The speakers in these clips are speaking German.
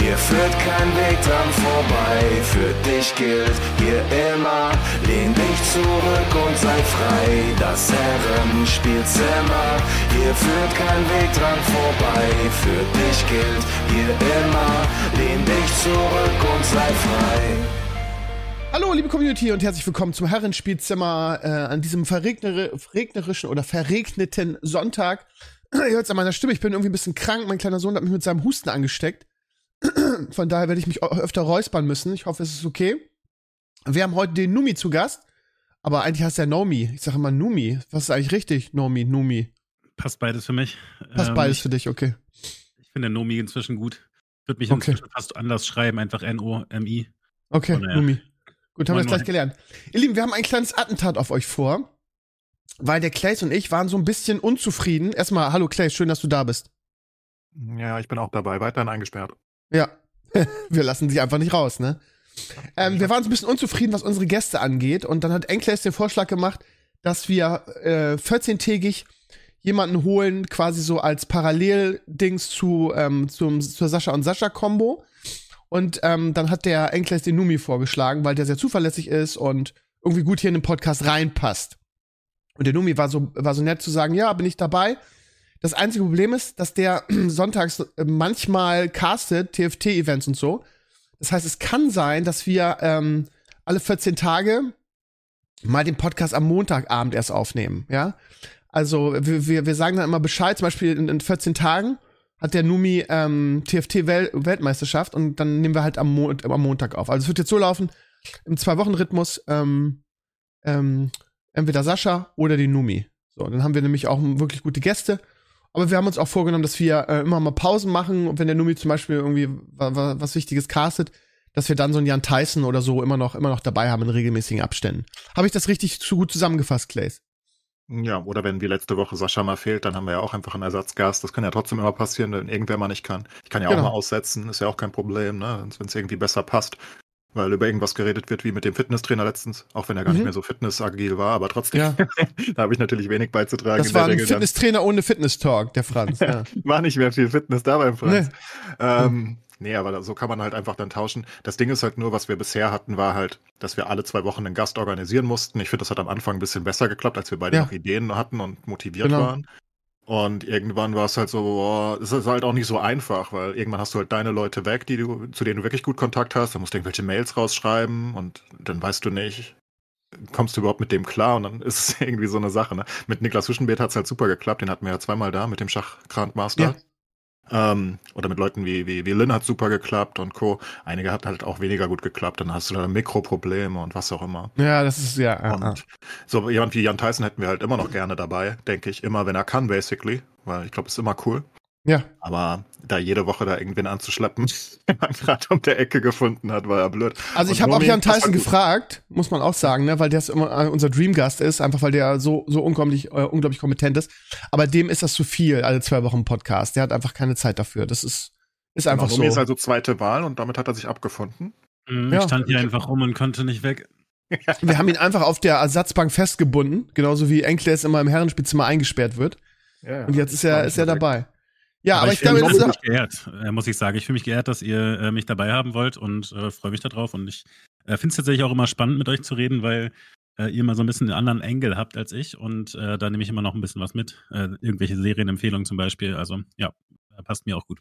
hier führt kein Weg dran vorbei. Für dich gilt hier immer, lehn dich zurück und sei frei. Das Herrenspielzimmer, hier führt kein Weg dran vorbei. Für dich gilt hier immer, lehn dich zurück und sei frei. Hallo, liebe Community und herzlich willkommen zum Herrenspielzimmer äh, an diesem verregner verregnerischen oder verregneten Sonntag. Ihr hört es an meiner Stimme, ich bin irgendwie ein bisschen krank. Mein kleiner Sohn hat mich mit seinem Husten angesteckt. Von daher werde ich mich öfter räuspern müssen. Ich hoffe, es ist okay. Wir haben heute den Numi zu Gast. Aber eigentlich heißt er Nomi. Ich sage immer Numi. Was ist eigentlich richtig? Nomi, Numi. Passt beides für mich. Passt ähm, beides für dich, okay. Ich finde Nomi inzwischen gut. Würde mich okay. inzwischen fast anders schreiben, einfach N-O-M-I. Okay, naja. Numi. Gut, haben wir das gleich gelernt. Ihr Lieben, wir haben ein kleines Attentat auf euch vor, weil der Clays und ich waren so ein bisschen unzufrieden. Erstmal, hallo Clays, schön, dass du da bist. Ja, ich bin auch dabei, weiterhin eingesperrt. Ja, wir lassen dich einfach nicht raus, ne? Ähm, wir waren so ein bisschen unzufrieden, was unsere Gäste angeht. Und dann hat Enkles den Vorschlag gemacht, dass wir äh, 14-tägig jemanden holen, quasi so als Paralleldings zu ähm, zum, zur Sascha und Sascha Combo. Und ähm, dann hat der Enkles den Numi vorgeschlagen, weil der sehr zuverlässig ist und irgendwie gut hier in den Podcast reinpasst. Und der Numi war so, war so nett zu sagen, ja, bin ich dabei. Das einzige Problem ist, dass der sonntags manchmal castet, TFT-Events und so. Das heißt, es kann sein, dass wir ähm, alle 14 Tage mal den Podcast am Montagabend erst aufnehmen, ja. Also wir, wir, wir sagen dann immer Bescheid, zum Beispiel in, in 14 Tagen hat der Numi ähm, TFT-Weltmeisterschaft und dann nehmen wir halt am, Mo am Montag auf. Also es wird jetzt so laufen, im Zwei-Wochen-Rhythmus ähm, ähm, entweder Sascha oder die Numi. So, dann haben wir nämlich auch wirklich gute Gäste. Aber wir haben uns auch vorgenommen, dass wir äh, immer mal Pausen machen und wenn der Numi zum Beispiel irgendwie was Wichtiges castet, dass wir dann so einen Jan Tyson oder so immer noch, immer noch dabei haben in regelmäßigen Abständen. Habe ich das richtig zu gut zusammengefasst, Clays? Ja, oder wenn wie letzte Woche Sascha mal fehlt, dann haben wir ja auch einfach einen Ersatzgast. Das kann ja trotzdem immer passieren, wenn irgendwer mal nicht kann. Ich kann ja genau. auch mal aussetzen, ist ja auch kein Problem, ne? wenn es irgendwie besser passt. Weil über irgendwas geredet wird wie mit dem Fitnesstrainer letztens, auch wenn er gar mhm. nicht mehr so fitnessagil war, aber trotzdem, ja. da habe ich natürlich wenig beizutragen. Das war ein Fitnesstrainer ohne Fitness-Talk, der Franz. Ja. war nicht mehr viel Fitness da beim Franz. Nee. Ähm, nee, aber so kann man halt einfach dann tauschen. Das Ding ist halt nur, was wir bisher hatten, war halt, dass wir alle zwei Wochen einen Gast organisieren mussten. Ich finde, das hat am Anfang ein bisschen besser geklappt, als wir beide ja. noch Ideen hatten und motiviert genau. waren. Und irgendwann war es halt so, boah, es ist halt auch nicht so einfach, weil irgendwann hast du halt deine Leute weg, die du, zu denen du wirklich gut Kontakt hast, dann musst du irgendwelche Mails rausschreiben und dann weißt du nicht, kommst du überhaupt mit dem klar und dann ist es irgendwie so eine Sache. Ne? Mit Niklas Huschenbeet hat es halt super geklappt, den hatten wir ja zweimal da mit dem Schachgrandmaster. Ja. Ähm, oder mit Leuten wie, wie, wie Lynn hat super geklappt und Co. Einige hat halt auch weniger gut geklappt. Dann hast du da Mikroprobleme und was auch immer. Ja, das ist ja. Und ja. so jemand wie Jan Tyson hätten wir halt immer noch gerne dabei, denke ich. Immer, wenn er kann, basically. Weil ich glaube, ist immer cool. Ja. Aber da jede Woche da irgendwen anzuschleppen, den man gerade um der Ecke gefunden hat, war ja blöd. Also ich habe auch Jan Tyson gefragt, muss man auch sagen, ne, weil der immer äh, unser Dreamgast ist, einfach weil der so so unglaublich äh, unglaublich kompetent ist. Aber dem ist das zu viel, alle zwei Wochen Podcast. Der hat einfach keine Zeit dafür. Das ist ist genau, einfach genau, so. ist also zweite Wahl und damit hat er sich abgefunden. Mhm, ja. stand hier einfach rum und konnte nicht weg. Wir haben ihn einfach auf der Ersatzbank festgebunden, genauso wie Enkles immer im Herrenspielzimmer eingesperrt wird. Ja, und jetzt ist er ist er dabei. Ja, aber, aber ich, ich glaube, ich mich geehrt, äh, muss ich sagen. Ich fühle mich geehrt, dass ihr äh, mich dabei haben wollt und äh, freue mich darauf. Und ich äh, finde es tatsächlich auch immer spannend, mit euch zu reden, weil äh, ihr mal so ein bisschen einen anderen Engel habt als ich und äh, da nehme ich immer noch ein bisschen was mit. irgendwelche Serienempfehlungen zum Beispiel. Also ja, passt mir auch gut.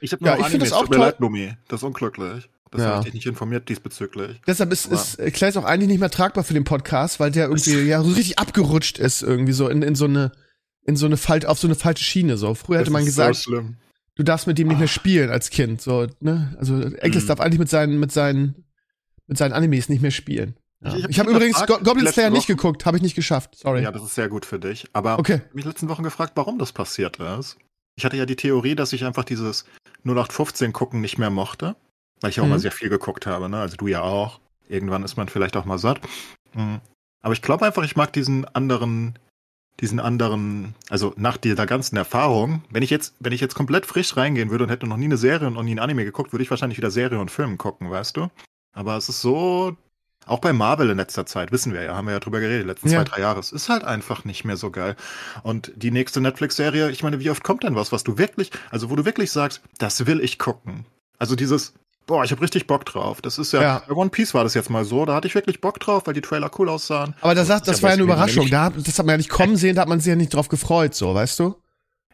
Ich habe ja, ich finde das auch toll. Leid, Lumi. Das ist unglücklich. Das ja. habe ich dich nicht informiert diesbezüglich. Deshalb ist, ist Klaes auch eigentlich nicht mehr tragbar für den Podcast, weil der irgendwie ja so richtig abgerutscht ist, irgendwie so in, in so eine in so eine Fal auf so eine falsche Schiene. So früher hätte man gesagt, so du darfst mit ihm nicht mehr ah. spielen als Kind. So ne, also Enkles mhm. darf eigentlich mit seinen mit seinen mit seinen Animes nicht mehr spielen. Ja. Ich habe hab übrigens Go Goblin Slayer nicht geguckt, habe ich nicht geschafft. Sorry. Ja, das ist sehr gut für dich. Aber okay. ich habe mich letzten Wochen gefragt, warum das passiert ist. Ich hatte ja die Theorie, dass ich einfach dieses 0815 gucken nicht mehr mochte, weil ich auch mhm. mal sehr viel geguckt habe. Ne? Also du ja auch. Irgendwann ist man vielleicht auch mal satt. Mhm. Aber ich glaube einfach, ich mag diesen anderen, diesen anderen, also nach dieser ganzen Erfahrung, wenn ich jetzt, wenn ich jetzt komplett frisch reingehen würde und hätte noch nie eine Serie und noch nie ein Anime geguckt, würde ich wahrscheinlich wieder Serie und Film gucken, weißt du? Aber es ist so, auch bei Marvel in letzter Zeit, wissen wir ja, haben wir ja drüber geredet, letzten ja. zwei, drei Jahre. Es ist halt einfach nicht mehr so geil. Und die nächste Netflix-Serie, ich meine, wie oft kommt denn was, was du wirklich, also wo du wirklich sagst, das will ich gucken. Also dieses, boah, ich habe richtig Bock drauf. Das ist ja, ja, bei One Piece war das jetzt mal so, da hatte ich wirklich Bock drauf, weil die Trailer cool aussahen. Aber das, das, das war ja eine Überraschung. Da, das hat man ja nicht kommen sehen, da hat man sich ja nicht drauf gefreut, so, weißt du?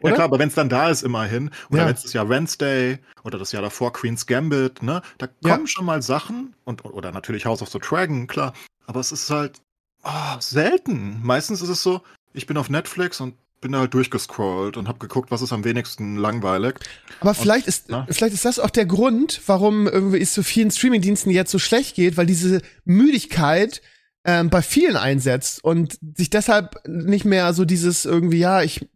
Oder? Ja klar, aber wenn es dann da ist, immerhin. Oder ja. letztes Jahr Wednesday oder das Jahr davor Queen's Gambit, ne? Da kommen ja. schon mal Sachen und oder natürlich House of the Dragon, klar. Aber es ist halt oh, selten. Meistens ist es so, ich bin auf Netflix und bin da halt durchgescrollt und habe geguckt, was ist am wenigsten langweilig. Aber vielleicht und, ist na? vielleicht ist das auch der Grund, warum irgendwie es so vielen Streamingdiensten jetzt so schlecht geht, weil diese Müdigkeit ähm, bei vielen einsetzt und sich deshalb nicht mehr so dieses irgendwie ja, ich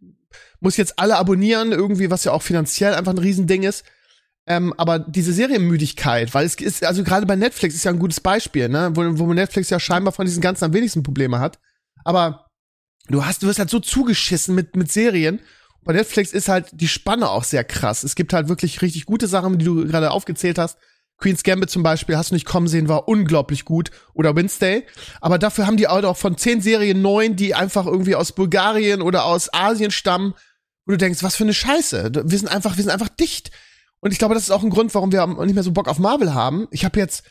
muss jetzt alle abonnieren irgendwie, was ja auch finanziell einfach ein Riesending ist. Ähm, aber diese Serienmüdigkeit, weil es ist, also gerade bei Netflix ist ja ein gutes Beispiel, ne, wo, wo Netflix ja scheinbar von diesen ganzen am wenigsten Probleme hat. Aber du hast, du wirst halt so zugeschissen mit, mit Serien. Bei Netflix ist halt die Spanne auch sehr krass. Es gibt halt wirklich richtig gute Sachen, die du gerade aufgezählt hast. Queen's Gambit zum Beispiel, hast du nicht kommen sehen, war unglaublich gut. Oder Wednesday. Aber dafür haben die auch von zehn Serien neun, die einfach irgendwie aus Bulgarien oder aus Asien stammen, wo du denkst, was für eine Scheiße. Wir sind einfach, wir sind einfach dicht. Und ich glaube, das ist auch ein Grund, warum wir nicht mehr so Bock auf Marvel haben. Ich habe jetzt,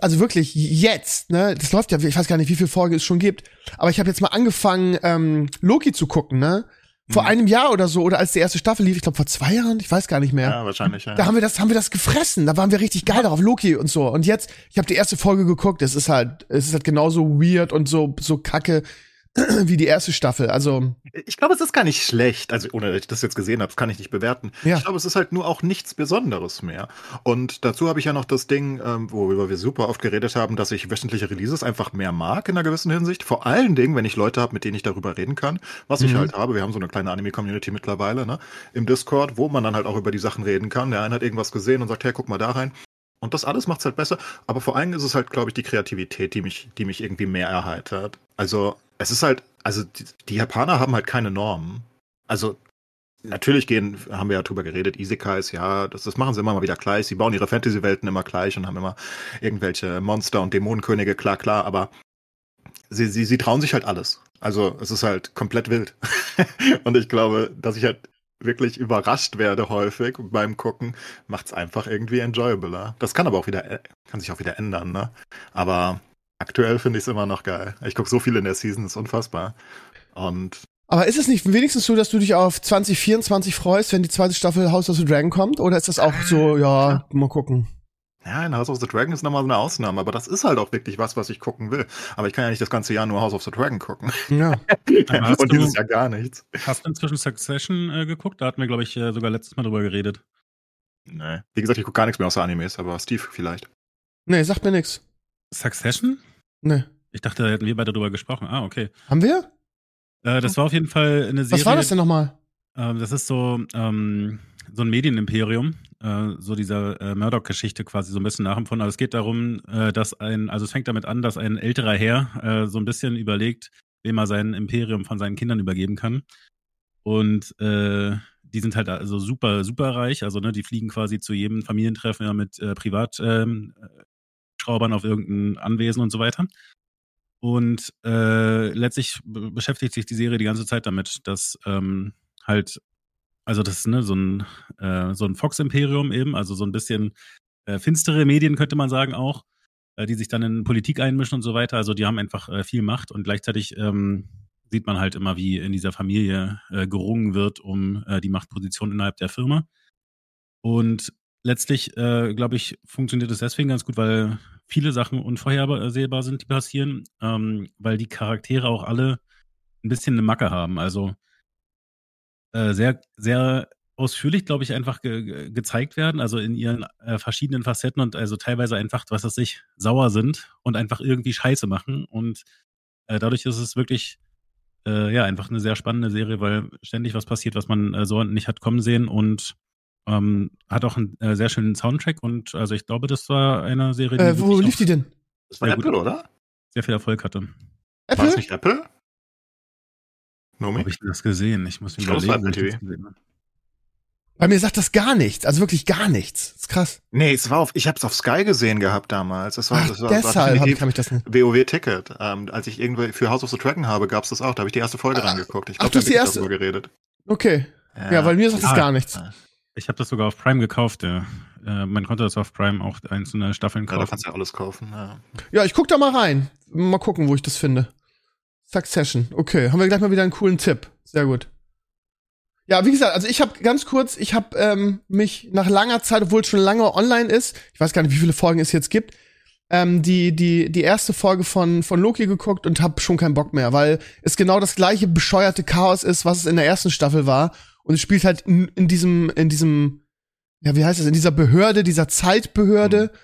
also wirklich jetzt, ne, das läuft ja, ich weiß gar nicht, wie viele Folgen es schon gibt, aber ich habe jetzt mal angefangen, ähm, Loki zu gucken, ne? Vor mhm. einem Jahr oder so, oder als die erste Staffel lief, ich glaube vor zwei Jahren, ich weiß gar nicht mehr. Ja, wahrscheinlich, ja. Da haben wir das, haben wir das gefressen, da waren wir richtig geil darauf, Loki und so. Und jetzt, ich habe die erste Folge geguckt, es ist halt, es ist halt genauso weird und so, so kacke wie die erste Staffel. Also ich glaube, es ist gar nicht schlecht. Also ohne dass ich das jetzt gesehen habe, kann ich nicht bewerten. Ja. Ich glaube, es ist halt nur auch nichts Besonderes mehr. Und dazu habe ich ja noch das Ding, ähm, worüber wir super oft geredet haben, dass ich wöchentliche Releases einfach mehr mag in einer gewissen Hinsicht. Vor allen Dingen, wenn ich Leute habe, mit denen ich darüber reden kann, was mhm. ich halt habe. Wir haben so eine kleine Anime-Community mittlerweile ne, im Discord, wo man dann halt auch über die Sachen reden kann. Der eine hat irgendwas gesehen und sagt, hey, guck mal da rein. Und das alles macht es halt besser. Aber vor allem ist es halt, glaube ich, die Kreativität, die mich, die mich irgendwie mehr erheitert. Also es ist halt, also die, die Japaner haben halt keine Normen. Also natürlich gehen, haben wir ja drüber geredet, Isekais, ja, das, das machen sie immer mal wieder gleich. Sie bauen ihre Fantasy-Welten immer gleich und haben immer irgendwelche Monster und Dämonenkönige, klar, klar, aber sie, sie, sie trauen sich halt alles. Also es ist halt komplett wild. und ich glaube, dass ich halt wirklich überrascht werde häufig beim Gucken, macht es einfach irgendwie enjoyabler. Das kann aber auch wieder, kann sich auch wieder ändern, ne? Aber aktuell finde ich es immer noch geil. Ich gucke so viel in der Season, ist unfassbar. Und aber ist es nicht wenigstens so, dass du dich auf 2024 freust, wenn die zweite Staffel House of the Dragon kommt? Oder ist das auch so, ja, mal gucken? Ja, in House of the Dragon ist nochmal so eine Ausnahme, aber das ist halt auch wirklich was, was ich gucken will. Aber ich kann ja nicht das ganze Jahr nur House of the Dragon gucken. Ja. Und dieses Jahr gar nichts. Hast du inzwischen Succession äh, geguckt? Da hatten wir, glaube ich, äh, sogar letztes Mal drüber geredet. Nee. Wie gesagt, ich gucke gar nichts mehr außer Animes, aber Steve vielleicht. Nee, sagt mir nichts. Succession? Nee. Ich dachte, da hätten wir beide drüber gesprochen. Ah, okay. Haben wir? Äh, das war auf jeden Fall eine Serie. Was war das denn nochmal? Äh, das ist so, ähm, so ein Medienimperium, äh, so dieser äh, Murdoch-Geschichte quasi so ein bisschen nachempfunden. Aber es geht darum, äh, dass ein, also es fängt damit an, dass ein älterer Herr äh, so ein bisschen überlegt, wem er sein Imperium von seinen Kindern übergeben kann. Und die sind halt also super, super reich. Also, ne, die fliegen quasi zu jedem Familientreffen ja, mit äh, Privatschraubern ähm, auf irgendein Anwesen und so weiter. Und äh, letztlich beschäftigt sich die Serie die ganze Zeit damit, dass ähm, halt also das ist ne, so ein, äh, so ein Fox-Imperium eben, also so ein bisschen äh, finstere Medien könnte man sagen auch, äh, die sich dann in Politik einmischen und so weiter. Also die haben einfach äh, viel Macht und gleichzeitig ähm, sieht man halt immer, wie in dieser Familie äh, gerungen wird um die Machtposition innerhalb der Firma. Und letztlich, glaube ich, funktioniert es deswegen ganz gut, weil viele Sachen unvorhersehbar sind, die passieren, ähm, weil die Charaktere auch alle ein bisschen eine Macke haben. Also äh, sehr, sehr ausführlich, glaube ich, einfach ge gezeigt werden, also in ihren äh, verschiedenen Facetten und also teilweise einfach, was weiß ich, sauer sind und einfach irgendwie Scheiße machen. Und äh, dadurch ist es wirklich, äh, ja, einfach eine sehr spannende Serie, weil ständig was passiert, was man äh, so nicht hat kommen sehen und ähm, hat auch einen äh, sehr schönen Soundtrack und also ich glaube, das war eine Serie, die. wo lief die denn? Das war Apple, oder? Sehr viel Erfolg hatte. Apple? War es nicht Apple? Nomi? Habe ich das gesehen? Ich muss mir ich überlegen, glaub, war bei mir sagt das gar nichts, also wirklich gar nichts. Das ist krass. Nee, es war auf, ich habe es auf Sky gesehen gehabt damals. Das war, Ach, das war, deshalb war kann ich das nicht. WoW-Ticket. Ähm, als ich irgendwie für House of the Dragon habe, gab es das auch. Da habe ich die erste Folge ah, reingeguckt. Ich glaube, da habe ich erste... geredet. Okay. Ja, ja weil mir sagt das ah, gar nichts. Ich habe das sogar auf Prime gekauft, ja. Äh, man konnte das auf Prime auch einzelne Staffeln kaufen. Ja, da kannst du ja alles kaufen, ja. Ja, ich guck da mal rein. Mal gucken, wo ich das finde. Succession. Okay, haben wir gleich mal wieder einen coolen Tipp. Sehr gut. Ja, wie gesagt, also ich habe ganz kurz, ich habe ähm, mich nach langer Zeit, obwohl es schon lange online ist, ich weiß gar nicht, wie viele Folgen es jetzt gibt, ähm, die die die erste Folge von von Loki geguckt und habe schon keinen Bock mehr, weil es genau das gleiche bescheuerte Chaos ist, was es in der ersten Staffel war und es spielt halt in, in diesem in diesem ja wie heißt es in dieser Behörde, dieser Zeitbehörde mhm.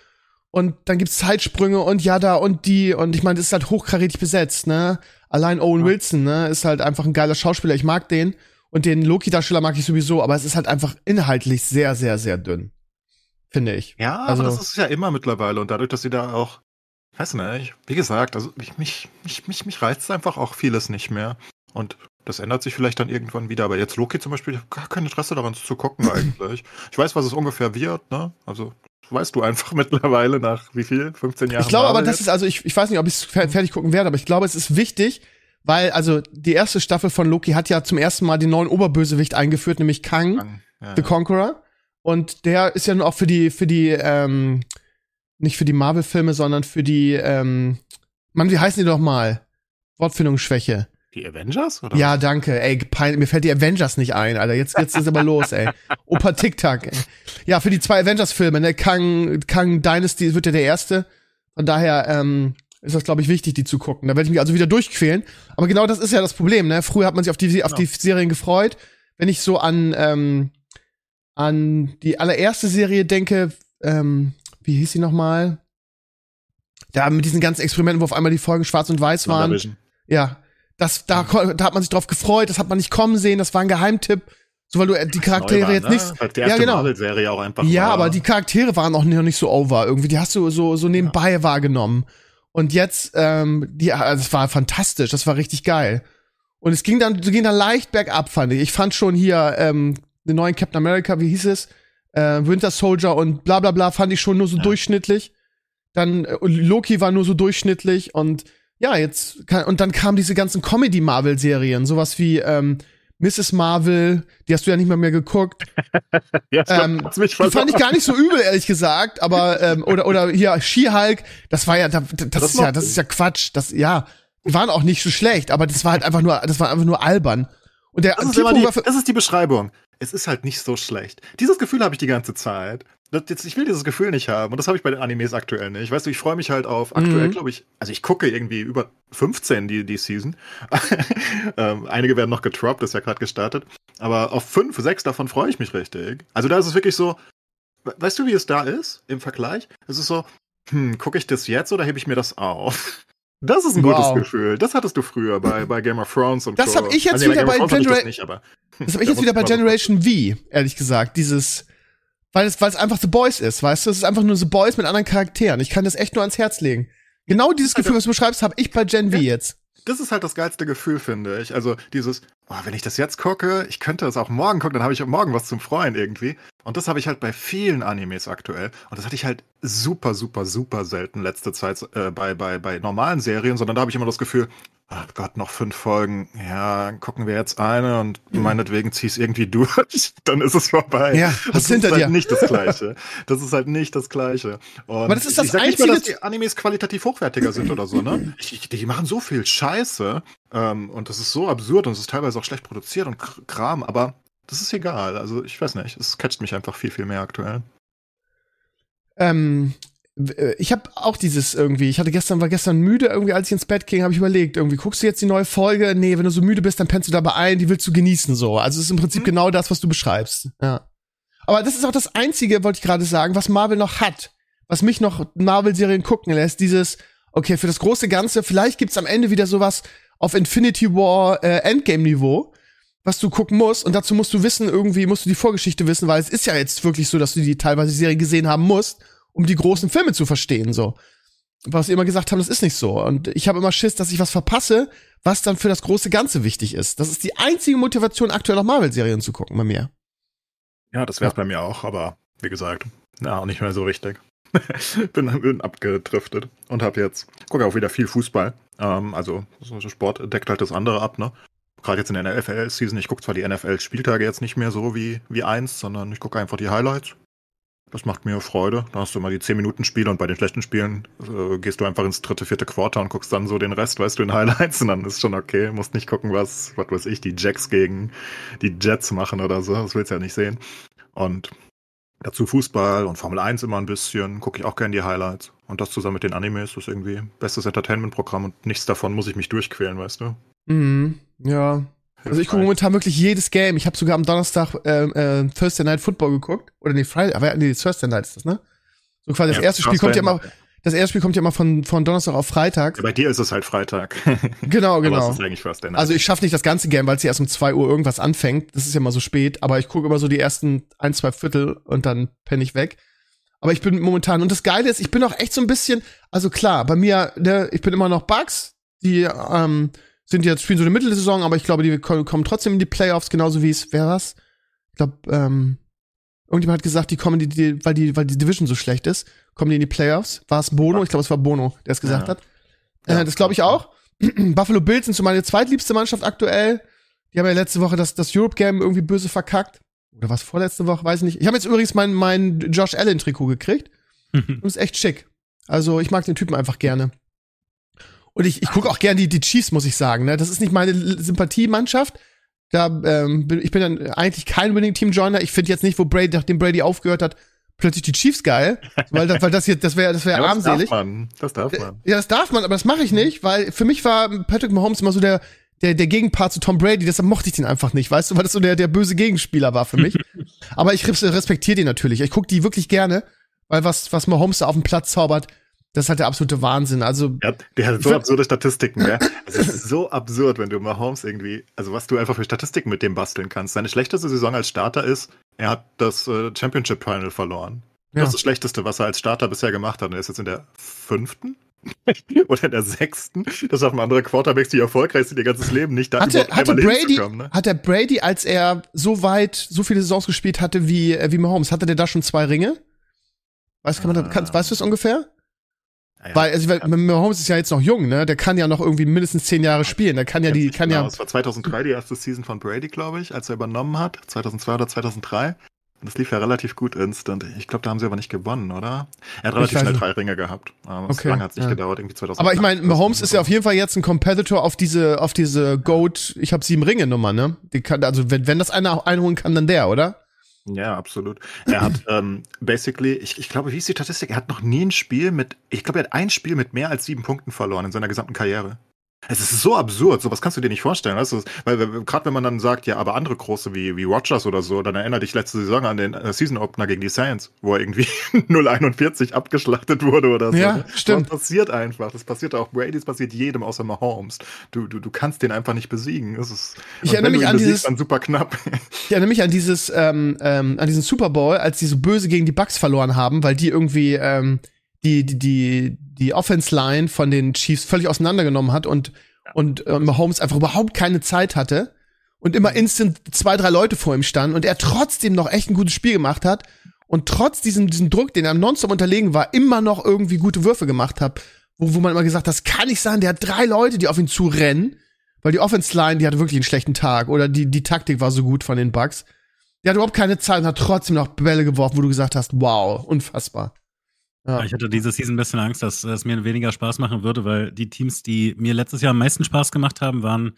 und dann gibt's Zeitsprünge und ja da und die und ich meine, das ist halt hochkarätig besetzt, ne? Allein Owen. Wilson, ne, ist halt einfach ein geiler Schauspieler, ich mag den. Und den Loki-Darsteller mag ich sowieso, aber es ist halt einfach inhaltlich sehr, sehr, sehr dünn. Finde ich. Ja, also, aber das ist ja immer mittlerweile. Und dadurch, dass sie da auch, weiß nicht, wie gesagt, also mich, mich, mich, mich, mich reizt einfach auch vieles nicht mehr. Und das ändert sich vielleicht dann irgendwann wieder. Aber jetzt Loki zum Beispiel, ich habe gar kein Interesse daran zu gucken eigentlich. ich weiß, was es ungefähr wird, ne? Also weißt du einfach mittlerweile nach wie viel? 15 Jahren? Ich glaube aber, das ist, also ich, ich weiß nicht, ob ich es fertig gucken werde, aber ich glaube, es ist wichtig, weil, also, die erste Staffel von Loki hat ja zum ersten Mal den neuen Oberbösewicht eingeführt, nämlich Kang, Kang ja, the Conqueror. Und der ist ja nun auch für die, für die, ähm, nicht für die Marvel-Filme, sondern für die, ähm, Mann, wie heißen die doch mal? Wortfindungsschwäche. Die Avengers? Oder? Ja, danke. Ey, pein, mir fällt die Avengers nicht ein, Alter. Jetzt, jetzt ist aber los, ey. Opa TikTok. Ey. Ja, für die zwei Avengers-Filme, ne? Kang, Kang Dynasty wird ja der erste. Von daher, ähm, ist das, glaube ich, wichtig, die zu gucken. Da werde ich mich also wieder durchquälen. Aber genau das ist ja das Problem, ne? Früher hat man sich auf die, auf die Serien gefreut. Wenn ich so an, ähm, an die allererste Serie denke, ähm, wie hieß sie nochmal? Da mit diesen ganzen Experimenten, wo auf einmal die Folgen schwarz und weiß waren. Ja. Das, da, da hat man sich drauf gefreut, das hat man nicht kommen sehen, das war ein Geheimtipp. So, weil du äh, die Charaktere war, jetzt ne? nicht. Halt ja, genau. Marvel-Serie auch einfach. Ja, war. aber die Charaktere waren auch noch nicht so over irgendwie. Die hast du so, so nebenbei ja. wahrgenommen. Und jetzt, ähm, die, also das war fantastisch, das war richtig geil. Und es ging dann, ging dann leicht bergab, fand ich. Ich fand schon hier ähm, den neuen Captain America, wie hieß es? Äh, Winter Soldier und bla bla bla, fand ich schon nur so ja. durchschnittlich. Dann äh, Loki war nur so durchschnittlich und ja, jetzt kann, und dann kamen diese ganzen Comedy-Marvel-Serien, sowas wie ähm, Mrs. Marvel, die hast du ja nicht mal mehr geguckt. ja, ähm, die fand ich gar nicht so übel, ehrlich gesagt, aber ähm, oder oder hier She-Hulk, das war ja das, das ist ja das ist ja Quatsch, das ja, die waren auch nicht so schlecht, aber das war halt einfach nur das war einfach nur albern. Und der das ist, die, das ist die Beschreibung. Es ist halt nicht so schlecht. Dieses Gefühl habe ich die ganze Zeit das, jetzt, ich will dieses Gefühl nicht haben. Und das habe ich bei den Animes aktuell nicht. Weißt du, ich freue mich halt auf aktuell, mhm. glaube ich, also ich gucke irgendwie über 15 die, die Season. ähm, einige werden noch getroppt, ist ja gerade gestartet. Aber auf fünf, sechs davon freue ich mich richtig. Also da ist es wirklich so, weißt du, wie es da ist im Vergleich? Es ist so, hm, gucke ich das jetzt oder hebe ich mir das auf? Das ist ein wow. gutes Gefühl. Das hattest du früher bei, bei Game of Thrones und Das habe ich jetzt also, wieder bei Generation. Das, das habe ich jetzt wieder bei Generation V, ehrlich gesagt. Dieses, weil es, weil es einfach The Boys ist, weißt du? Es ist einfach nur The Boys mit anderen Charakteren. Ich kann das echt nur ans Herz legen. Genau dieses Gefühl, was du beschreibst, habe ich bei Gen V jetzt. Das ist halt das geilste Gefühl, finde ich. Also dieses, oh, wenn ich das jetzt gucke, ich könnte das auch morgen gucken, dann habe ich morgen was zum Freuen irgendwie. Und das habe ich halt bei vielen Animes aktuell. Und das hatte ich halt super, super, super selten letzte Zeit äh, bei, bei, bei normalen Serien, sondern da habe ich immer das Gefühl, ach Gott, noch fünf Folgen. Ja, gucken wir jetzt eine und mhm. meinetwegen zieh's irgendwie durch, dann ist es vorbei. Ja, das ist halt dir? nicht das Gleiche. Das ist halt nicht das Gleiche. Und Aber das ist das ich sag Einzige, nicht mal, dass die Animes qualitativ hochwertiger sind oder so, ne? Ich, die machen so viel Scheiße ähm, und das ist so absurd und es ist teilweise auch schlecht produziert und Kram, aber das ist egal. Also ich weiß nicht, es catcht mich einfach viel, viel mehr aktuell. Ähm, äh, ich habe auch dieses irgendwie, ich hatte gestern, war gestern müde, irgendwie, als ich ins Bett ging, habe ich überlegt, irgendwie, guckst du jetzt die neue Folge? Nee, wenn du so müde bist, dann pennst du dabei ein, die willst du genießen, so. Also es ist im Prinzip mhm. genau das, was du beschreibst. Ja. Aber das ist auch das Einzige, wollte ich gerade sagen, was Marvel noch hat, was mich noch Marvel-Serien gucken lässt, dieses, okay, für das große Ganze, vielleicht gibt's am Ende wieder sowas auf Infinity War äh, Endgame-Niveau, was du gucken musst. Und dazu musst du wissen, irgendwie musst du die Vorgeschichte wissen, weil es ist ja jetzt wirklich so, dass du die teilweise Serie gesehen haben musst um die großen Filme zu verstehen, so. was sie immer gesagt haben, das ist nicht so. Und ich habe immer Schiss, dass ich was verpasse, was dann für das große Ganze wichtig ist. Das ist die einzige Motivation, aktuell noch Marvel-Serien zu gucken bei mir. Ja, das wäre ja. bei mir auch, aber wie gesagt, na, auch nicht mehr so richtig. bin, bin abgedriftet und habe jetzt, gucke auch wieder viel Fußball. Ähm, also so Sport deckt halt das andere ab, ne? Gerade jetzt in der NFL-Season, ich gucke zwar die NFL-Spieltage jetzt nicht mehr so wie, wie eins, sondern ich gucke einfach die Highlights. Das macht mir Freude. Da hast du immer die 10-Minuten-Spiele und bei den schlechten Spielen äh, gehst du einfach ins dritte, vierte Quarter und guckst dann so den Rest, weißt du, in Highlights und dann ist schon okay. Musst nicht gucken, was, was weiß ich, die Jacks gegen die Jets machen oder so. Das willst du ja nicht sehen. Und dazu Fußball und Formel 1 immer ein bisschen. Gucke ich auch gerne die Highlights. Und das zusammen mit den Animes ist irgendwie bestes Entertainment-Programm und nichts davon muss ich mich durchquälen, weißt du? Mhm, ja. Also ich gucke momentan wirklich jedes Game. Ich habe sogar am Donnerstag äh, äh, Thursday Night Football geguckt. Oder nee, Friday, aber nee, Thursday Night ist das, ne? So quasi ja, das erste Spiel kommt ja immer, das erste Spiel kommt ja immer von, von Donnerstag auf Freitag. Ja, bei dir ist es halt Freitag. genau, genau. Aber es ist eigentlich Thursday Night. Also ich schaffe nicht das ganze Game, weil es ja erst um zwei Uhr irgendwas anfängt. Das ist ja immer so spät. Aber ich gucke immer so die ersten ein, zwei Viertel und dann penne ich weg. Aber ich bin momentan, und das Geile ist, ich bin auch echt so ein bisschen, also klar, bei mir, ne, ich bin immer noch Bugs, die, ähm, sind jetzt, spielen so eine Mittelsaison, aber ich glaube, die kommen trotzdem in die Playoffs, genauso wie es, wer was? Ich glaube, ähm, irgendjemand hat gesagt, die kommen, die, die, weil die, weil die Division so schlecht ist, kommen die in die Playoffs. War es Bono? Ich glaube, es war Bono, der es gesagt ja. hat. Äh, ja, das glaube ich auch. Buffalo Bills sind so meine zweitliebste Mannschaft aktuell. Die haben ja letzte Woche das, das Europe Game irgendwie böse verkackt. Oder was vorletzte Woche, weiß ich nicht. Ich habe jetzt übrigens mein, mein Josh Allen Trikot gekriegt. Und ist echt schick. Also ich mag den Typen einfach gerne. Und ich, ich gucke auch gern die, die Chiefs, muss ich sagen. Ne? Das ist nicht meine Sympathiemannschaft. Da, ähm, bin, ich bin dann eigentlich kein unbedingt Teamjoiner. Ich finde jetzt nicht, wo Brady, nachdem Brady aufgehört hat, plötzlich die Chiefs geil. Weil, weil das hier, das wäre das wäre ja, armselig. Das darf man. Das darf man. Ja, das darf man, aber das mache ich nicht, weil für mich war Patrick Mahomes immer so der, der, der Gegenpart zu Tom Brady, deshalb mochte ich den einfach nicht, weißt du, weil das so der, der böse Gegenspieler war für mich. aber ich respektiere den natürlich. Ich gucke die wirklich gerne, weil was, was Mahomes da auf dem Platz zaubert, das ist halt der absolute Wahnsinn. Also, der, der hat so absurde Statistiken, ja. Es ist so absurd, wenn du Mahomes irgendwie, also was du einfach für Statistiken mit dem basteln kannst. Seine schlechteste Saison als Starter ist, er hat das äh, Championship Final verloren. Ja. Das ist das Schlechteste, was er als Starter bisher gemacht hat. Und er ist jetzt in der fünften oder in der sechsten. Das haben andere Quarterbacks, die erfolgreich sind, ihr ganzes Leben nicht da hatte, hatte Brady, ne? Hat der Brady, als er so weit, so viele Saisons gespielt hatte wie, äh, wie Mahomes, hatte der da schon zwei Ringe? Weißt, kann man da, kann, weißt du es ungefähr? Ja, weil, also, weil ja. Mahomes ist ja jetzt noch jung, ne? Der kann ja noch irgendwie mindestens zehn Jahre spielen. Der kann ja die, kann genau. ja. Das war 2003 die erste Season von Brady, glaube ich, als er übernommen hat. 2002 oder 2003. Und das lief ja relativ gut instant. Ich glaube, da haben sie aber nicht gewonnen, oder? Er hat relativ schnell drei Ringe gehabt. Aber okay, lange hat es nicht gedauert, irgendwie 2000. Aber ich meine, Mahomes ist ja auf jeden Fall jetzt ein Competitor auf diese, auf diese Goat, ich habe sieben Ringe Nummer, ne? Die kann, also wenn, wenn das einer einholen kann, dann der, oder? Ja, absolut. Er hat ähm, basically, ich, ich glaube, wie ist die Statistik? Er hat noch nie ein Spiel mit, ich glaube, er hat ein Spiel mit mehr als sieben Punkten verloren in seiner gesamten Karriere. Es ist so absurd, sowas kannst du dir nicht vorstellen, weißt du? Weil, gerade wenn man dann sagt, ja, aber andere große wie, wie Rogers oder so, dann erinnere dich letzte Saison an den äh, Season Opener gegen die Saints, wo er irgendwie 0,41 abgeschlachtet wurde oder so. Ja, stimmt. Das passiert einfach. Das passiert auch Brady, das passiert jedem außer Mahomes. Du, du, du kannst den einfach nicht besiegen. Es ist, ich erinnere mich an dieses, dann super knapp. Ich erinnere mich an dieses, ähm, ähm, an diesen Super Bowl, als die so böse gegen die Bucks verloren haben, weil die irgendwie, ähm, die, die, die, die Offense-Line von den Chiefs völlig auseinandergenommen hat und, ja. und äh, Mahomes einfach überhaupt keine Zeit hatte und immer instant zwei, drei Leute vor ihm standen und er trotzdem noch echt ein gutes Spiel gemacht hat und trotz diesem, diesem Druck, den er nonstop unterlegen war, immer noch irgendwie gute Würfe gemacht hat, wo, wo man immer gesagt, das kann nicht sein, der hat drei Leute, die auf ihn zu rennen, weil die Offense-Line, die hatte wirklich einen schlechten Tag oder die, die Taktik war so gut von den Bucks. Der hat überhaupt keine Zeit und hat trotzdem noch Bälle geworfen, wo du gesagt hast, wow, unfassbar. Ja. Ich hatte diese Season ein bisschen Angst, dass es mir weniger Spaß machen würde, weil die Teams, die mir letztes Jahr am meisten Spaß gemacht haben, waren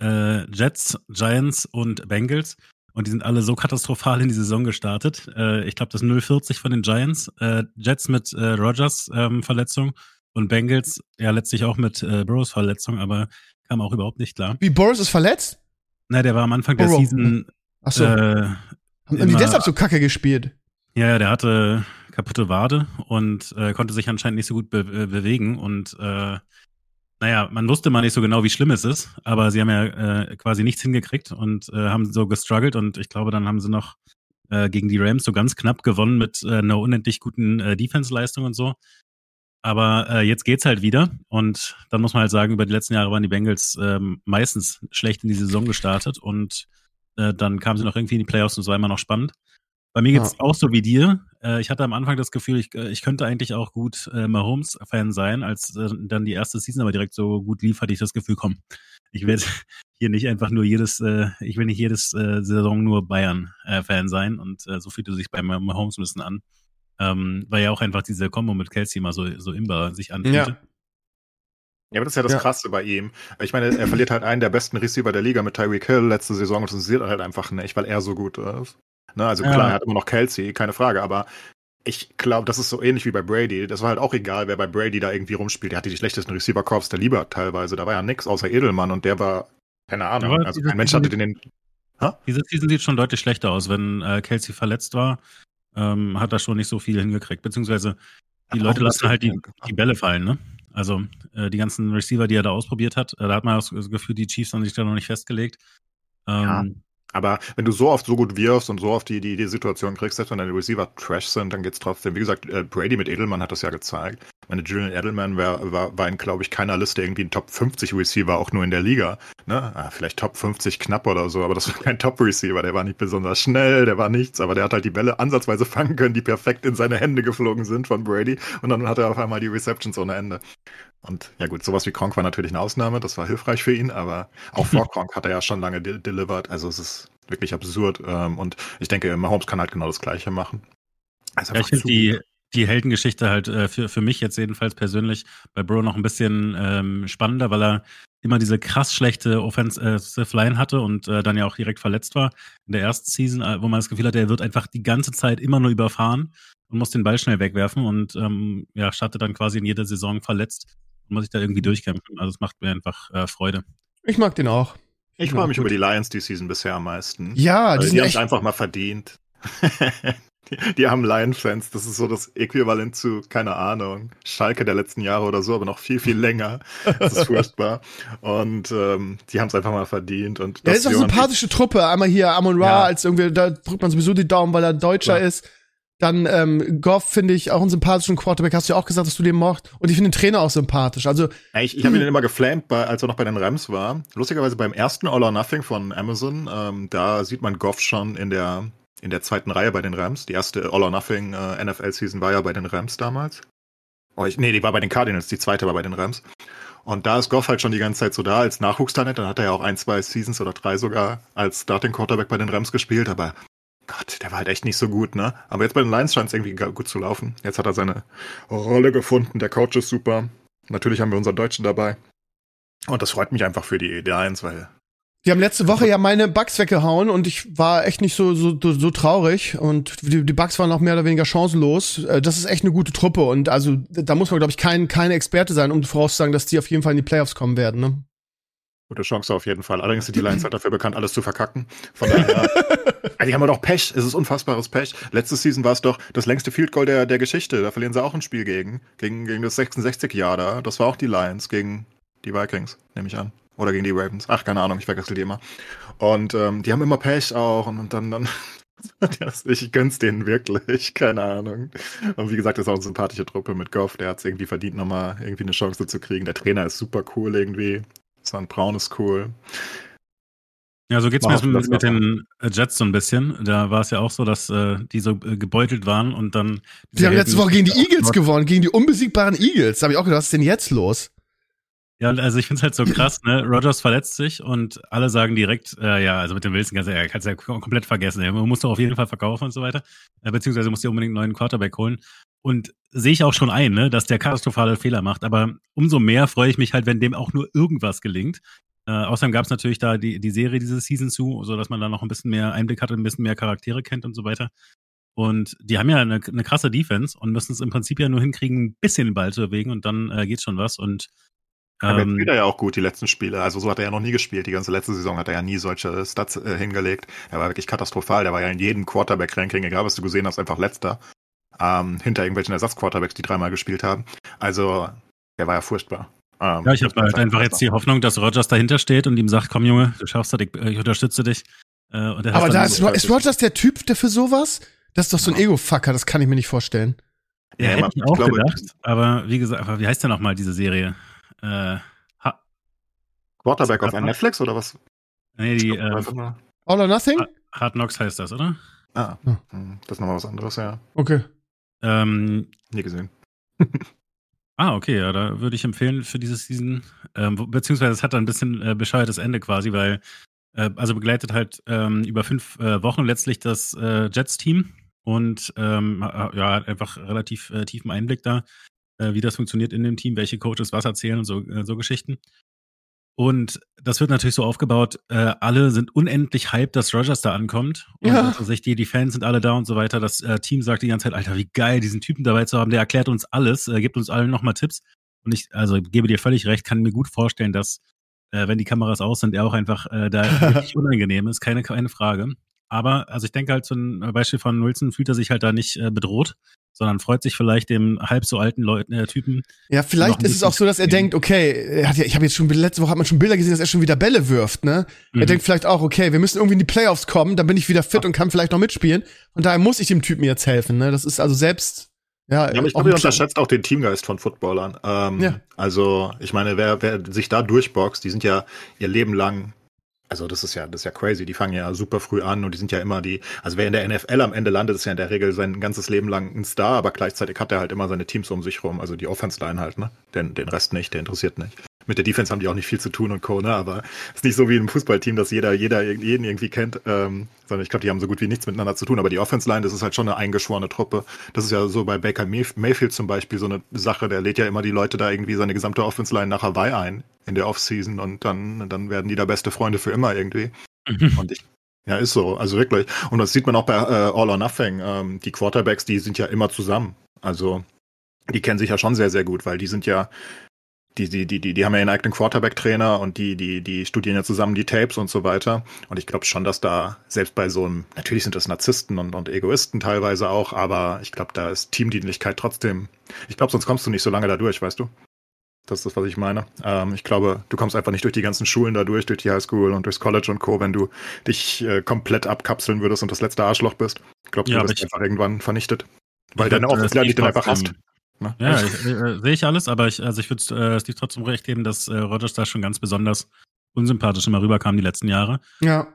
äh, Jets, Giants und Bengals. Und die sind alle so katastrophal in die Saison gestartet. Äh, ich glaube, das 040 von den Giants, äh, Jets mit äh, Rogers ähm, Verletzung und Bengals ja letztlich auch mit äh, Burrows Verletzung, aber kam auch überhaupt nicht klar. Wie Boris ist verletzt? Nein, der war am Anfang Burrow. der Season. Ach so. Äh, Haben die deshalb so kacke gespielt? Ja, der hatte kaputte Wade und äh, konnte sich anscheinend nicht so gut be äh, bewegen. Und äh, naja, man wusste mal nicht so genau, wie schlimm es ist, aber sie haben ja äh, quasi nichts hingekriegt und äh, haben so gestruggelt und ich glaube, dann haben sie noch äh, gegen die Rams so ganz knapp gewonnen mit äh, einer unendlich guten äh, Defense-Leistung und so. Aber äh, jetzt geht's halt wieder. Und dann muss man halt sagen, über die letzten Jahre waren die Bengals ähm, meistens schlecht in die Saison gestartet und äh, dann kamen sie noch irgendwie in die Playoffs und es war immer noch spannend. Bei mir geht's ja. auch so wie dir. Äh, ich hatte am Anfang das Gefühl, ich, äh, ich könnte eigentlich auch gut äh, Mahomes-Fan sein. Als äh, dann die erste Season aber direkt so gut lief, hatte ich das Gefühl, komm, ich werde hier nicht einfach nur jedes, äh, ich will nicht jedes äh, Saison nur Bayern-Fan äh, sein und äh, so fühlte sich bei Mahomes ein bisschen an. Ähm, weil ja auch einfach diese Kombo mit Kelsey mal so, so imbar sich anfühlte. Ja. Ja, aber das ist ja das ja. Krasse bei ihm. Ich meine, er verliert halt einen der besten Receiver der Liga mit Tyreek Hill letzte Saison und das interessiert halt einfach nicht, weil er so gut ist. Ne? Also klar, ja. er hat immer noch Kelsey, keine Frage, aber ich glaube, das ist so ähnlich wie bei Brady. Das war halt auch egal, wer bei Brady da irgendwie rumspielt. Der hatte die schlechtesten Receiver-Corps der Liga teilweise. Da war ja nix außer Edelmann und der war, keine Ahnung, also kein Mensch hatte den. Ha? Diese Season sieht schon deutlich schlechter aus. Wenn äh, Kelsey verletzt war, ähm, hat er schon nicht so viel hingekriegt. Beziehungsweise die Leute lassen halt die, die Bälle fallen, ne? Also äh, die ganzen Receiver, die er da ausprobiert hat, äh, da hat man das Gefühl, die Chiefs haben sich da noch nicht festgelegt. Ähm, ja. Aber wenn du so oft so gut wirfst und so oft die, die, die Situation kriegst, selbst wenn deine Receiver Trash sind, dann geht's trotzdem. Wie gesagt, äh, Brady mit Edelmann hat das ja gezeigt. Meine Julian Edelman war, war, war in, glaube ich, keiner Liste irgendwie ein Top 50 Receiver, auch nur in der Liga. Ne? Ah, vielleicht Top 50 knapp oder so, aber das war kein Top Receiver. Der war nicht besonders schnell, der war nichts, aber der hat halt die Bälle ansatzweise fangen können, die perfekt in seine Hände geflogen sind von Brady. Und dann hat er auf einmal die Receptions ohne Ende. Und ja gut, sowas wie Kronk war natürlich eine Ausnahme, das war hilfreich für ihn, aber auch vor Kronk hat er ja schon lange de delivered. Also es ist wirklich absurd. Ähm, und ich denke, Mahomes kann halt genau das Gleiche machen. Also ja, ich finde die, die Heldengeschichte halt äh, für, für mich jetzt jedenfalls persönlich bei Bro noch ein bisschen ähm, spannender, weil er immer diese krass schlechte Offensive Line hatte und äh, dann ja auch direkt verletzt war in der ersten Season, äh, wo man das Gefühl hatte, er wird einfach die ganze Zeit immer nur überfahren und muss den Ball schnell wegwerfen und ähm, ja, startet dann quasi in jeder Saison verletzt muss sich da irgendwie durchkämpfen. Also es macht mir einfach äh, Freude. Ich mag den auch. Ich freue mich gut. über die Lions die Season bisher am meisten. Ja, die, die haben es einfach mal verdient. die, die, haben Lion-Fans, das ist so das Äquivalent zu, keine Ahnung, Schalke der letzten Jahre oder so, aber noch viel, viel länger. Das ist furchtbar. Und ähm, die haben es einfach mal verdient. Und das ja, ist auch eine sympathische Truppe. Einmal hier Amon Ra, ja. als irgendwie, da drückt man sowieso die Daumen, weil er Deutscher ja. ist. Dann ähm, Goff finde ich auch einen sympathischen Quarterback. Hast du ja auch gesagt, dass du den mocht. Und ich finde den Trainer auch sympathisch. Also ja, ich, ich habe ihn immer geflammt, bei, als er noch bei den Rams war. Lustigerweise beim ersten All or Nothing von Amazon, ähm, da sieht man Goff schon in der in der zweiten Reihe bei den Rams. Die erste All or Nothing äh, NFL Season war ja bei den Rams damals. Oh, ich, nee, die war bei den Cardinals. Die zweite war bei den Rams. Und da ist Goff halt schon die ganze Zeit so da als Nachwuchstalent. Dann hat er ja auch ein, zwei Seasons oder drei sogar als Starting Quarterback bei den Rams gespielt. Aber Gott, der war halt echt nicht so gut, ne? Aber jetzt bei den Lions scheint es irgendwie gut zu laufen. Jetzt hat er seine Rolle gefunden. Der Coach ist super. Natürlich haben wir unseren Deutschen dabei. Und das freut mich einfach für die Lions, weil. Die haben letzte Woche ja meine Bugs weggehauen und ich war echt nicht so, so, so traurig und die, die Bugs waren auch mehr oder weniger chancenlos. Äh, das ist echt eine gute Truppe und also da muss man, glaube ich, kein, keine Experte sein, um vorauszusagen, dass die auf jeden Fall in die Playoffs kommen werden, ne? Gute Chance auf jeden Fall. Allerdings sind die Lions halt dafür bekannt, alles zu verkacken. Von daher, die haben wir doch Pech. Es ist unfassbares Pech. Letzte Season war es doch das längste Field Goal der, der Geschichte. Da verlieren sie auch ein Spiel gegen. Gegen, gegen das 66-Jahr da. Das war auch die Lions gegen die Vikings, nehme ich an. Oder gegen die Ravens. Ach, keine Ahnung, ich verwechsel die immer. Und ähm, die haben immer Pech auch. Und, und dann, dann ich gönn's denen wirklich, keine Ahnung. Und wie gesagt, das ist auch eine sympathische Truppe mit Goff, der hat es irgendwie verdient, nochmal irgendwie eine Chance zu kriegen. Der Trainer ist super cool irgendwie. San Braun ist cool. Ja, so geht's mir mit, mit den Jets so ein bisschen. Da war es ja auch so, dass äh, die so äh, gebeutelt waren und dann. Die haben letzte Woche gegen die Eagles gewonnen, gegen die unbesiegbaren Eagles. Da habe ich auch gedacht, was ist denn jetzt los? Ja, also ich finde es halt so krass, ne? Rogers verletzt sich und alle sagen direkt, äh, ja, also mit dem Wilson kannst du ja, kannst ja komplett vergessen. Man muss doch auf jeden Fall verkaufen und so weiter. Äh, beziehungsweise muss dir unbedingt einen neuen Quarterback holen. Und sehe ich auch schon ein, ne, dass der katastrophale Fehler macht. Aber umso mehr freue ich mich halt, wenn dem auch nur irgendwas gelingt. Äh, außerdem gab es natürlich da die, die Serie diese Season zu, so dass man da noch ein bisschen mehr Einblick hat und ein bisschen mehr Charaktere kennt und so weiter. Und die haben ja eine, eine krasse Defense und müssen es im Prinzip ja nur hinkriegen, ein bisschen den Ball zu bewegen und dann äh, geht schon was. Und aber ähm, spielt er ja auch gut, die letzten Spiele. Also so hat er ja noch nie gespielt. Die ganze letzte Saison hat er ja nie solche Stats äh, hingelegt. Er war wirklich katastrophal. Der war ja in jedem Quarterback-Ranking, egal was du gesehen hast, einfach letzter. Ähm, hinter irgendwelchen Ersatzquarterbacks, die dreimal gespielt haben. Also, der war ja furchtbar. Ähm, ja, ich habe halt einfach jetzt die Hoffnung, dass Rogers dahinter steht und ihm sagt, komm Junge, du schaffst das, ich, ich unterstütze dich. Äh, Aber da ist, ist Rogers der Typ, der für sowas? Das ist doch so ein Ego-Fucker, das kann ich mir nicht vorstellen. Ja, hätte ich auch glaube, gedacht, aber wie gesagt, aber wie heißt denn nochmal diese Serie? Äh, Quarterback auf Netflix oder was? Nee, die äh, All or Nothing? Hard Knocks heißt das, oder? Ah, hm. das ist nochmal was anderes, ja. Okay. Ähm, Nie gesehen. ah, okay, ja, da würde ich empfehlen für dieses Season, ähm, beziehungsweise es hat ein bisschen äh, bescheuertes Ende quasi, weil, äh, also begleitet halt ähm, über fünf äh, Wochen letztlich das äh, Jets-Team und ähm, ja, hat einfach relativ äh, tiefen Einblick da, äh, wie das funktioniert in dem Team, welche Coaches was erzählen und so, so Geschichten. Und das wird natürlich so aufgebaut, äh, alle sind unendlich hyped, dass Rogers da ankommt. Und ja. also sich die, die Fans sind alle da und so weiter. Das äh, Team sagt die ganze Zeit, Alter, wie geil, diesen Typen dabei zu haben, der erklärt uns alles, äh, gibt uns allen nochmal Tipps. Und ich, also gebe dir völlig recht, kann mir gut vorstellen, dass, äh, wenn die Kameras aus sind, er auch einfach äh, da wirklich unangenehm ist, keine, keine Frage. Aber, also ich denke halt, ein Beispiel von Wilson fühlt er sich halt da nicht äh, bedroht sondern freut sich vielleicht dem halb so alten Leuten, äh, Typen. Ja, vielleicht ist es auch so, dass er denkt, okay, er hat ja, ich habe jetzt schon letzte Woche hat man schon Bilder gesehen, dass er schon wieder Bälle wirft, ne? Mhm. Er denkt vielleicht auch, okay, wir müssen irgendwie in die Playoffs kommen, dann bin ich wieder fit und kann vielleicht noch mitspielen und daher muss ich dem Typen jetzt helfen, ne? Das ist also selbst ja, ja aber ich glaube, ihr unterschätzt auch den Teamgeist von Footballern. Ähm, ja. Also, ich meine, wer, wer sich da durchboxt, die sind ja ihr Leben lang also das ist ja, das ist ja crazy. Die fangen ja super früh an und die sind ja immer die, also wer in der NFL am Ende landet, ist ja in der Regel sein ganzes Leben lang ein Star, aber gleichzeitig hat er halt immer seine Teams um sich rum, also die Offense-Line halt, ne? Den, den Rest nicht, der interessiert nicht mit der Defense haben die auch nicht viel zu tun und Co. Ne? Aber es ist nicht so wie im Fußballteam, dass jeder, jeder jeden irgendwie kennt, ähm, sondern ich glaube, die haben so gut wie nichts miteinander zu tun. Aber die Offense Line, das ist halt schon eine eingeschworene Truppe. Das ist ja so bei Baker Mayfield zum Beispiel so eine Sache, der lädt ja immer die Leute da irgendwie seine gesamte Offense Line nach Hawaii ein in der Offseason und dann, dann werden die da beste Freunde für immer irgendwie. Mhm. Und ich ja, ist so, also wirklich. Und das sieht man auch bei äh, All or Nothing. Ähm, die Quarterbacks, die sind ja immer zusammen. Also die kennen sich ja schon sehr, sehr gut, weil die sind ja, die, die, die, die, die haben ja ihren eigenen Quarterback-Trainer und die, die, die studieren ja zusammen die Tapes und so weiter. Und ich glaube schon, dass da, selbst bei so einem, natürlich sind das Narzissten und, und Egoisten teilweise auch, aber ich glaube, da ist Teamdienlichkeit trotzdem. Ich glaube, sonst kommst du nicht so lange da durch, weißt du? Das ist das, was ich meine. Ähm, ich glaube, du kommst einfach nicht durch die ganzen Schulen da durch, durch die Highschool und durchs College und Co., wenn du dich äh, komplett abkapseln würdest und das letzte Arschloch bist. Ich glaube, du ja, wirst einfach irgendwann vernichtet. Weil deine Offensive dich dann einfach hasst. Ne? Ja, ich, äh, sehe ich alles, aber ich, also ich würde äh, Steve trotzdem recht geben, dass äh, Rogers da schon ganz besonders unsympathisch immer rüberkam die letzten Jahre. Ja.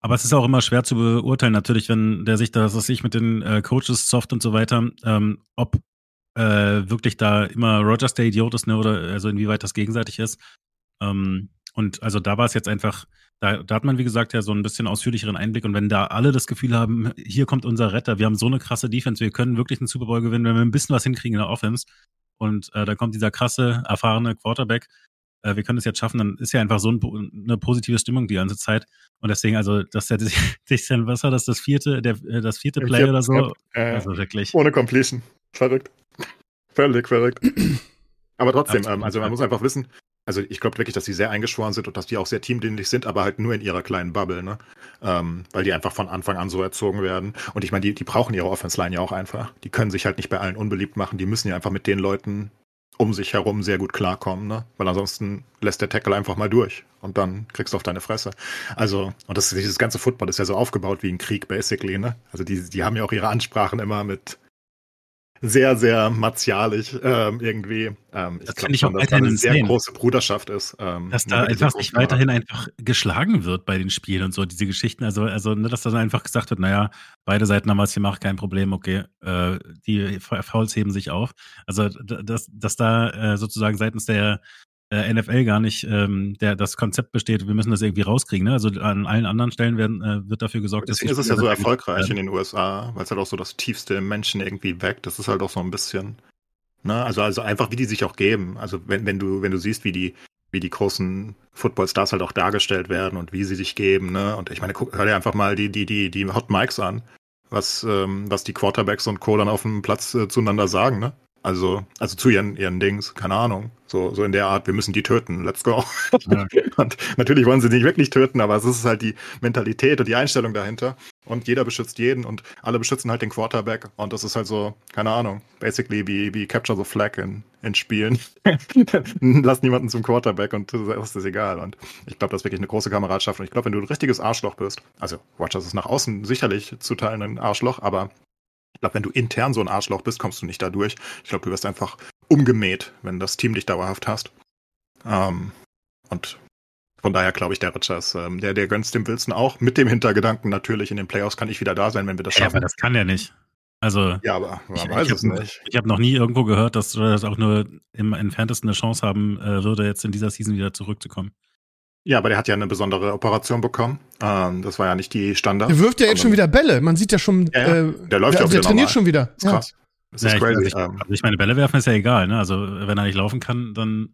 Aber es ist auch immer schwer zu beurteilen, natürlich, wenn der sich da, was ich mit den äh, Coaches soft und so weiter, ähm, ob äh, wirklich da immer Rogers der Idiot ist, ne, oder also inwieweit das gegenseitig ist. Ähm, und also da war es jetzt einfach, da, da hat man, wie gesagt, ja so ein bisschen ausführlicheren Einblick. Und wenn da alle das Gefühl haben, hier kommt unser Retter, wir haben so eine krasse Defense, wir können wirklich einen Super Bowl gewinnen, wenn wir ein bisschen was hinkriegen in der Offense. Und äh, da kommt dieser krasse, erfahrene Quarterback. Äh, wir können es jetzt schaffen, dann ist ja einfach so ein, eine positive Stimmung die ganze Zeit. Und deswegen, also, dass der sich, dann, was war das, vierte, der, äh, das vierte Play oder so? Äh, also wirklich. Ohne Completion. Verrückt. Völlig verrückt. Aber trotzdem, ähm, also man muss einfach wissen, also ich glaube wirklich, dass sie sehr eingeschworen sind und dass die auch sehr teamdienlich sind, aber halt nur in ihrer kleinen Bubble, ne? Ähm, weil die einfach von Anfang an so erzogen werden. Und ich meine, die, die brauchen ihre Offense-Line ja auch einfach. Die können sich halt nicht bei allen unbeliebt machen. Die müssen ja einfach mit den Leuten um sich herum sehr gut klarkommen, ne? Weil ansonsten lässt der Tackle einfach mal durch und dann kriegst du auf deine Fresse. Also, und das, dieses ganze Football ist ja so aufgebaut wie ein Krieg, basically, ne? Also die, die haben ja auch ihre Ansprachen immer mit sehr, sehr martialisch ähm, irgendwie. Ähm, ich glaube schon, dass da eine sehr große Bruderschaft ist. Ähm, dass da einfach sich weiterhin einfach geschlagen wird bei den Spielen und so, diese Geschichten. Also, also ne, dass dann einfach gesagt wird, naja, beide Seiten haben was gemacht, kein Problem, okay, äh, die Fouls heben sich auf. Also, dass, dass da äh, sozusagen seitens der äh, NFL gar nicht ähm, der, das Konzept besteht, wir müssen das irgendwie rauskriegen. Ne? Also an allen anderen Stellen werden, äh, wird dafür gesorgt, Deswegen dass ist es ja so erfolgreich in den USA, weil es halt auch so das tiefste Menschen irgendwie weckt. Das ist halt auch so ein bisschen, ne? Also, also einfach, wie die sich auch geben. Also wenn, wenn du, wenn du siehst, wie die, wie die großen Footballstars halt auch dargestellt werden und wie sie sich geben, ne? Und ich meine, guck, hör dir einfach mal die, die, die, die Hot Mics an, was, ähm, was die Quarterbacks und Co. dann auf dem Platz äh, zueinander sagen, ne? Also, also zu ihren, ihren Dings, keine Ahnung. So, so in der Art, wir müssen die töten, let's go. Ja. und natürlich wollen sie nicht wirklich töten, aber es ist halt die Mentalität und die Einstellung dahinter. Und jeder beschützt jeden und alle beschützen halt den Quarterback. Und das ist halt so, keine Ahnung, basically wie, wie Capture the Flag in, in Spielen. Lass niemanden zum Quarterback und das ist egal. Und ich glaube, das ist wirklich eine große Kameradschaft. Und ich glaube, wenn du ein richtiges Arschloch bist, also Rogers ist nach außen sicherlich zu teilen ein Arschloch, aber Ich glaube, wenn du intern so ein Arschloch bist, kommst du nicht da durch. Ich glaube, du wirst einfach umgemäht, wenn das Team dich dauerhaft hast. Ähm, und von daher glaube ich, der Richards, ähm, der, der gönnt dem Wilson auch mit dem Hintergedanken natürlich, in den Playoffs kann ich wieder da sein, wenn wir das schaffen. Ja, aber das kann er nicht. Also, ja, aber man ich, weiß ich es nicht. Ich habe noch nie irgendwo gehört, dass das auch nur im entferntesten eine Chance haben äh, würde, jetzt in dieser Season wieder zurückzukommen. Ja, aber der hat ja eine besondere Operation bekommen. Ähm, das war ja nicht die Standard. Der wirft ja jetzt schon wieder Bälle. Man sieht ja schon, ja, ja. Äh, der läuft der, ja Der trainiert schon wieder. Das ist krass. Das ist ja, crazy. Ich, also, ich, also ich meine, Bälle werfen ist ja egal, ne? Also wenn er nicht laufen kann, dann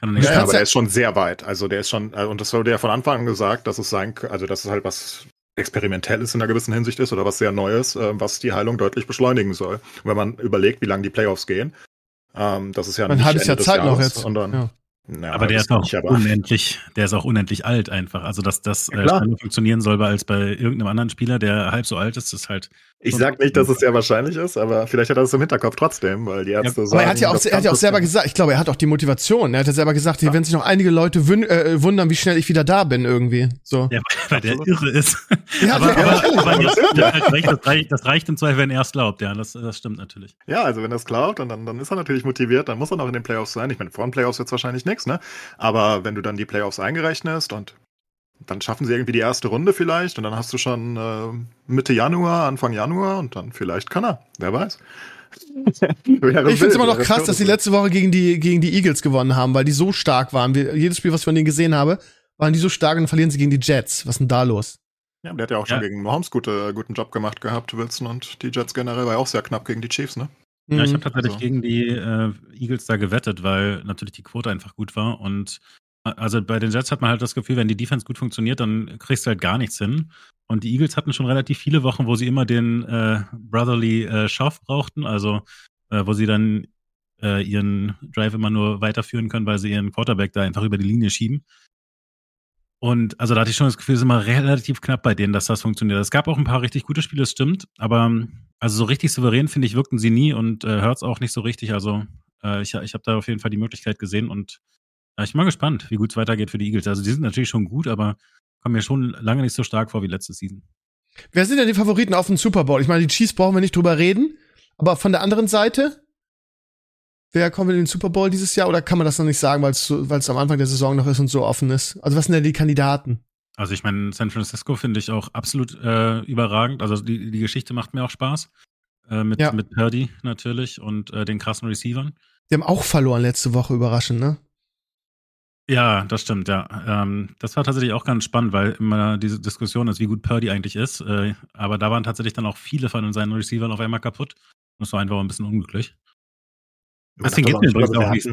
kann er nicht. Ja, aber der ist schon sehr weit. Also der ist schon, äh, und das wurde ja von Anfang an gesagt, dass es sein, also dass es halt was Experimentelles in einer gewissen Hinsicht ist oder was sehr Neues, äh, was die Heilung deutlich beschleunigen soll. Und wenn man überlegt, wie lange die Playoffs gehen, ähm, das ist ja ein halbes Jahr Zeit noch jetzt. Dann, ja. Ja, aber der ist auch nicht, unendlich, der ist auch unendlich alt einfach. Also dass das ja, äh, funktionieren soll als bei irgendeinem anderen Spieler, der halb so alt ist, ist halt. Ich sag nicht, dass es sehr wahrscheinlich ist, aber vielleicht hat er das im Hinterkopf trotzdem, weil die Ärzte ja, sagen. Aber er hat ja auch, er hat ja auch selber gesagt, ich glaube, er hat auch die Motivation. Er hat ja selber gesagt, hier, wenn sich noch einige Leute äh, wundern, wie schnell ich wieder da bin irgendwie. So. Ja, weil der irre ist. Ja, aber, aber, aber das, halt recht, das, reicht, das reicht im Zweifel, wenn er es glaubt. Ja, das, das stimmt natürlich. Ja, also wenn er es glaubt, dann, dann ist er natürlich motiviert, dann muss er noch in den Playoffs sein. Ich meine, vor den Playoffs wird es wahrscheinlich nichts, ne? Aber wenn du dann die Playoffs eingerechnest und dann schaffen sie irgendwie die erste Runde vielleicht und dann hast du schon äh, Mitte Januar, Anfang Januar und dann vielleicht kann er. Wer weiß. ich finde es immer noch krass, dass sie letzte Woche gegen die, gegen die Eagles gewonnen haben, weil die so stark waren. Wir, jedes Spiel, was ich von denen gesehen habe, waren die so stark und dann verlieren sie gegen die Jets. Was ist denn da los? Ja, der hat ja auch schon ja. gegen Mahomes gute, guten Job gemacht gehabt, Wilson und die Jets generell war ja auch sehr knapp gegen die Chiefs, ne? Ja, ich habe mhm. tatsächlich also. gegen die äh, Eagles da gewettet, weil natürlich die Quote einfach gut war. Und also bei den Jets hat man halt das Gefühl, wenn die Defense gut funktioniert, dann kriegst du halt gar nichts hin. Und die Eagles hatten schon relativ viele Wochen, wo sie immer den äh, Brotherly äh, Shove brauchten, also äh, wo sie dann äh, ihren Drive immer nur weiterführen können, weil sie ihren Quarterback da einfach über die Linie schieben. Und also da hatte ich schon das Gefühl, es ist immer relativ knapp bei denen, dass das funktioniert. Es gab auch ein paar richtig gute Spiele, das stimmt, aber also so richtig souverän, finde ich, wirkten sie nie und äh, hört es auch nicht so richtig. Also äh, ich, ich habe da auf jeden Fall die Möglichkeit gesehen und äh, ich bin mal gespannt, wie gut es weitergeht für die Eagles. Also die sind natürlich schon gut, aber kommen mir schon lange nicht so stark vor wie letzte Season. Wer sind denn die Favoriten auf den Super Bowl? Ich meine, die Chiefs brauchen wir nicht drüber reden, aber von der anderen Seite, wer kommt in den Super Bowl dieses Jahr oder kann man das noch nicht sagen, weil es so, am Anfang der Saison noch ist und so offen ist? Also was sind denn die Kandidaten? Also ich meine, San Francisco finde ich auch absolut äh, überragend. Also die, die Geschichte macht mir auch Spaß. Äh, mit, ja. mit Purdy natürlich und äh, den krassen Receivern. Die haben auch verloren letzte Woche, überraschend, ne? Ja, das stimmt, ja. Ähm, das war tatsächlich auch ganz spannend, weil immer diese Diskussion ist, wie gut Purdy eigentlich ist. Äh, aber da waren tatsächlich dann auch viele von seinen Receivern auf einmal kaputt. Das war einfach ein bisschen unglücklich. Deswegen geht mir übrigens auch nicht.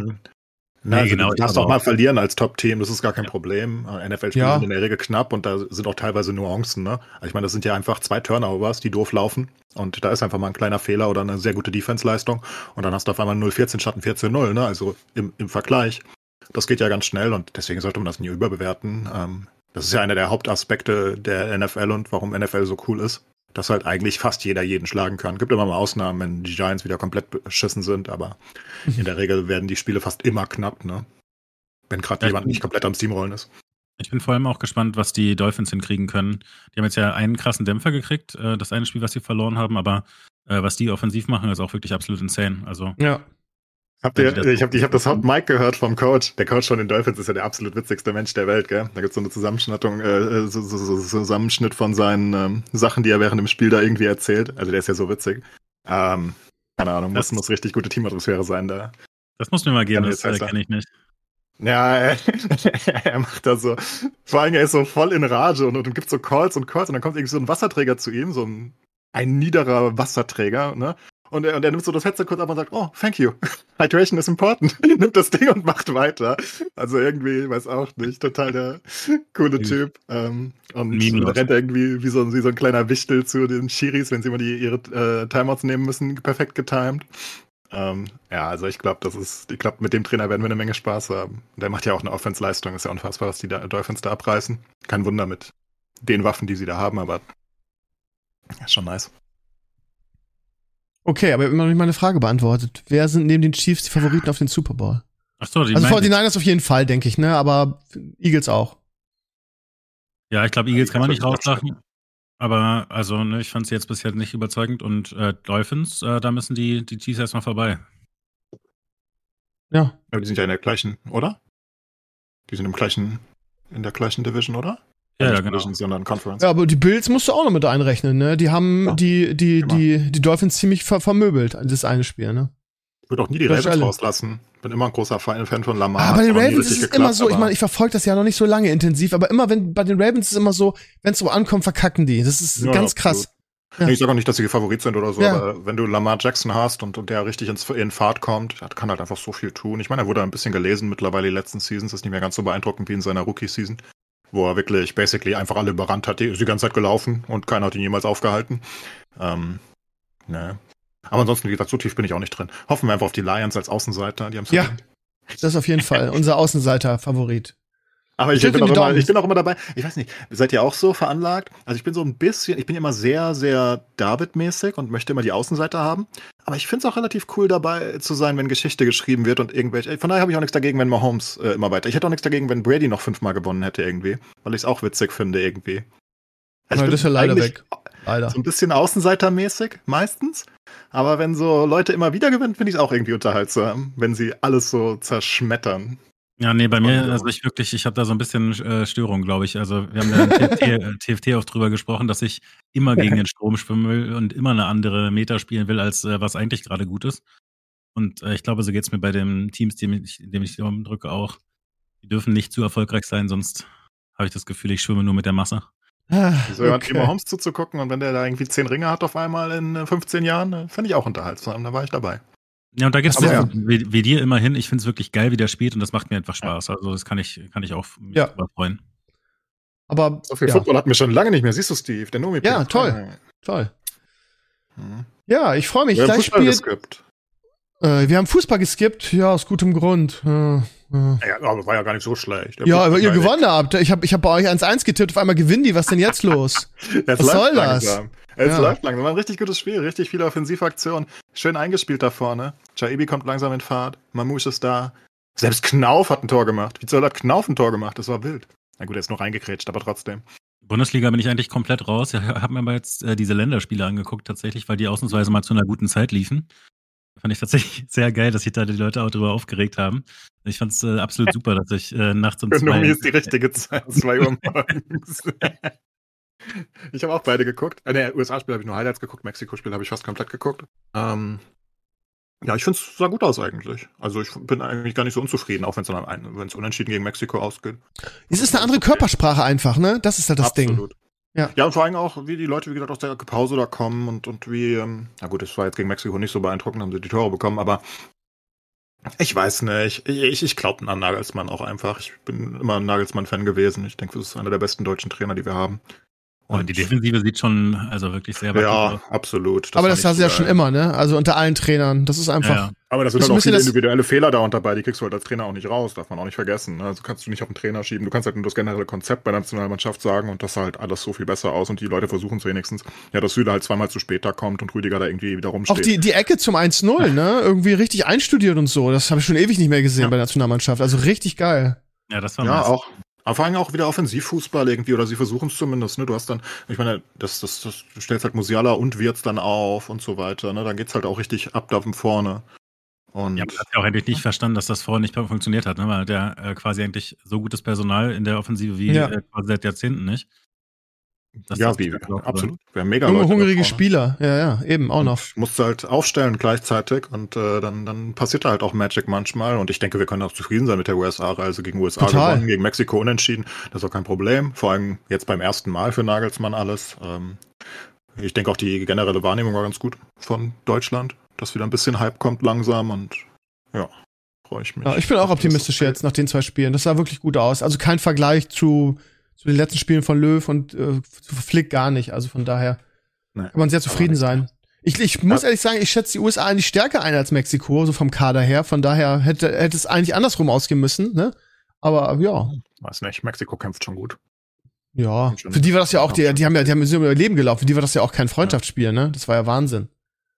Na, nee, also genau, du darfst auch mal verlieren als Top-Team, das ist gar kein ja. Problem. Äh, NFL-Spiele ja. sind in der Regel knapp und da sind auch teilweise Nuancen. Ne? Also ich meine, das sind ja einfach zwei Turnovers, die doof laufen. Und da ist einfach mal ein kleiner Fehler oder eine sehr gute Defense-Leistung. Und dann hast du auf einmal 0-14 statt 14-0, ne? Also im, im Vergleich. Das geht ja ganz schnell und deswegen sollte man das nie überbewerten. Ähm, das ist ja einer der Hauptaspekte der NFL und warum NFL so cool ist dass halt eigentlich fast jeder jeden schlagen kann. Gibt immer mal Ausnahmen, wenn die Giants wieder komplett beschissen sind, aber mhm. in der Regel werden die Spiele fast immer knapp, ne? Wenn gerade ja, jemand nicht komplett am Steamrollen ist. Ich bin vor allem auch gespannt, was die Dolphins hinkriegen können. Die haben jetzt ja einen krassen Dämpfer gekriegt, äh, das eine Spiel, was sie verloren haben, aber äh, was die offensiv machen, ist auch wirklich absolut insane. Also ja. Habt ihr, ich habe ich hab das Hot Mike gehört vom Coach. Der Coach von den Dolphins ist ja der absolut witzigste Mensch der Welt, gell? Da gibt's so eine Zusammenschnittung, äh, so, so, so, Zusammenschnitt von seinen ähm, Sachen, die er während dem Spiel da irgendwie erzählt. Also der ist ja so witzig. Ähm, keine Ahnung, das muss, muss richtig gute Teamatmosphäre sein da. Das muss mir mal geben, das äh, kenne ich nicht. Ja, er, er macht da so, vor allem er ist so voll in Rage und, und gibt so Calls und Calls und dann kommt irgendwie so ein Wasserträger zu ihm, so ein, ein niederer Wasserträger, ne? Und er, und er nimmt so das Headset kurz ab und sagt, oh, thank you. Hydration is important. nimmt das Ding und macht weiter. Also irgendwie, weiß auch nicht, total der coole Typ. Ähm, und Meme rennt irgendwie wie so, wie so ein kleiner Wichtel zu den Shiris, wenn sie immer die, ihre äh, Timeouts nehmen müssen, perfekt getimed. Ähm, ja, also ich glaube, das ist, ich glaube, mit dem Trainer werden wir eine Menge Spaß haben. Der macht ja auch eine Offense-Leistung, ist ja unfassbar, was die da, Dolphins da abreißen. Kein Wunder mit den Waffen, die sie da haben, aber ja, schon nice. Okay, aber immer noch nicht meine Frage beantwortet. Wer sind neben den Chiefs die Favoriten auf den Super Bowl? Ach so, die Also 49ers auf jeden Fall, denke ich, ne? Aber Eagles auch. Ja, ich glaube, Eagles kann man nicht rauslachen. Aber also, ne, ich fand sie jetzt bisher nicht überzeugend und äh, Dolphins, äh, da müssen die, die Chiefs erstmal vorbei. Ja. Aber die sind ja in der gleichen, oder? Die sind im gleichen, in der gleichen Division, oder? Ja, ja, genau. Sondern Conference. Ja, aber die Bills musst du auch noch mit einrechnen, ne? Die haben ja, die, die, die, die Dolphins ziemlich ver vermöbelt, das eine Spiel, ne? Ich würde auch nie die Ravens rauslassen. Bin immer ein großer Fan von Lamar. Aber bei den Ravens ist es geklappt, immer so, ich meine, ich verfolge das ja noch nicht so lange intensiv, aber immer wenn bei den Ravens ist es immer so, wenn es so ankommt, verkacken die. Das ist ja, ganz krass. Ja. Ich sage auch nicht, dass sie Favorit sind oder so, ja. aber wenn du Lamar Jackson hast und, und der richtig ins, in Fahrt kommt, der kann halt einfach so viel tun. Ich meine, er wurde ein bisschen gelesen mittlerweile die letzten Seasons, ist nicht mehr ganz so beeindruckend wie in seiner Rookie-Season, wo er wirklich basically einfach alle überrannt hat, die ist die ganze Zeit gelaufen und keiner hat ihn jemals aufgehalten. Ähm, ne. Aber ansonsten, wie gesagt, so tief bin ich auch nicht drin. Hoffen wir einfach auf die Lions als Außenseiter, die haben Ja, das ist auf jeden Fall unser Außenseiter-Favorit. Aber ich, ich bin, auch immer, ich bin auch immer dabei. Ich weiß nicht, seid ihr auch so veranlagt? Also ich bin so ein bisschen, ich bin immer sehr, sehr David-mäßig und möchte immer die Außenseite haben. Aber ich finde es auch relativ cool dabei zu sein, wenn Geschichte geschrieben wird und irgendwelche. Von daher habe ich auch nichts dagegen, wenn Mahomes äh, immer weiter. Ich hätte auch nichts dagegen, wenn Brady noch fünfmal gewonnen hätte irgendwie, weil ich es auch witzig finde irgendwie. Also das ist ja leider weg. Leider. So ein bisschen Außenseitermäßig meistens. Aber wenn so Leute immer wieder gewinnen, finde ich es auch irgendwie unterhaltsam, wenn sie alles so zerschmettern. Ja, nee, bei mir, also ich wirklich, ich habe da so ein bisschen äh, Störung, glaube ich. Also wir haben ja im TFT, TFT auch drüber gesprochen, dass ich immer gegen den Strom schwimmen will und immer eine andere Meta spielen will, als äh, was eigentlich gerade gut ist. Und äh, ich glaube, so geht's mir bei den Teams, dem ich, dem ich drücke, auch. Die dürfen nicht zu erfolgreich sein, sonst habe ich das Gefühl, ich schwimme nur mit der Masse. So okay. Thema Holmes zuzugucken und wenn der da irgendwie zehn Ringe hat auf einmal in 15 äh, Jahren, äh, finde ich auch unterhaltsam. Da war ich dabei. Ja, und da gibt's ja. wie, wie dir immerhin. Ich finde es wirklich geil, wie der spielt und das macht mir einfach Spaß. Also das kann ich, kann ich auch mich ja. freuen. Aber so viel ja. Football hatten wir schon lange nicht mehr. Siehst du, Steve? Der Nomi Ja, toll. Toll. Hm. Ja, ich freue mich. Wir Gleich haben Fußball geskippt. Äh, wir haben Fußball geskippt, ja, aus gutem Grund. Äh, äh. Ja, aber war ja gar nicht so schlecht. Der ja, aber ihr gewonnen habt. Ich habe ich hab bei euch 1-1 getippt, auf einmal gewinnen die. Was denn jetzt los? Was soll das? Langsam. Es ja. läuft langsam. War ein richtig gutes Spiel, richtig viele Offensivaktionen. Schön eingespielt da vorne. Jaibi kommt langsam in Fahrt. Mamouche ist da. Selbst Knauf hat ein Tor gemacht. Wie soll hat Knauf ein Tor gemacht? Das war wild. Na gut, er ist noch reingekrätscht, aber trotzdem. Bundesliga bin ich eigentlich komplett raus. Ich habe mir aber jetzt äh, diese Länderspiele angeguckt tatsächlich, weil die ausnahmsweise mal zu einer guten Zeit liefen. Fand ich tatsächlich sehr geil, dass sich da die Leute auch drüber aufgeregt haben. Ich fand es äh, absolut super, dass ich äh, nachts um zwei... ist die richtige Zeit, zwei Uhr morgens. Ich habe auch beide geguckt. Äh, ne, USA-Spiel habe ich nur Highlights geguckt, Mexiko-Spiel habe ich fast komplett geguckt. Ähm, ja, ich finde es sah gut aus eigentlich. Also ich bin eigentlich gar nicht so unzufrieden, auch wenn es unentschieden gegen Mexiko ausgeht. Es ist eine andere Körpersprache einfach, ne? Das ist halt das Absolut. Ding. Ja. ja, und vor allem auch, wie die Leute, wie gesagt, aus der Pause da kommen und, und wie, ähm, na gut, das war jetzt gegen Mexiko nicht so beeindruckend, haben sie die Tore bekommen, aber ich weiß nicht. Ich, ich glaube an Nagelsmann auch einfach. Ich bin immer ein Nagelsmann-Fan gewesen. Ich denke, das ist einer der besten deutschen Trainer, die wir haben. Und die Defensive sieht schon also wirklich sehr Ja, aus. absolut. Das aber das hast du ja schon immer, ne? Also unter allen Trainern. Das ist einfach. Ja, Aber das sind halt auch viele individuelle Fehler da und dabei, die kriegst du halt als Trainer auch nicht raus, darf man auch nicht vergessen. Ne? Also kannst du nicht auf den Trainer schieben. Du kannst halt nur das generelle Konzept bei der Nationalmannschaft sagen und das sah halt alles so viel besser aus und die Leute versuchen es wenigstens. Ja, dass Süle halt zweimal zu spät da kommt und Rüdiger da irgendwie wieder rumsteht. Auch die, die Ecke zum 1-0, ne? Irgendwie richtig einstudiert und so. Das habe ich schon ewig nicht mehr gesehen ja. bei der Nationalmannschaft. Also richtig geil. Ja, das war Ja, auch. Aber vor allem auch wieder Offensivfußball irgendwie, oder sie versuchen es zumindest, ne? Du hast dann, ich meine, das, das, das, du stellst halt Musiala und Wirtz dann auf und so weiter, ne? Dann geht's halt auch richtig ab da von vorne. Und ja, man hat ja auch endlich nicht verstanden, dass das vorher nicht funktioniert hat, ne? Weil der äh, quasi eigentlich so gutes Personal in der Offensive wie ja. äh, quasi seit Jahrzehnten nicht. Das ja, wie, absolut. Wir haben mega Junge, hungrige Spieler, ja, ja, eben auch noch. Musst du halt aufstellen gleichzeitig und äh, dann, dann passiert halt auch Magic manchmal und ich denke, wir können auch zufrieden sein mit der USA-Reise gegen USA Total. gewonnen, gegen Mexiko unentschieden. Das ist auch kein Problem. Vor allem jetzt beim ersten Mal für Nagelsmann alles. Ähm, ich denke auch die generelle Wahrnehmung war ganz gut von Deutschland, dass wieder ein bisschen Hype kommt langsam und ja, freue ich mich. Ja, ich bin auch optimistisch jetzt nach den zwei Spielen. Das sah wirklich gut aus. Also kein Vergleich zu zu den letzten Spielen von Löw und äh, zu Flick gar nicht. Also von daher nee, kann man sehr zufrieden sein. Ich, ich muss ja. ehrlich sagen, ich schätze die USA eigentlich stärker ein als Mexiko, so vom Kader her. Von daher hätte, hätte es eigentlich andersrum ausgehen müssen, ne? Aber ja. Weiß nicht, Mexiko kämpft schon gut. Ja, für die war das ja auch, die, die haben ja, die haben so über ihr Leben gelaufen, für die war das ja auch kein Freundschaftsspiel, ne? Das war ja Wahnsinn.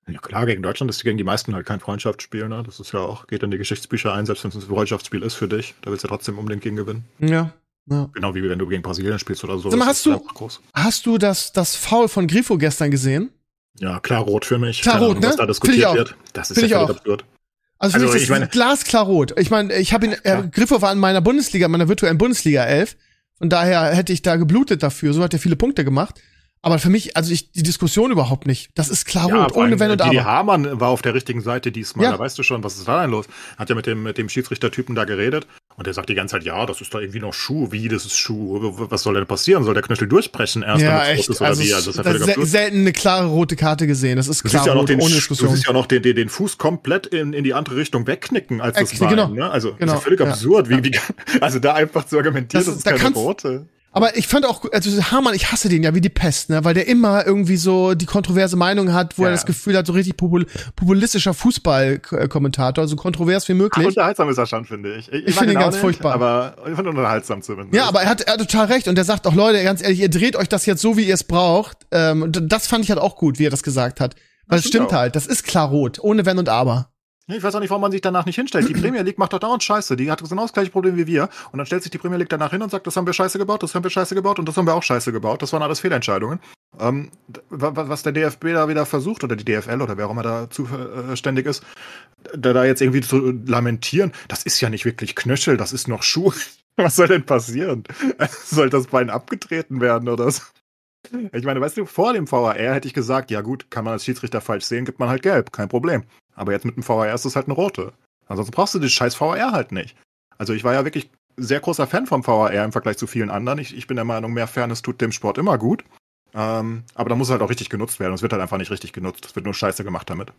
Ja klar, gegen Deutschland ist gegen die meisten halt kein Freundschaftsspiel, ne? Das ist ja auch, geht in die Geschichtsbücher ein, selbst wenn es ein Freundschaftsspiel ist für dich, da willst du ja trotzdem unbedingt gegen gewinnen. Ja. Ja. Genau wie wenn du gegen Brasilien spielst oder so. Sag mal, hast du, hast du das, das Foul von Grifo gestern gesehen? Ja, klar rot für mich. Klar rot, ne? Was da diskutiert wird. Das ist Find ja völlig absurd. Also, also ich, ich meine, glasklar rot. Ich meine, ich habe ihn, äh, Grifo war in meiner Bundesliga, meiner virtuellen Bundesliga 11. Von daher hätte ich da geblutet dafür. So hat er viele Punkte gemacht. Aber für mich, also ich, die Diskussion überhaupt nicht. Das ist klar ja, rot, ohne Wenn und Aber. Die Hamann war auf der richtigen Seite diesmal. Ja. Da weißt du schon, was ist da denn los? Hat ja mit dem, mit dem Schiedsrichtertypen da geredet. Und der sagt die ganze Zeit, ja, das ist da irgendwie noch Schuh. Wie, das ist Schuh. Was soll denn passieren? Soll der Knöchel durchbrechen erst, ja, echt. Ist, oder also wie? Also das ist ja se selten eine klare rote Karte gesehen. Das ist klar ja rot, den, ohne Diskussion. Du siehst ja noch den, den, den Fuß komplett in, in die andere Richtung wegknicken als das Bein. Genau. Ne? Also genau. das ist ja völlig absurd. Wie, wie, also da einfach zu argumentieren, das, das ist da keine rote. Aber ich fand auch, also Hamann, ich hasse den ja wie die Pest, ne, weil der immer irgendwie so die kontroverse Meinung hat, wo ja. er das Gefühl hat, so richtig popul populistischer Fußballkommentator, so kontrovers wie möglich. Ach, unterhaltsam ist er schon, finde ich. Ich, ich finde ihn ganz nicht, furchtbar. Aber ich finde unterhaltsam zumindest. Ja, aber er hat, er hat total recht und er sagt auch, Leute, ganz ehrlich, ihr dreht euch das jetzt so, wie ihr es braucht. Ähm, und das fand ich halt auch gut, wie er das gesagt hat. Weil es stimmt auch. halt, das ist klar rot, ohne Wenn und Aber. Ich weiß auch nicht, warum man sich danach nicht hinstellt. Die Premier League macht doch dauernd Scheiße. Die hat genau das gleiche Problem wie wir. Und dann stellt sich die Premier League danach hin und sagt, das haben wir Scheiße gebaut, das haben wir Scheiße gebaut und das haben wir auch Scheiße gebaut. Das waren alles Fehlentscheidungen. Ähm, was der DFB da wieder versucht, oder die DFL oder wer auch immer da zuständig ist, da, da jetzt irgendwie zu lamentieren, das ist ja nicht wirklich Knöchel, das ist noch Schuh. Was soll denn passieren? Soll das Bein abgetreten werden oder so? Ich meine, weißt du, vor dem VAR hätte ich gesagt, ja gut, kann man als Schiedsrichter falsch sehen, gibt man halt gelb, kein Problem. Aber jetzt mit dem VAR ist es halt eine rote. Ansonsten brauchst du das scheiß VAR halt nicht. Also ich war ja wirklich sehr großer Fan vom VAR im Vergleich zu vielen anderen. Ich, ich bin der Meinung, mehr Fairness tut dem Sport immer gut. Ähm, aber da muss es halt auch richtig genutzt werden. Es wird halt einfach nicht richtig genutzt. Es wird nur Scheiße gemacht damit.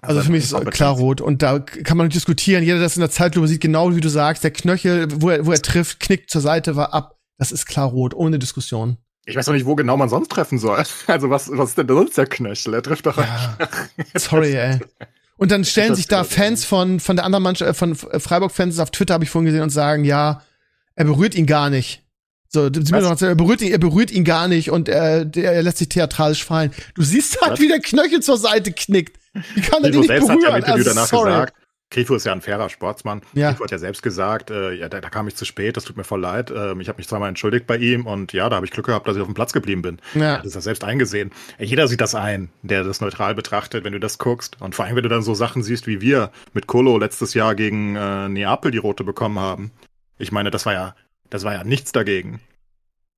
Also, also für mich ist es klar rot und da kann man diskutieren. Jeder, der das in der Zeitlupe sieht, genau wie du sagst, der Knöchel, wo er, wo er trifft, knickt zur Seite, war ab. Das ist klar rot, ohne Diskussion. Ich weiß auch nicht, wo genau man sonst treffen soll. Also was, was ist denn sonst der Knöchel? Er trifft doch. Ja. Sorry, ey. Und dann stellen sich da Fans von, von der anderen Mannschaft, äh, von Freiburg-Fans auf Twitter, habe ich vorhin gesehen, und sagen, ja, er berührt ihn gar nicht. So, er berührt ihn, er berührt ihn gar nicht und er, er lässt sich theatralisch fallen. Du siehst halt, Was? wie der Knöchel zur Seite knickt. Wie kann er den nicht berühren? Hat Interview also, danach sorry. gesagt, Grifo ist ja ein fairer Sportsmann. Ja. Grifo hat ja selbst gesagt, äh, ja, da, da, kam ich zu spät, das tut mir voll leid. Ähm, ich habe mich zweimal entschuldigt bei ihm und ja, da habe ich Glück gehabt, dass ich auf dem Platz geblieben bin. Ja. Das ist er selbst eingesehen. Jeder sieht das ein, der das neutral betrachtet, wenn du das guckst. Und vor allem, wenn du dann so Sachen siehst, wie wir mit Colo letztes Jahr gegen äh, Neapel die rote bekommen haben. Ich meine, das war ja, das war ja nichts dagegen.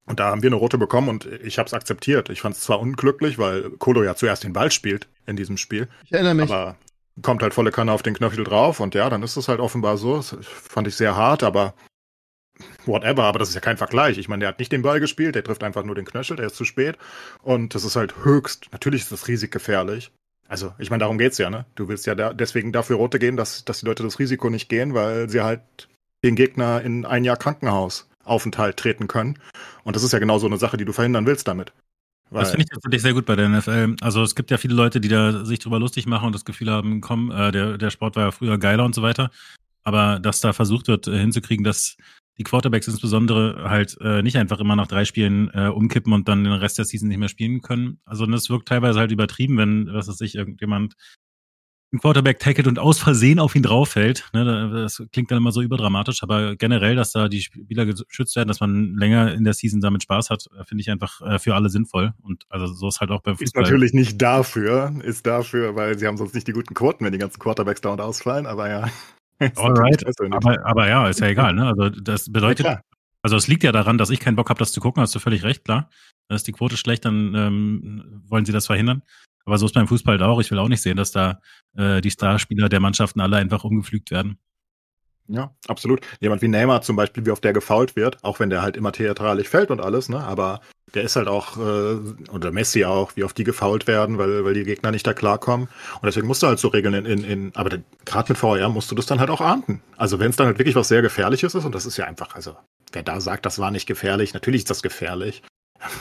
Und da haben wir eine rote bekommen und ich habe es akzeptiert. Ich fand es zwar unglücklich, weil Colo ja zuerst den Ball spielt in diesem Spiel. Ich erinnere mich. Aber kommt halt volle Kanne auf den Knöchel drauf und ja, dann ist es halt offenbar so. Das fand ich sehr hart, aber whatever, aber das ist ja kein Vergleich. Ich meine, der hat nicht den Ball gespielt, der trifft einfach nur den Knöchel, der ist zu spät und das ist halt höchst, natürlich ist das Risik gefährlich. Also, ich meine, darum geht's ja, ne? Du willst ja da, deswegen dafür rote gehen, dass, dass die Leute das Risiko nicht gehen, weil sie halt den Gegner in ein Jahr Krankenhausaufenthalt treten können. Und das ist ja genau so eine Sache, die du verhindern willst damit. Das finde ich tatsächlich sehr gut bei der NFL. Also es gibt ja viele Leute, die da sich drüber lustig machen und das Gefühl haben, komm, äh, der, der Sport war ja früher geiler und so weiter. Aber dass da versucht wird, äh, hinzukriegen, dass die Quarterbacks insbesondere halt äh, nicht einfach immer nach drei Spielen äh, umkippen und dann den Rest der Season nicht mehr spielen können. Also das wirkt teilweise halt übertrieben, wenn, was weiß ich, irgendjemand ein Quarterback tackelt und aus Versehen auf ihn drauffällt. Ne, das klingt dann immer so überdramatisch, aber generell, dass da die Spieler geschützt werden, dass man länger in der Season damit Spaß hat, äh, finde ich einfach äh, für alle sinnvoll. Und also so ist halt auch beim Fußball. Ist natürlich nicht dafür, ist dafür, weil sie haben sonst nicht die guten Quoten, wenn die ganzen Quarterbacks dauernd ausfallen, aber ja. Alright. Aber, aber ja, ist ja egal. Ne? Also das bedeutet, ja, also es liegt ja daran, dass ich keinen Bock habe, das zu gucken, hast du völlig recht, klar. Ist die Quote schlecht, dann ähm, wollen sie das verhindern. Aber so ist beim Fußball auch. Ich will auch nicht sehen, dass da äh, die Starspieler der Mannschaften alle einfach umgepflügt werden. Ja, absolut. Jemand wie Neymar zum Beispiel, wie oft der gefault wird, auch wenn der halt immer theatralisch fällt und alles, ne? Aber der ist halt auch, äh, oder Messi auch, wie oft die gefault werden, weil, weil die Gegner nicht da klarkommen. Und deswegen musst du halt so regeln in, in, in aber gerade mit VR musst du das dann halt auch ahnden. Also wenn es dann halt wirklich was sehr Gefährliches ist, und das ist ja einfach, also wer da sagt, das war nicht gefährlich, natürlich ist das gefährlich.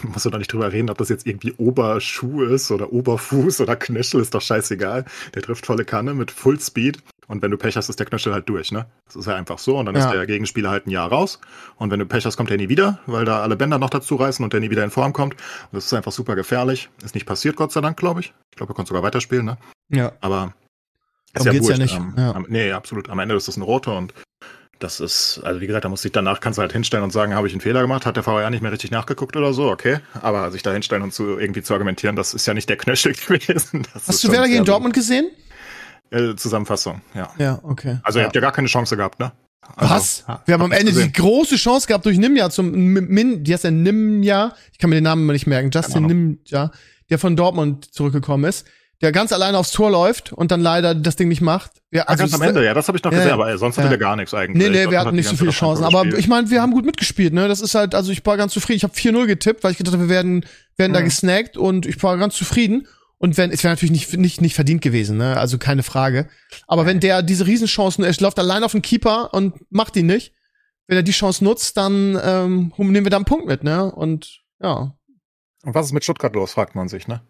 Musst du da nicht drüber reden, ob das jetzt irgendwie Oberschuh ist oder Oberfuß oder Knöchel, ist doch scheißegal. Der trifft volle Kanne mit Full Speed. Und wenn du Pech hast, ist der Knöchel halt durch, ne? Das ist ja einfach so. Und dann ja. ist der Gegenspieler halt ein Jahr raus. Und wenn du Pech hast, kommt er nie wieder, weil da alle Bänder noch dazu reißen und der nie wieder in Form kommt. Und das ist einfach super gefährlich. Ist nicht passiert, Gott sei Dank, glaube ich. Ich glaube, er konnte sogar weiterspielen, ne? Ja. Aber ist ja, geht's ja nicht. Ähm, ja. Am, nee, absolut. Am Ende ist das eine rote und das ist, also wie gesagt, da muss ich danach, kannst du halt hinstellen und sagen, habe ich einen Fehler gemacht, hat der VR nicht mehr richtig nachgeguckt oder so, okay. Aber sich da hinstellen und zu irgendwie zu argumentieren, das ist ja nicht der Knöchel gewesen. Hast du Werder gegen Dortmund gesehen? Äh, Zusammenfassung, ja. Ja, okay. Also ja. ihr habt ja gar keine Chance gehabt, ne? Also, Was? Wir haben am Ende die große Chance gehabt durch Nimja zum Min, die heißt ja Nimja, ich kann mir den Namen nicht merken, Justin Nimja, der von Dortmund zurückgekommen ist, der ganz alleine aufs Tor läuft und dann leider das Ding nicht macht. Ja, also ganz am Ende, ja, das habe ich noch ja, gesehen, aber sonst ja. hatte wir gar nichts eigentlich. Nee, nee, wir hatten nicht so viele Chancen. Aber ich meine, wir haben gut mitgespielt, ne? Das ist halt, also ich war ganz zufrieden. Ich habe 4-0 getippt, weil ich gedacht habe, wir werden, werden mhm. da gesnackt und ich war ganz zufrieden. Und wenn, es wäre natürlich nicht, nicht, nicht verdient gewesen, ne? Also keine Frage. Aber wenn der diese Riesenchancen, er läuft allein auf den Keeper und macht ihn nicht, wenn er die Chance nutzt, dann ähm, nehmen wir da einen Punkt mit, ne? Und ja. Und was ist mit Stuttgart los, fragt man sich, ne?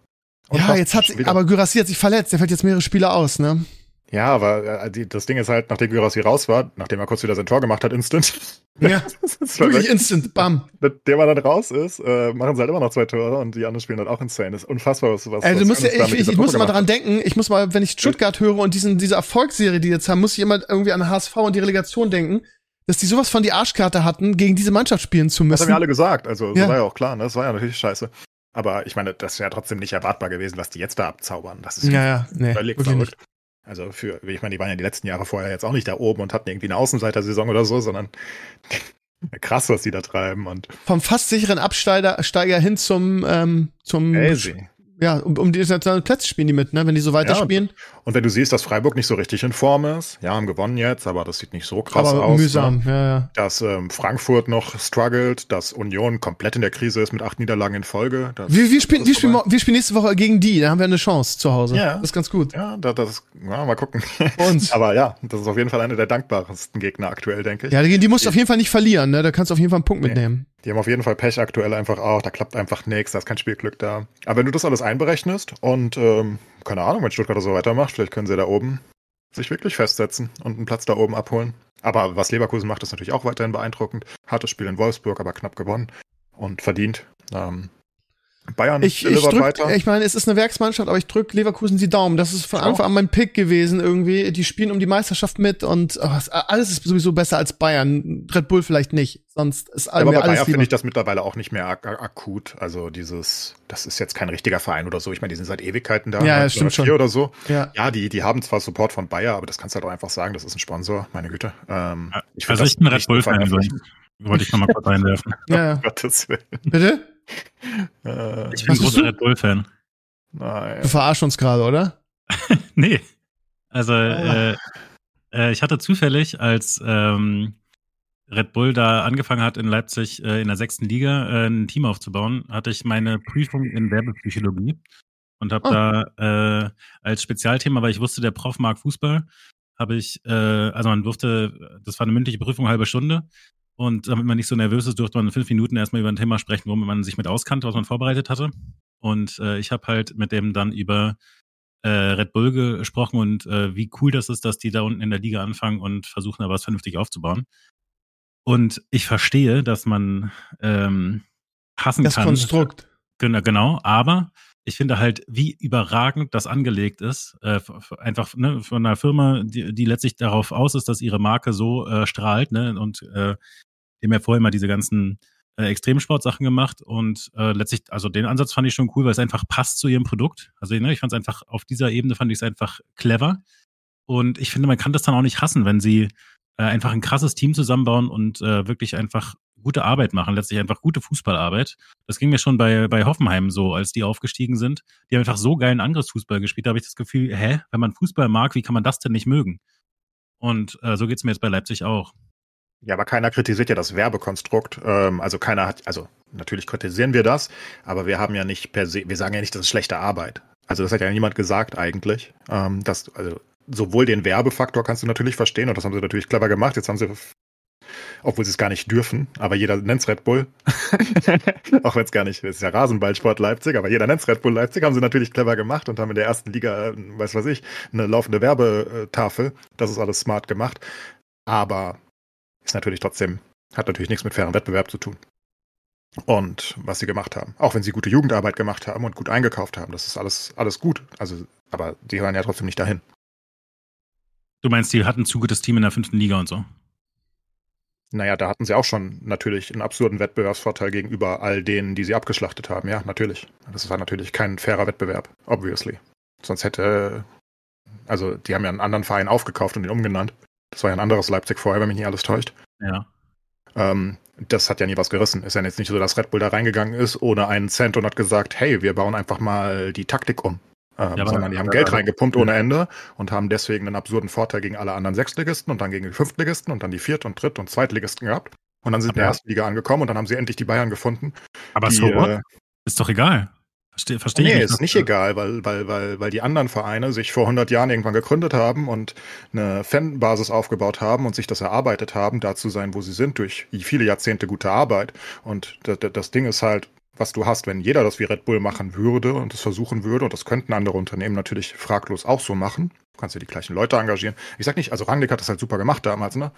Und ja, jetzt hat aber Gyrassi hat sich verletzt, der fällt jetzt mehrere Spiele aus, ne? Ja, aber äh, das Ding ist halt, nachdem Gyrassi raus war, nachdem er kurz wieder sein Tor gemacht hat, instant. Ja, wirklich instant, bam. Der mal dann raus ist, äh, machen sie halt immer noch zwei Tore und die anderen spielen halt auch insane. Das ist unfassbar, was, was, also, du musst ja, ich, ich, ich muss mal dran denken, ich muss mal, wenn ich Stuttgart höre und diesen, diese Erfolgsserie, die jetzt haben, muss ich immer irgendwie an HSV und die Relegation denken, dass die sowas von die Arschkarte hatten, gegen diese Mannschaft spielen zu müssen. Das haben ja alle gesagt, also das ja. war ja auch klar, ne? das war ja natürlich scheiße. Aber ich meine, das wäre trotzdem nicht erwartbar gewesen, was die jetzt da abzaubern. Das ist ja, ja, nee, völlig verrückt. Nicht. Also für, ich meine, die waren ja die letzten Jahre vorher jetzt auch nicht da oben und hatten irgendwie eine Außenseiter-Saison oder so, sondern krass, was die da treiben. Und Vom fast sicheren Absteiger Steiger hin zum, ähm, zum Crazy ja, um, um die internationalen Plätze spielen die mit, ne? Wenn die so weiterspielen. Ja, und wenn du siehst, dass Freiburg nicht so richtig in Form ist, ja, haben gewonnen jetzt, aber das sieht nicht so krass aber aus. Mühsam, ne? ja, ja. Dass ähm, Frankfurt noch struggelt, dass Union komplett in der Krise ist mit acht Niederlagen in Folge. wir, wir, spielen, wir, spielen, wir spielen nächste Woche gegen die, da haben wir eine Chance zu Hause. Ja. Das ist ganz gut. Ja, das, das ja, mal gucken. Und? aber ja, das ist auf jeden Fall einer der dankbarsten Gegner aktuell, denke ich. Ja, die, die musst du auf jeden Fall nicht verlieren, ne? Da kannst du auf jeden Fall einen Punkt nee. mitnehmen. Die haben auf jeden Fall Pech aktuell einfach auch, da klappt einfach nichts, da ist kein Spielglück da. Aber wenn du das alles einberechnest und, ähm, keine Ahnung, wenn Stuttgart so weitermacht, vielleicht können sie da oben sich wirklich festsetzen und einen Platz da oben abholen. Aber was Leverkusen macht, ist natürlich auch weiterhin beeindruckend. Hartes Spiel in Wolfsburg, aber knapp gewonnen und verdient. Ähm, Bayern ich, ich drück, weiter. Ich meine, es ist eine Werksmannschaft, aber ich drücke Leverkusen die Daumen. Das ist von Anfang an mein Pick gewesen irgendwie. Die spielen um die Meisterschaft mit und oh, alles ist sowieso besser als Bayern. Red Bull vielleicht nicht. Sonst ist ja, aber bei Bayern finde ich das mittlerweile auch nicht mehr ak akut. Also dieses, das ist jetzt kein richtiger Verein oder so. Ich meine, die sind seit Ewigkeiten da. Ja, halt, stimmt schon. oder so. Ja. ja, die, die haben zwar Support von Bayer, aber das kannst du halt auch einfach sagen. Das ist ein Sponsor. Meine Güte. Ähm, ich also ich bin Red Bull-Fan. Wollte ich noch mal kurz einwerfen. Ja, ja. Gottes Willen. Bitte? Äh, ich bin großer Red Bull-Fan. Nein. Du verarschst uns gerade, oder? nee. Also, äh, äh, ich hatte zufällig, als ähm, Red Bull da angefangen hat, in Leipzig äh, in der sechsten Liga äh, ein Team aufzubauen, hatte ich meine Prüfung in Werbepsychologie und habe oh. da äh, als Spezialthema, weil ich wusste, der Prof mag Fußball, habe ich, äh, also man durfte, das war eine mündliche Prüfung, halbe Stunde, und damit man nicht so nervös ist, durfte man in fünf Minuten erstmal über ein Thema sprechen, womit man sich mit auskannte, was man vorbereitet hatte. Und äh, ich habe halt mit dem dann über äh, Red Bull gesprochen und äh, wie cool das ist, dass die da unten in der Liga anfangen und versuchen, da was vernünftig aufzubauen. Und ich verstehe, dass man ähm, hassen das kann. Das Konstrukt. Genau, genau, aber ich finde halt, wie überragend das angelegt ist. Äh, einfach ne, von einer Firma, die, die letztlich darauf aus ist, dass ihre Marke so äh, strahlt. Ne? Und äh, haben ja vorher mal diese ganzen äh, Extremsportsachen gemacht. Und äh, letztlich, also den Ansatz fand ich schon cool, weil es einfach passt zu ihrem Produkt. Also ne, ich fand es einfach, auf dieser Ebene fand ich es einfach clever. Und ich finde, man kann das dann auch nicht hassen, wenn sie äh, einfach ein krasses Team zusammenbauen und äh, wirklich einfach gute Arbeit machen, letztlich einfach gute Fußballarbeit. Das ging mir schon bei, bei Hoffenheim so, als die aufgestiegen sind. Die haben einfach so geilen Angriffsfußball gespielt. Da habe ich das Gefühl, hä, wenn man Fußball mag, wie kann man das denn nicht mögen? Und äh, so geht's mir jetzt bei Leipzig auch. Ja, aber keiner kritisiert ja das Werbekonstrukt. Ähm, also keiner hat, also natürlich kritisieren wir das, aber wir haben ja nicht per se, wir sagen ja nicht, das ist schlechte Arbeit. Also das hat ja niemand gesagt eigentlich. Ähm, dass, also sowohl den Werbefaktor kannst du natürlich verstehen und das haben sie natürlich clever gemacht. Jetzt haben sie obwohl sie es gar nicht dürfen, aber jeder nennt es Red Bull. Auch wenn es gar nicht, es ist ja Rasenballsport Leipzig, aber jeder nennt es Red Bull Leipzig, haben sie natürlich clever gemacht und haben in der ersten Liga, weiß was ich, eine laufende Werbetafel. Das ist alles smart gemacht. Aber ist natürlich trotzdem, hat natürlich nichts mit fairem Wettbewerb zu tun. Und was sie gemacht haben. Auch wenn sie gute Jugendarbeit gemacht haben und gut eingekauft haben, das ist alles, alles gut. Also, aber die hören ja trotzdem nicht dahin. Du meinst, die hatten zu gutes Team in der fünften Liga und so? Naja, da hatten sie auch schon natürlich einen absurden Wettbewerbsvorteil gegenüber all denen, die sie abgeschlachtet haben. Ja, natürlich. Das war natürlich kein fairer Wettbewerb, obviously. Sonst hätte, also die haben ja einen anderen Verein aufgekauft und ihn umgenannt. Das war ja ein anderes Leipzig vorher, wenn mich nicht alles täuscht. Ja. Ähm, das hat ja nie was gerissen. Ist ja jetzt nicht so, dass Red Bull da reingegangen ist ohne einen Cent und hat gesagt, hey, wir bauen einfach mal die Taktik um. Ähm, ja, sondern die haben Geld reingepumpt ohne Ende und haben deswegen einen absurden Vorteil gegen alle anderen Sechstligisten und dann gegen die Fünftligisten und dann die Viert- und Dritt- und Zweitligisten gehabt. Und dann sind sie in der ersten Liga angekommen und dann haben sie endlich die Bayern gefunden. Aber die, so äh, ist doch egal. Verstehe versteh nee, nicht, ist nicht egal, weil, weil, weil, weil die anderen Vereine sich vor 100 Jahren irgendwann gegründet haben und eine Fanbasis aufgebaut haben und sich das erarbeitet haben, da zu sein, wo sie sind, durch viele Jahrzehnte gute Arbeit. Und das, das Ding ist halt, was du hast, wenn jeder das wie Red Bull machen würde und es versuchen würde, und das könnten andere Unternehmen natürlich fraglos auch so machen. Du kannst ja die gleichen Leute engagieren. Ich sag nicht, also Rangnick hat das halt super gemacht damals, ne?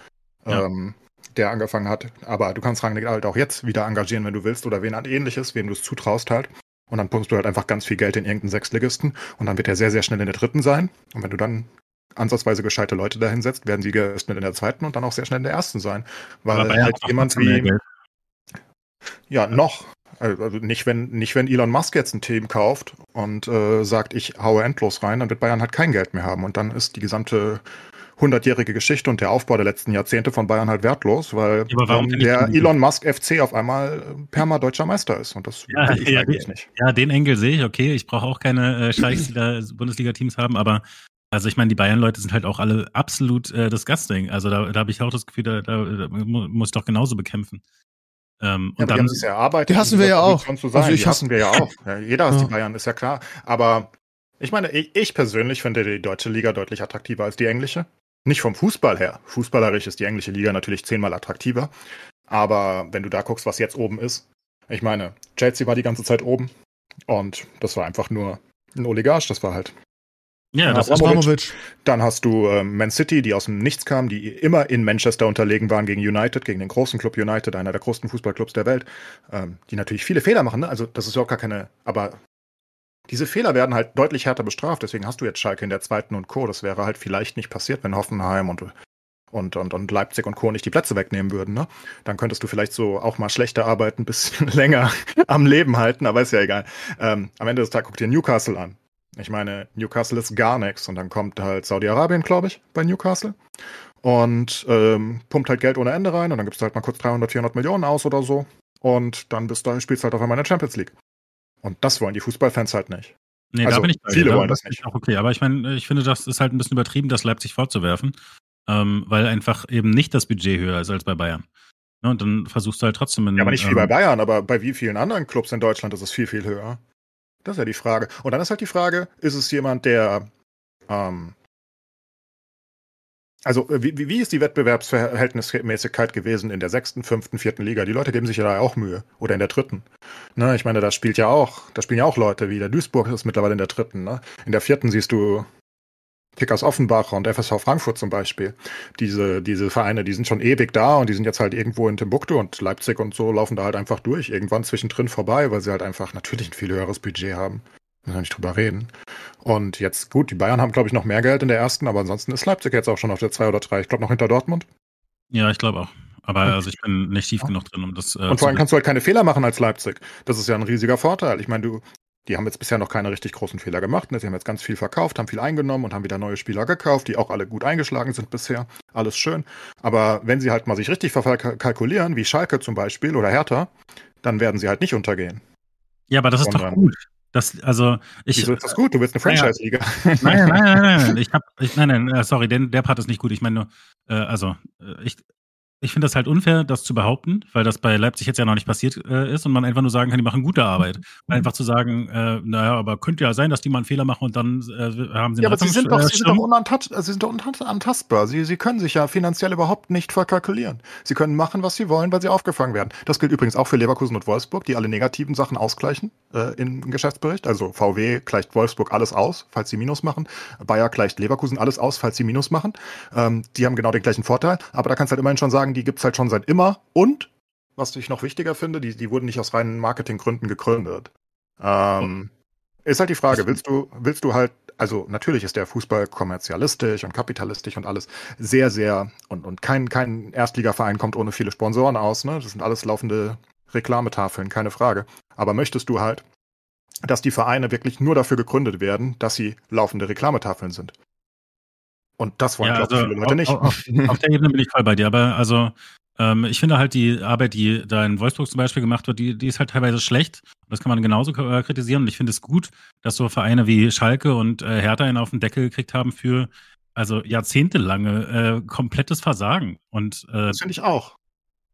Ja. Ähm, der angefangen hat. Aber du kannst Rangnick halt auch jetzt wieder engagieren, wenn du willst, oder wen ähnliches, wem du es zutraust halt. Und dann pumpst du halt einfach ganz viel Geld in irgendeinen Sechstligisten und dann wird er sehr, sehr schnell in der dritten sein. Und wenn du dann ansatzweise gescheite Leute dahinsetzt, werden sie schnell in der zweiten und dann auch sehr schnell in der ersten sein. Weil halt jemand wie. Ja, noch. Also nicht wenn, nicht wenn Elon Musk jetzt ein Team kauft und äh, sagt, ich haue endlos rein, dann wird Bayern halt kein Geld mehr haben. Und dann ist die gesamte hundertjährige Geschichte und der Aufbau der letzten Jahrzehnte von Bayern halt wertlos, weil der Elon Musk FC auf einmal perma deutscher Meister ist. Und das ja, ich ja, eigentlich nicht. Ja, den Engel sehe ich, okay. Ich brauche auch keine äh, Scheichs, die da Bundesliga-Teams haben, aber also ich meine, die Bayern-Leute sind halt auch alle absolut äh, disgusting. Also da, da habe ich auch das Gefühl, da, da, da muss ich doch genauso bekämpfen. Ähm, ja, und dann, die haben Die hassen wir ja auch. Zu sein. Also ich die hassen wir ja auch. Ja, jeder hasst ja. die Bayern, ist ja klar. Aber ich meine, ich, ich, persönlich finde die deutsche Liga deutlich attraktiver als die englische. Nicht vom Fußball her. Fußballerisch ist die englische Liga natürlich zehnmal attraktiver. Aber wenn du da guckst, was jetzt oben ist, ich meine, Chelsea war die ganze Zeit oben und das war einfach nur ein Oligarch, das war halt ja, das ist Abramovic. Dann hast du äh, Man City, die aus dem Nichts kamen, die immer in Manchester unterlegen waren gegen United, gegen den großen Club United, einer der größten Fußballclubs der Welt, ähm, die natürlich viele Fehler machen. Ne? Also das ist ja auch gar keine, aber diese Fehler werden halt deutlich härter bestraft. Deswegen hast du jetzt Schalke in der zweiten und Co. Das wäre halt vielleicht nicht passiert, wenn Hoffenheim und und, und, und Leipzig und Co. nicht die Plätze wegnehmen würden, ne? Dann könntest du vielleicht so auch mal schlechter arbeiten, ein bisschen länger am Leben halten, aber ist ja egal. Ähm, am Ende des Tages guck dir Newcastle an. Ich meine, Newcastle ist gar nichts und dann kommt halt Saudi-Arabien, glaube ich, bei Newcastle und ähm, pumpt halt Geld ohne Ende rein und dann gibst du halt mal kurz 300, 400 Millionen aus oder so und dann bist du, spielst du halt auf einmal in der Champions League. Und das wollen die Fußballfans halt nicht. Nee, also, da bin ich bei Viele dir. wollen das nicht. Auch okay, aber ich meine, ich finde, das ist halt ein bisschen übertrieben, das Leipzig vorzuwerfen, ähm, weil einfach eben nicht das Budget höher ist als bei Bayern. Ja, ne, und dann versuchst du halt trotzdem. In, ja, aber nicht wie ähm, bei Bayern, aber bei wie vielen anderen Clubs in Deutschland ist es viel, viel höher. Das ist ja die Frage. Und dann ist halt die Frage, ist es jemand, der ähm, also wie, wie ist die Wettbewerbsverhältnismäßigkeit gewesen in der sechsten, fünften, vierten Liga? Die Leute geben sich ja da auch Mühe. Oder in der dritten. Ne, ich meine, da spielt ja auch, da spielen ja auch Leute wie der Duisburg ist mittlerweile in der dritten. Ne? In der vierten siehst du Kickers Offenbach und FSV Frankfurt zum Beispiel. Diese, diese Vereine, die sind schon ewig da und die sind jetzt halt irgendwo in Timbuktu und Leipzig und so laufen da halt einfach durch, irgendwann zwischendrin vorbei, weil sie halt einfach natürlich ein viel höheres Budget haben. Müssen wir nicht drüber reden. Und jetzt, gut, die Bayern haben, glaube ich, noch mehr Geld in der ersten, aber ansonsten ist Leipzig jetzt auch schon auf der zwei oder drei. Ich glaube noch hinter Dortmund. Ja, ich glaube auch. Aber also ich bin nicht tief genug drin, um das. Äh, und vor allem kannst du halt keine Fehler machen als Leipzig. Das ist ja ein riesiger Vorteil. Ich meine, du, die haben jetzt bisher noch keine richtig großen Fehler gemacht. Ne? Sie haben jetzt ganz viel verkauft, haben viel eingenommen und haben wieder neue Spieler gekauft, die auch alle gut eingeschlagen sind bisher. Alles schön. Aber wenn sie halt mal sich richtig verkalkulieren, wie Schalke zum Beispiel oder Hertha, dann werden sie halt nicht untergehen. Ja, aber das ist doch gut. Das, also ich, Wieso ist das gut? Du willst eine Franchise-Liga. Nein, nein, nein, nein, nein. Ich hab, ich, nein, nein, äh, sorry, den, der Part ist nicht gut. Ich meine nur, äh, also äh, ich, ich finde das halt unfair, das zu behaupten, weil das bei Leipzig jetzt ja noch nicht passiert äh, ist und man einfach nur sagen kann, die machen gute Arbeit. Und einfach zu sagen, äh, naja, aber könnte ja sein, dass die mal einen Fehler machen und dann äh, haben sie Ja, aber sie sind doch, sie sind doch unantast, sie sind doch unantastbar. Sie, sie können sich ja finanziell überhaupt nicht verkalkulieren. Sie können machen, was sie wollen, weil sie aufgefangen werden. Das gilt übrigens auch für Leverkusen und Wolfsburg, die alle negativen Sachen ausgleichen äh, im Geschäftsbericht. Also VW gleicht Wolfsburg alles aus, falls sie Minus machen. Bayer gleicht Leverkusen alles aus, falls sie Minus machen. Ähm, die haben genau den gleichen Vorteil. Aber da kannst du halt immerhin schon sagen, die gibt es halt schon seit immer. Und, was ich noch wichtiger finde, die, die wurden nicht aus reinen Marketinggründen gegründet. Ähm, ist halt die Frage, willst du, willst du halt also natürlich ist der Fußball kommerzialistisch und kapitalistisch und alles sehr, sehr, und, und kein, kein Erstligaverein kommt ohne viele Sponsoren aus, ne? Das sind alles laufende Reklametafeln, keine Frage. Aber möchtest du halt, dass die Vereine wirklich nur dafür gegründet werden, dass sie laufende Reklametafeln sind? Und das wollen, ja, glaube also, viele Leute nicht. Auf, auf, der Ebene bin ich voll bei dir, aber also ähm, ich finde halt die Arbeit, die da in Wolfsburg zum Beispiel gemacht wird, die, die ist halt teilweise schlecht. Das kann man genauso äh, kritisieren. Und ich finde es gut, dass so Vereine wie Schalke und äh, Hertha einen auf den Deckel gekriegt haben für also jahrzehntelange äh, komplettes Versagen. Und, äh, das finde ich auch.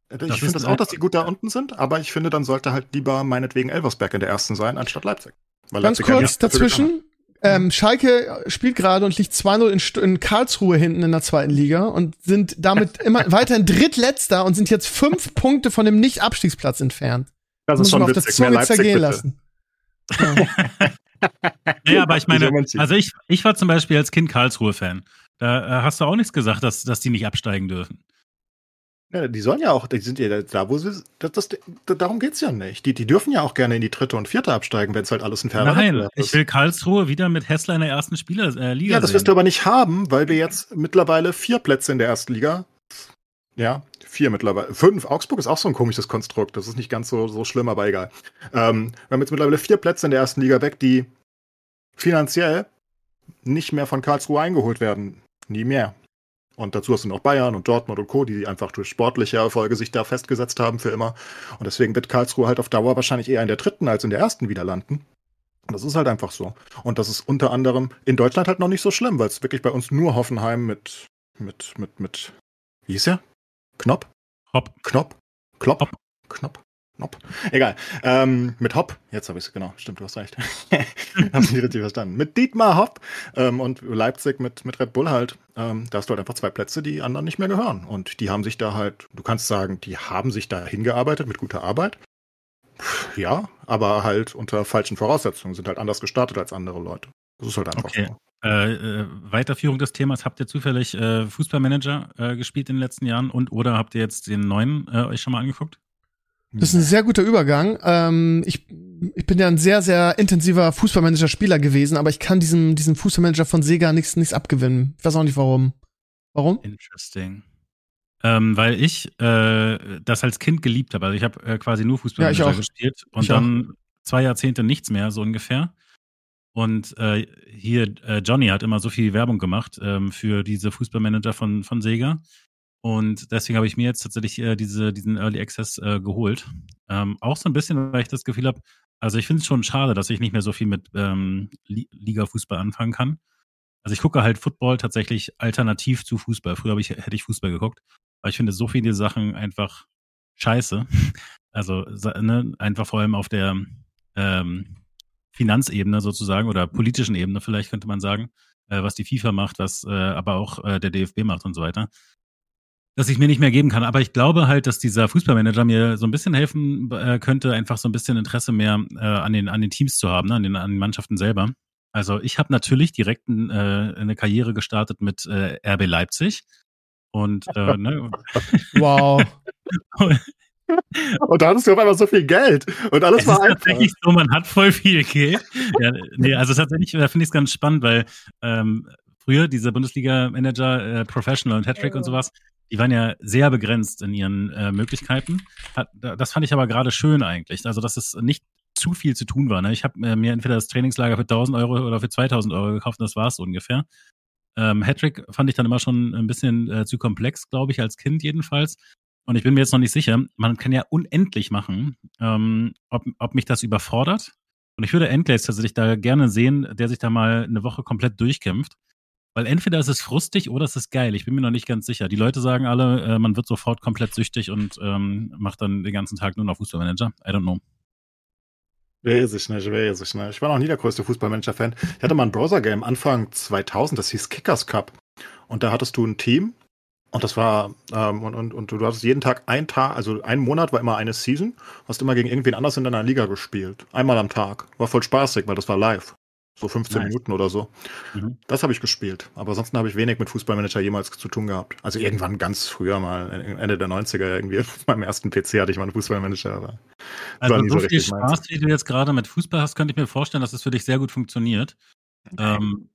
Ich finde das auch, dass die gut da unten sind, aber ich finde, dann sollte halt lieber meinetwegen Elversberg in der ersten sein, anstatt Leipzig. Weil Ganz Leipzig kurz dazwischen. Ähm, Schalke spielt gerade und liegt 2-0 in, in, Karlsruhe hinten in der zweiten Liga und sind damit immer weiterhin drittletzter und sind jetzt fünf Punkte von dem Nicht-Abstiegsplatz entfernt. Das, das ist schon witzig. Mehr Leipzig, zergehen bitte. lassen. Ja. ja, aber ich meine, also ich, ich war zum Beispiel als Kind Karlsruhe-Fan. Da äh, hast du auch nichts gesagt, dass, dass die nicht absteigen dürfen. Ja, die sollen ja auch, die sind ja da, wo sie, das, das, darum geht's ja nicht. Die, die dürfen ja auch gerne in die dritte und vierte absteigen, wenn es halt alles ein fairer Nein, ich will Karlsruhe wieder mit Hessler in der ersten Spieler, äh, Liga Ja, das sehen. wirst du aber nicht haben, weil wir jetzt mittlerweile vier Plätze in der ersten Liga, ja, vier mittlerweile, fünf, Augsburg ist auch so ein komisches Konstrukt, das ist nicht ganz so, so schlimm, aber egal. Ähm, wir haben jetzt mittlerweile vier Plätze in der ersten Liga weg, die finanziell nicht mehr von Karlsruhe eingeholt werden. Nie mehr. Und dazu hast du noch Bayern und Dortmund und Co., die einfach durch sportliche Erfolge sich da festgesetzt haben für immer. Und deswegen wird Karlsruhe halt auf Dauer wahrscheinlich eher in der dritten als in der ersten wieder landen. Das ist halt einfach so. Und das ist unter anderem in Deutschland halt noch nicht so schlimm, weil es wirklich bei uns nur Hoffenheim mit, mit, mit, mit, wie hieß er? Knopf? Hopp. Knopf? Klopp? Hopp. Knopf? Nope. Egal. Ähm, mit Hopp, jetzt habe ich es, genau, stimmt, du hast recht. Hab ich richtig verstanden. Mit Dietmar Hopp ähm, und Leipzig mit, mit Red Bull halt. Ähm, da hast du halt einfach zwei Plätze, die anderen nicht mehr gehören. Und die haben sich da halt, du kannst sagen, die haben sich da hingearbeitet mit guter Arbeit. Ja, aber halt unter falschen Voraussetzungen, sind halt anders gestartet als andere Leute. Das ist halt einfach okay. so. Äh, äh, Weiterführung des Themas, habt ihr zufällig äh, Fußballmanager äh, gespielt in den letzten Jahren und oder habt ihr jetzt den neuen äh, euch schon mal angeguckt? Das ist ein sehr guter Übergang. Ähm, ich, ich bin ja ein sehr, sehr intensiver Fußballmanager-Spieler gewesen, aber ich kann diesem, diesem Fußballmanager von Sega nichts, nichts abgewinnen. Ich weiß auch nicht warum. Warum? Interesting. Ähm, weil ich äh, das als Kind geliebt habe. Also ich habe äh, quasi nur Fußballmanager ja, gespielt und ich dann auch. zwei Jahrzehnte nichts mehr, so ungefähr. Und äh, hier, äh, Johnny hat immer so viel Werbung gemacht ähm, für diese Fußballmanager von, von Sega. Und deswegen habe ich mir jetzt tatsächlich äh, diese, diesen Early Access äh, geholt. Ähm, auch so ein bisschen, weil ich das Gefühl habe, also ich finde es schon schade, dass ich nicht mehr so viel mit ähm, Liga-Fußball anfangen kann. Also ich gucke halt Football tatsächlich alternativ zu Fußball. Früher ich, hätte ich Fußball geguckt, aber ich finde so viele Sachen einfach scheiße. Also ne, einfach vor allem auf der ähm, Finanzebene sozusagen oder politischen Ebene vielleicht könnte man sagen, äh, was die FIFA macht, was äh, aber auch äh, der DFB macht und so weiter dass ich mir nicht mehr geben kann. Aber ich glaube halt, dass dieser Fußballmanager mir so ein bisschen helfen äh, könnte, einfach so ein bisschen Interesse mehr äh, an, den, an den Teams zu haben, ne? an, den, an den Mannschaften selber. Also ich habe natürlich direkt ein, äh, eine Karriere gestartet mit äh, RB Leipzig. Und äh, ne? wow. Und da hattest du auf einmal so viel Geld. Und alles es war ist einfach. tatsächlich so, man hat voll viel Geld. ja, nee, also tatsächlich, da finde ich es ganz spannend, weil ähm, früher diese Bundesliga-Manager, äh, Professional und Hattrick ja. und sowas, die waren ja sehr begrenzt in ihren äh, Möglichkeiten. Hat, das fand ich aber gerade schön eigentlich. Also, dass es nicht zu viel zu tun war. Ne? Ich habe äh, mir entweder das Trainingslager für 1000 Euro oder für 2000 Euro gekauft und das war es so ungefähr. Ähm, Hattrick fand ich dann immer schon ein bisschen äh, zu komplex, glaube ich, als Kind jedenfalls. Und ich bin mir jetzt noch nicht sicher. Man kann ja unendlich machen, ähm, ob, ob mich das überfordert. Und ich würde Endglaze tatsächlich da gerne sehen, der sich da mal eine Woche komplett durchkämpft. Weil entweder ist es frustig oder es ist geil. Ich bin mir noch nicht ganz sicher. Die Leute sagen alle, äh, man wird sofort komplett süchtig und ähm, macht dann den ganzen Tag nur noch Fußballmanager. I don't know. Weiß ich nicht, weiß ich nicht. Ich war noch nie der größte Fußballmanager-Fan. Ich hatte mal ein Browser-Game Anfang 2000, das hieß Kickers Cup. Und da hattest du ein Team und das war, ähm, und, und, und du hattest jeden Tag ein Tag, also ein Monat war immer eine Season, hast immer gegen irgendwen anders in deiner Liga gespielt. Einmal am Tag. War voll spaßig, weil das war live. So 15 nice. Minuten oder so. Mhm. Das habe ich gespielt. Aber ansonsten habe ich wenig mit Fußballmanager jemals zu tun gehabt. Also irgendwann ganz früher mal, Ende der 90er irgendwie, auf meinem ersten PC hatte ich mal einen Fußballmanager. Aber also so, so viel Spaß, meins. wie du jetzt gerade mit Fußball hast, könnte ich mir vorstellen, dass es für dich sehr gut funktioniert. Ähm,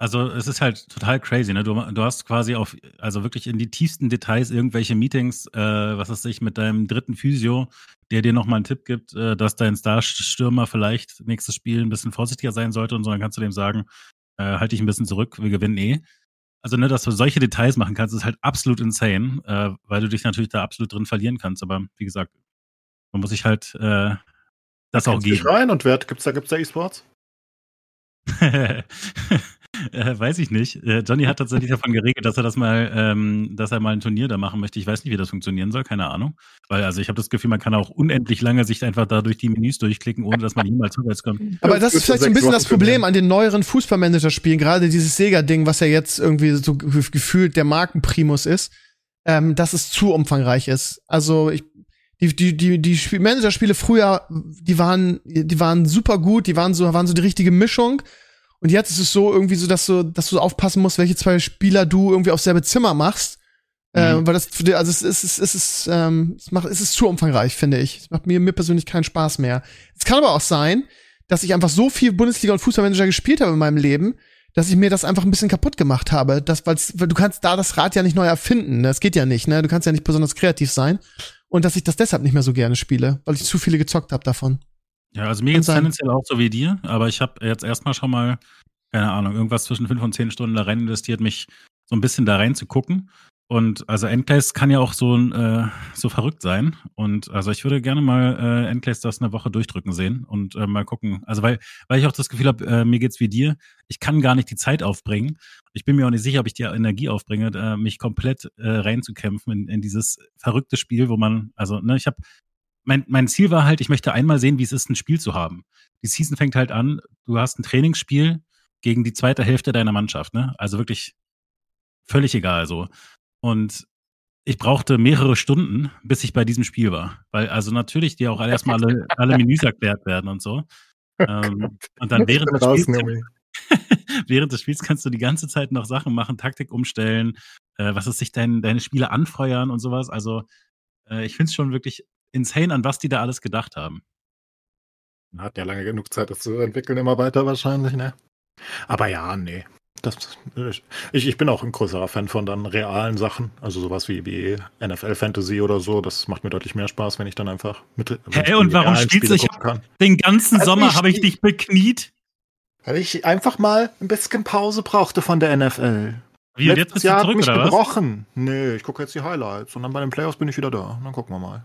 also es ist halt total crazy, ne? Du, du hast quasi auf, also wirklich in die tiefsten Details irgendwelche Meetings, äh, was weiß ich, mit deinem dritten Physio, der dir nochmal einen Tipp gibt, äh, dass dein Starstürmer vielleicht nächstes Spiel ein bisschen vorsichtiger sein sollte und so, dann kannst du dem sagen, äh, halt dich ein bisschen zurück, wir gewinnen eh. Also, ne, dass du solche Details machen kannst, ist halt absolut insane, äh, weil du dich natürlich da absolut drin verlieren kannst. Aber wie gesagt, man muss sich halt äh, das da auch geben. rein und wer gibt's da gibt's da E-Sports? Äh, weiß ich nicht. Äh, Johnny hat tatsächlich davon geregelt, dass er das mal, ähm, dass er mal ein Turnier da machen möchte. Ich weiß nicht, wie das funktionieren soll, keine Ahnung. Weil also ich habe das Gefühl, man kann auch unendlich lange sich einfach da durch die Menüs durchklicken, ohne dass man jemals vorwärts kommt. Aber das ist vielleicht so ein bisschen das Problem an den neueren Fußballmanager-Spielen, gerade dieses Sega-Ding, was ja jetzt irgendwie so gefühlt der Markenprimus ist, ähm, dass es zu umfangreich ist. Also ich die, die, die, die Manager-Spiele früher, die waren, die waren super gut, die waren so, waren so die richtige Mischung. Und jetzt ist es so irgendwie so, dass du, dass du aufpassen musst, welche zwei Spieler du irgendwie aufs selbe Zimmer machst. Äh, mhm. Äh, weil das, also es ist, es ist, es ist, ähm, es macht, es ist zu umfangreich, finde ich. Es macht mir, mir persönlich keinen Spaß mehr. Es kann aber auch sein, dass ich einfach so viel Bundesliga und Fußballmanager gespielt habe in meinem Leben, dass ich mir das einfach ein bisschen kaputt gemacht habe. Das, weil du kannst da das Rad ja nicht neu erfinden. Ne? Das geht ja nicht, ne? Du kannst ja nicht besonders kreativ sein. Und dass ich das deshalb nicht mehr so gerne spiele, weil ich zu viele gezockt habe davon. Ja, also mir geht es tendenziell auch so wie dir, aber ich habe jetzt erstmal schon mal, keine Ahnung, irgendwas zwischen fünf und zehn Stunden da rein investiert, mich so ein bisschen da rein zu gucken. Und also Endclays kann ja auch so, äh, so verrückt sein. Und also ich würde gerne mal äh, Endclays das eine Woche durchdrücken sehen und äh, mal gucken. Also weil, weil ich auch das Gefühl habe, äh, mir geht's wie dir. Ich kann gar nicht die Zeit aufbringen. Ich bin mir auch nicht sicher, ob ich die Energie aufbringe, äh, mich komplett äh, reinzukämpfen in, in dieses verrückte Spiel, wo man, also ne, ich habe mein, mein Ziel war halt, ich möchte einmal sehen, wie es ist, ein Spiel zu haben. Die Season fängt halt an, du hast ein Trainingsspiel gegen die zweite Hälfte deiner Mannschaft, ne? Also wirklich völlig egal so. Und ich brauchte mehrere Stunden, bis ich bei diesem Spiel war. Weil also natürlich dir auch erstmal alle, alle Menüs erklärt werden und so. Ähm, und dann während des, Spiels, während des Spiels kannst du die ganze Zeit noch Sachen machen, Taktik umstellen, äh, was ist sich dein, deine Spiele anfeuern und sowas. Also äh, ich finde es schon wirklich insane, an was die da alles gedacht haben. Man hat ja lange genug Zeit, das zu entwickeln, immer weiter wahrscheinlich, ne? Aber ja, nee. Das, ich, ich bin auch ein größerer Fan von dann realen Sachen, also sowas wie, wie NFL Fantasy oder so. Das macht mir deutlich mehr Spaß, wenn ich dann einfach mit. Hä, hey, und warum spielst du? Ich den ganzen also Sommer habe ich dich bekniet. Weil ich einfach mal ein bisschen Pause brauchte von der NFL. Wie, Letztes jetzt bist Jahr du zurück, hat mich oder gebrochen. Was? Nee, ich gucke jetzt die Highlights und dann bei den Playoffs bin ich wieder da. Dann gucken wir mal.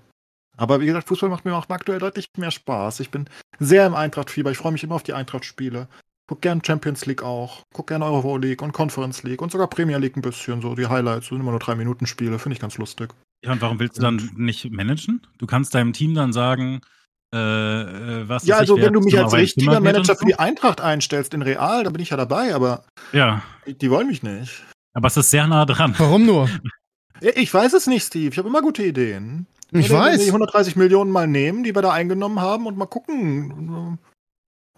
Aber wie gesagt, Fußball macht mir auch aktuell deutlich mehr Spaß. Ich bin sehr im Eintracht-Fieber. Ich freue mich immer auf die Eintracht-Spiele. Guck gern Champions League auch. Guck gern Euro League und Conference League und sogar Premier League ein bisschen. So die Highlights sind immer nur drei Minuten Spiele. Finde ich ganz lustig. Ja, und warum willst du dann nicht managen? Du kannst deinem Team dann sagen, äh, äh was Ja, also wenn du mich als richtiger Manager für die Eintracht einstellst in Real, dann bin ich ja dabei, aber ja. die, die wollen mich nicht. Aber es ist sehr nah dran. Warum nur? Ich weiß es nicht, Steve. Ich habe immer gute Ideen. Ich Oder weiß. Die 130 Millionen mal nehmen, die wir da eingenommen haben und mal gucken.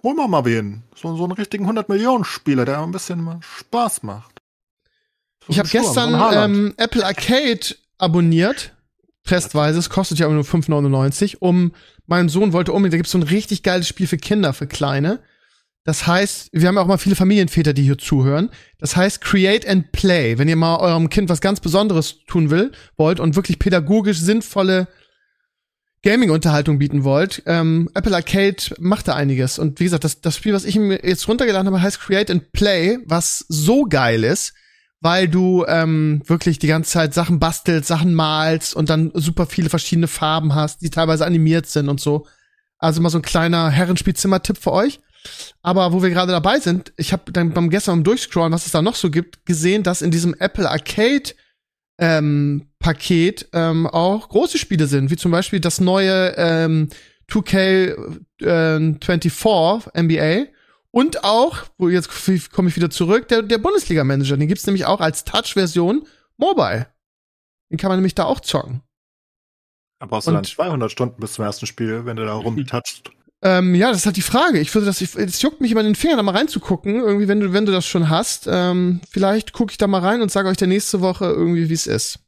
Holen wir mal wen. So, so einen richtigen 100 Millionen Spieler, der ein bisschen Spaß macht. So ich habe gestern ähm, Apple Arcade abonniert. Testweise. Es kostet ja nur 5,99. Um, mein Sohn wollte unbedingt, da gibt's so ein richtig geiles Spiel für Kinder, für Kleine. Das heißt, wir haben ja auch mal viele Familienväter, die hier zuhören. Das heißt, create and play. Wenn ihr mal eurem Kind was ganz Besonderes tun will, wollt und wirklich pädagogisch sinnvolle Gaming-Unterhaltung bieten wollt, ähm, Apple Arcade macht da einiges. Und wie gesagt, das, das Spiel, was ich mir jetzt runtergeladen habe, heißt Create and Play, was so geil ist, weil du ähm, wirklich die ganze Zeit Sachen bastelst, Sachen malst und dann super viele verschiedene Farben hast, die teilweise animiert sind und so. Also mal so ein kleiner Herrenspielzimmer-Tipp für euch. Aber wo wir gerade dabei sind, ich habe dann beim gestern beim Durchscrollen, was es da noch so gibt, gesehen, dass in diesem Apple Arcade ähm, Paket ähm, auch große Spiele sind, wie zum Beispiel das neue ähm, 2K24 äh, NBA und auch, wo jetzt komme ich wieder zurück, der, der Bundesliga-Manager. Den gibt's nämlich auch als Touch-Version mobile. Den kann man nämlich da auch zocken. Da brauchst du und, dann 200 Stunden bis zum ersten Spiel, wenn du da rumtatschst. Ähm, ja, das ist halt die Frage. Ich würde das, es juckt mich immer in den Finger, da mal reinzugucken. Irgendwie, wenn du, wenn du das schon hast. Ähm, vielleicht gucke ich da mal rein und sage euch der nächste Woche irgendwie, wie es ist.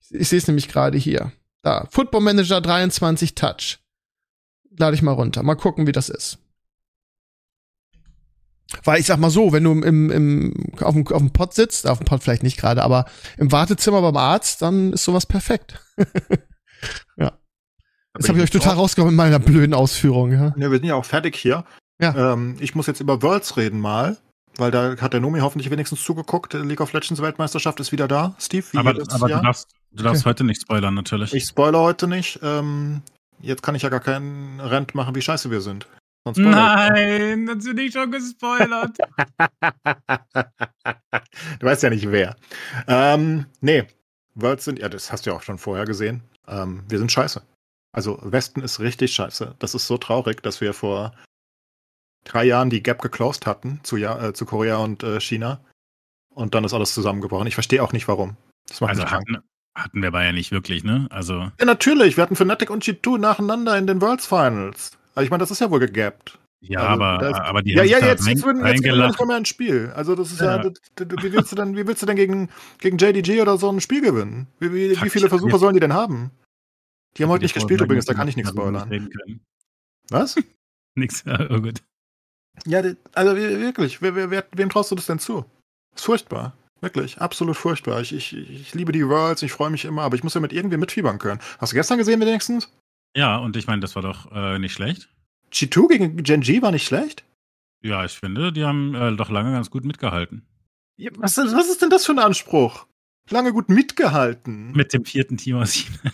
Ich, ich sehe es nämlich gerade hier. Da. Football Manager 23 Touch. Lade ich mal runter. Mal gucken, wie das ist. Weil ich sag mal so, wenn du im, im, auf, dem, auf dem Pott sitzt, auf dem Pott vielleicht nicht gerade, aber im Wartezimmer beim Arzt, dann ist sowas perfekt. ja. Das habe ich euch total rausgenommen in meiner blöden Ausführung. Ja, ja wir sind ja auch fertig hier. Ja. Ähm, ich muss jetzt über Worlds reden mal, weil da hat der Nomi hoffentlich wenigstens zugeguckt. League of Legends Weltmeisterschaft ist wieder da. Steve, wie aber, aber du darfst, du darfst okay. heute nicht spoilern, natürlich. Ich spoilere heute nicht. Ähm, jetzt kann ich ja gar keinen Rent machen, wie scheiße wir sind. Nein, das bin ich schon gespoilert. du weißt ja nicht wer. Ähm, nee, Worlds sind, ja, das hast du ja auch schon vorher gesehen. Ähm, wir sind scheiße. Also Westen ist richtig scheiße. Das ist so traurig, dass wir vor drei Jahren die Gap geclosed hatten zu, ja, äh, zu Korea und äh, China. Und dann ist alles zusammengebrochen. Ich verstehe auch nicht warum. Das macht also hatten, hatten wir aber ja nicht wirklich, ne? Also. Ja, natürlich. Wir hatten Fnatic und G2 nacheinander in den Worlds Finals. Also ich meine, das ist ja wohl gegappt. Ja, also, aber, ist, aber die ja, ja, jetzt, jetzt, würden, jetzt wir nicht mehr ein Spiel. Also das ist ja, ja wie willst du denn, wie willst du denn gegen, gegen JDG oder so ein Spiel gewinnen? Wie, wie, wie viele Versuche sollen die denn haben? Die haben heute nicht gespielt übrigens, da kann ich nichts spoilern. Was? Nix, oh gut. Ja, also wirklich, wer, wer, wem traust du das denn zu? ist furchtbar. Wirklich, absolut furchtbar. Ich, ich, ich liebe die Worlds, ich freue mich immer, aber ich muss ja mit irgendwie mitfiebern können. Hast du gestern gesehen wenigstens? Ja, und ich meine, das war doch äh, nicht schlecht. G2 gegen Gen G war nicht schlecht? Ja, ich finde, die haben äh, doch lange ganz gut mitgehalten. Ja, was, was, ist denn das für ein Anspruch? Lange gut mitgehalten. Mit dem vierten Team aus China.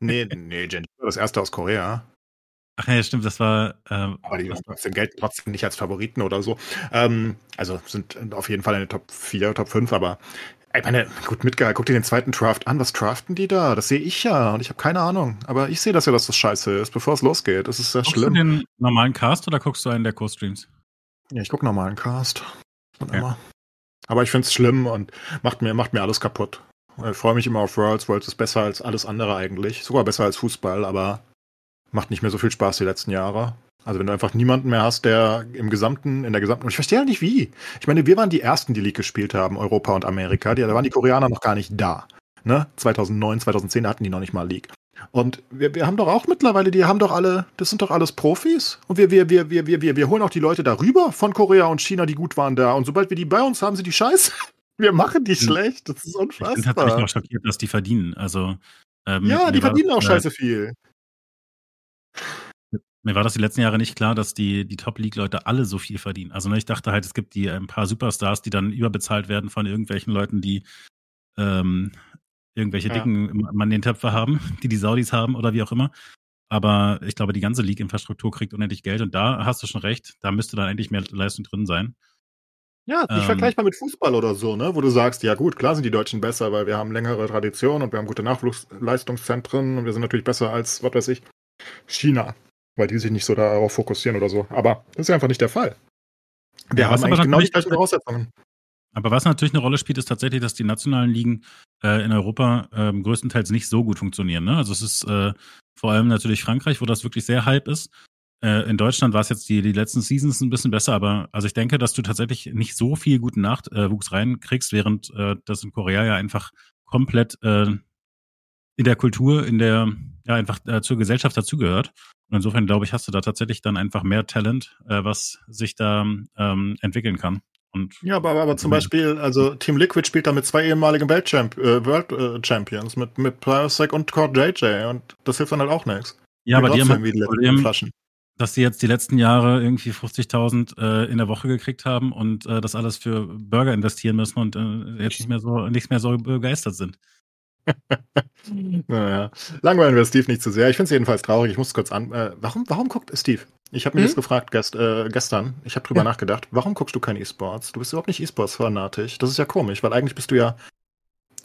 Nee, nee, Gen G war das erste aus Korea. Ach ja, stimmt, das war. Ähm, Aber die trotzdem gelten trotzdem nicht als Favoriten oder so. Ähm, also sind auf jeden Fall in der Top 4, Top 5, aber ich meine, gut mitgehalten. Guck dir den zweiten Draft an. Was draften die da? Das sehe ich ja und ich habe keine Ahnung. Aber ich sehe das ja, dass das scheiße ist, bevor es losgeht. Das ist sehr guckst schlimm. Guckst du den normalen Cast oder guckst du einen der Co-Streams? Ja, ich gucke normalen Cast. Okay. Immer. Aber ich finde es schlimm und macht mir, macht mir alles kaputt. Ich freue mich immer auf Worlds. Worlds ist besser als alles andere eigentlich. Sogar besser als Fußball, aber macht nicht mehr so viel Spaß die letzten Jahre. Also wenn du einfach niemanden mehr hast, der im gesamten, in der gesamten, ich verstehe halt nicht wie. Ich meine, wir waren die ersten, die League gespielt haben, Europa und Amerika. Die, da waren die Koreaner noch gar nicht da. Ne? 2009, 2010 da hatten die noch nicht mal League. Und wir, wir haben doch auch mittlerweile, die haben doch alle, das sind doch alles Profis. Und wir, wir, wir, wir, wir, wir, wir holen auch die Leute darüber von Korea und China, die gut waren da. Und sobald wir die bei uns haben, sind die scheiße. Wir machen die schlecht. Das ist unfassbar. Ich bin tatsächlich noch schockiert, dass die verdienen. Also, ähm, ja, die verdienen auch scheiße viel. Mir war das die letzten Jahre nicht klar, dass die, die Top-League-Leute alle so viel verdienen. Also ne, ich dachte halt, es gibt die ein paar Superstars, die dann überbezahlt werden von irgendwelchen Leuten, die ähm, irgendwelche ja. dicken Mann den Töpfe haben, die die Saudis haben oder wie auch immer. Aber ich glaube, die ganze League-Infrastruktur kriegt unendlich Geld und da hast du schon recht, da müsste dann endlich mehr Leistung drin sein. Ja, nicht ähm, vergleichbar mit Fußball oder so, ne? Wo du sagst, ja gut, klar sind die Deutschen besser, weil wir haben längere Tradition und wir haben gute Nachwuchsleistungszentren und wir sind natürlich besser als, was weiß ich, China weil die sich nicht so darauf fokussieren oder so. Aber das ist einfach nicht der Fall. Wir ja, haben eigentlich genau die gleichen Voraussetzungen. Aber was natürlich eine Rolle spielt, ist tatsächlich, dass die nationalen Ligen äh, in Europa äh, größtenteils nicht so gut funktionieren. Ne? Also es ist äh, vor allem natürlich Frankreich, wo das wirklich sehr hype ist. Äh, in Deutschland war es jetzt die, die letzten Seasons ein bisschen besser, aber also ich denke, dass du tatsächlich nicht so viel guten Nachwuchs reinkriegst, während äh, das in Korea ja einfach komplett äh, in der Kultur, in der, ja, einfach zur Gesellschaft dazugehört. Und insofern glaube ich, hast du da tatsächlich dann einfach mehr Talent, äh, was sich da ähm, entwickeln kann. Und ja, aber, aber zum Beispiel, also Team Liquid spielt da mit zwei ehemaligen Weltchamp äh, World äh, Champions, mit, mit Plasek und Cord JJ und das hilft dann halt auch nichts. Ja, aber die haben halt die Flaschen. Dass sie jetzt die letzten Jahre irgendwie 50.000 äh, in der Woche gekriegt haben und äh, das alles für Burger investieren müssen und äh, jetzt nicht mehr so, nicht mehr so begeistert sind. naja, langweilen wir Steve nicht zu sehr. Ich finde es jedenfalls traurig. Ich muss kurz an. Äh, warum, warum guckt Steve? Ich habe mir hm? das gefragt gest, äh, gestern. Ich habe drüber ja. nachgedacht. Warum guckst du kein E-Sports? Du bist überhaupt nicht E-Sports-fanatisch. Das ist ja komisch, weil eigentlich bist du ja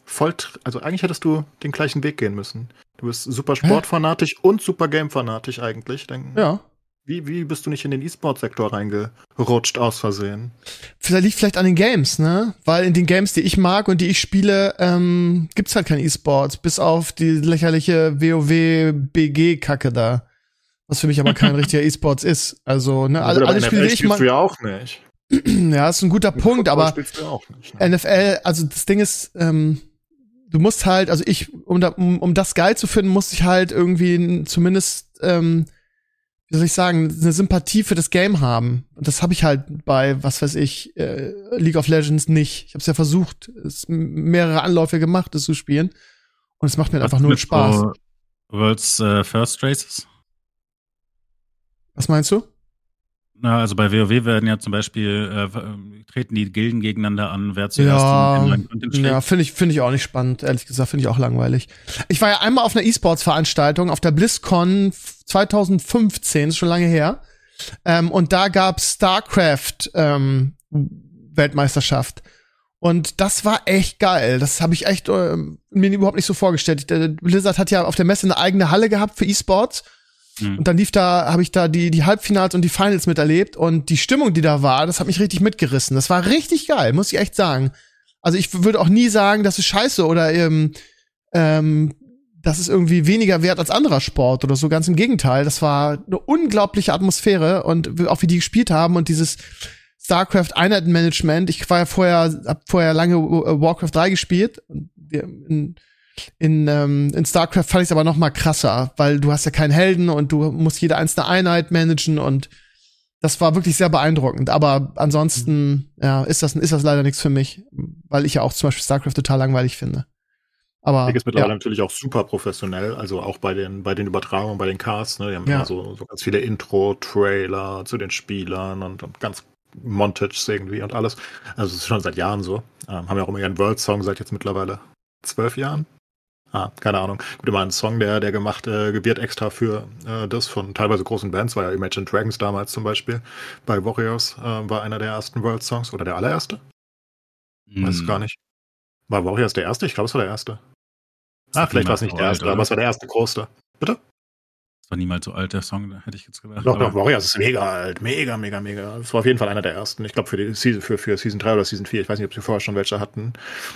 voll. Also eigentlich hättest du den gleichen Weg gehen müssen. Du bist super Sportfanatisch und super Game-fanatisch eigentlich. Dann, ja. Wie, wie bist du nicht in den E-Sport-Sektor reingerutscht aus Versehen? Vielleicht liegt vielleicht an den Games, ne? Weil in den Games, die ich mag und die ich spiele, ähm, gibt's halt kein E-Sports, bis auf die lächerliche WoW-BG-Kacke da. Was für mich aber kein richtiger E-Sports ist. Also, ne, alle, alle Spiele, die ich mag. du ja auch nicht. ja, ist ein guter Mit Punkt, aber nicht, ne? NFL, also das Ding ist, ähm, du musst halt, also ich, um, da, um, um das geil zu finden, muss ich halt irgendwie zumindest ähm, wie soll ich sagen, eine Sympathie für das Game haben. Und das habe ich halt bei, was weiß ich, äh, League of Legends nicht. Ich habe es ja versucht, es mehrere Anläufe gemacht, es zu spielen. Und es macht mir was einfach nur Spaß. World's uh, First Races? Was meinst du? Na, also bei WoW werden ja zum Beispiel äh, treten die Gilden gegeneinander an, wer zuerst ja, in, in Ja, finde ich, finde ich auch nicht spannend, ehrlich gesagt, finde ich auch langweilig. Ich war ja einmal auf einer E-Sports-Veranstaltung, auf der BlizzCon 2015, ist schon lange her. Ähm, und da gab's StarCraft ähm, Weltmeisterschaft. Und das war echt geil. Das habe ich echt äh, mir überhaupt nicht so vorgestellt. Der Blizzard hat ja auf der Messe eine eigene Halle gehabt für E-Sports. Mhm. Und dann lief da, habe ich da die, die Halbfinals und die Finals miterlebt und die Stimmung, die da war, das hat mich richtig mitgerissen. Das war richtig geil, muss ich echt sagen. Also ich würde auch nie sagen, das ist scheiße oder ähm, ähm, das ist irgendwie weniger wert als anderer Sport oder so. Ganz im Gegenteil. Das war eine unglaubliche Atmosphäre und auch wie die gespielt haben und dieses StarCraft Einheitenmanagement. Ich war ja vorher, hab vorher lange Warcraft 3 gespielt. In, in, ähm, in StarCraft fand ich es aber noch mal krasser, weil du hast ja keinen Helden und du musst jede einzelne Einheit managen und das war wirklich sehr beeindruckend. Aber ansonsten, mhm. ja, ist das, ist das leider nichts für mich, weil ich ja auch zum Beispiel StarCraft total langweilig finde. Aber ist mittlerweile ja. natürlich auch super professionell, also auch bei den bei den Übertragungen, bei den Casts. Ne, die haben ja. immer so, so ganz viele Intro-Trailer zu den Spielern und, und ganz Montages irgendwie und alles. Also es ist schon seit Jahren so. Ähm, haben ja auch immer ihren World Song seit jetzt mittlerweile zwölf Jahren, Ah, keine Ahnung. Gut, immer ein Song, der, der gemacht äh, wird extra für äh, das von teilweise großen Bands, war ja Imagine Dragons damals zum Beispiel. Bei Warriors äh, war einer der ersten World Songs oder der allererste. Hm. Weiß gar nicht. War Warriors der erste? Ich glaube, es war der erste. Ah, vielleicht war es nicht der erste, aber es war der erste große. Bitte? War niemals so alt, der Song, hätte ich jetzt gedacht. Doch, doch, Warriors ist mega alt. Mega, mega, mega. Das war auf jeden Fall einer der ersten. Ich glaube, für, die Season, für, für Season 3 oder Season 4. Ich weiß nicht, ob sie vorher schon welche hatten.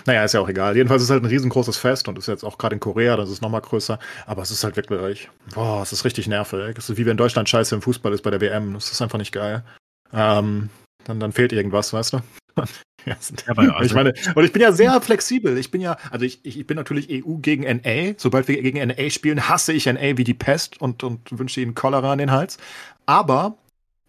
Naja, ist ja auch egal. Jedenfalls ist es halt ein riesengroßes Fest und ist jetzt auch gerade in Korea, das ist nochmal größer. Aber es ist halt wirklich, boah, es ist richtig nervig. Es ist wie wenn Deutschland scheiße im Fußball ist bei der WM. Das ist einfach nicht geil. Ähm, dann, dann fehlt irgendwas, weißt du? Ja, also ich meine, und ich bin ja sehr flexibel. Ich bin ja, also ich, ich bin natürlich EU gegen NA. Sobald wir gegen NA spielen, hasse ich NA wie die Pest und, und wünsche ihnen Cholera an den Hals. Aber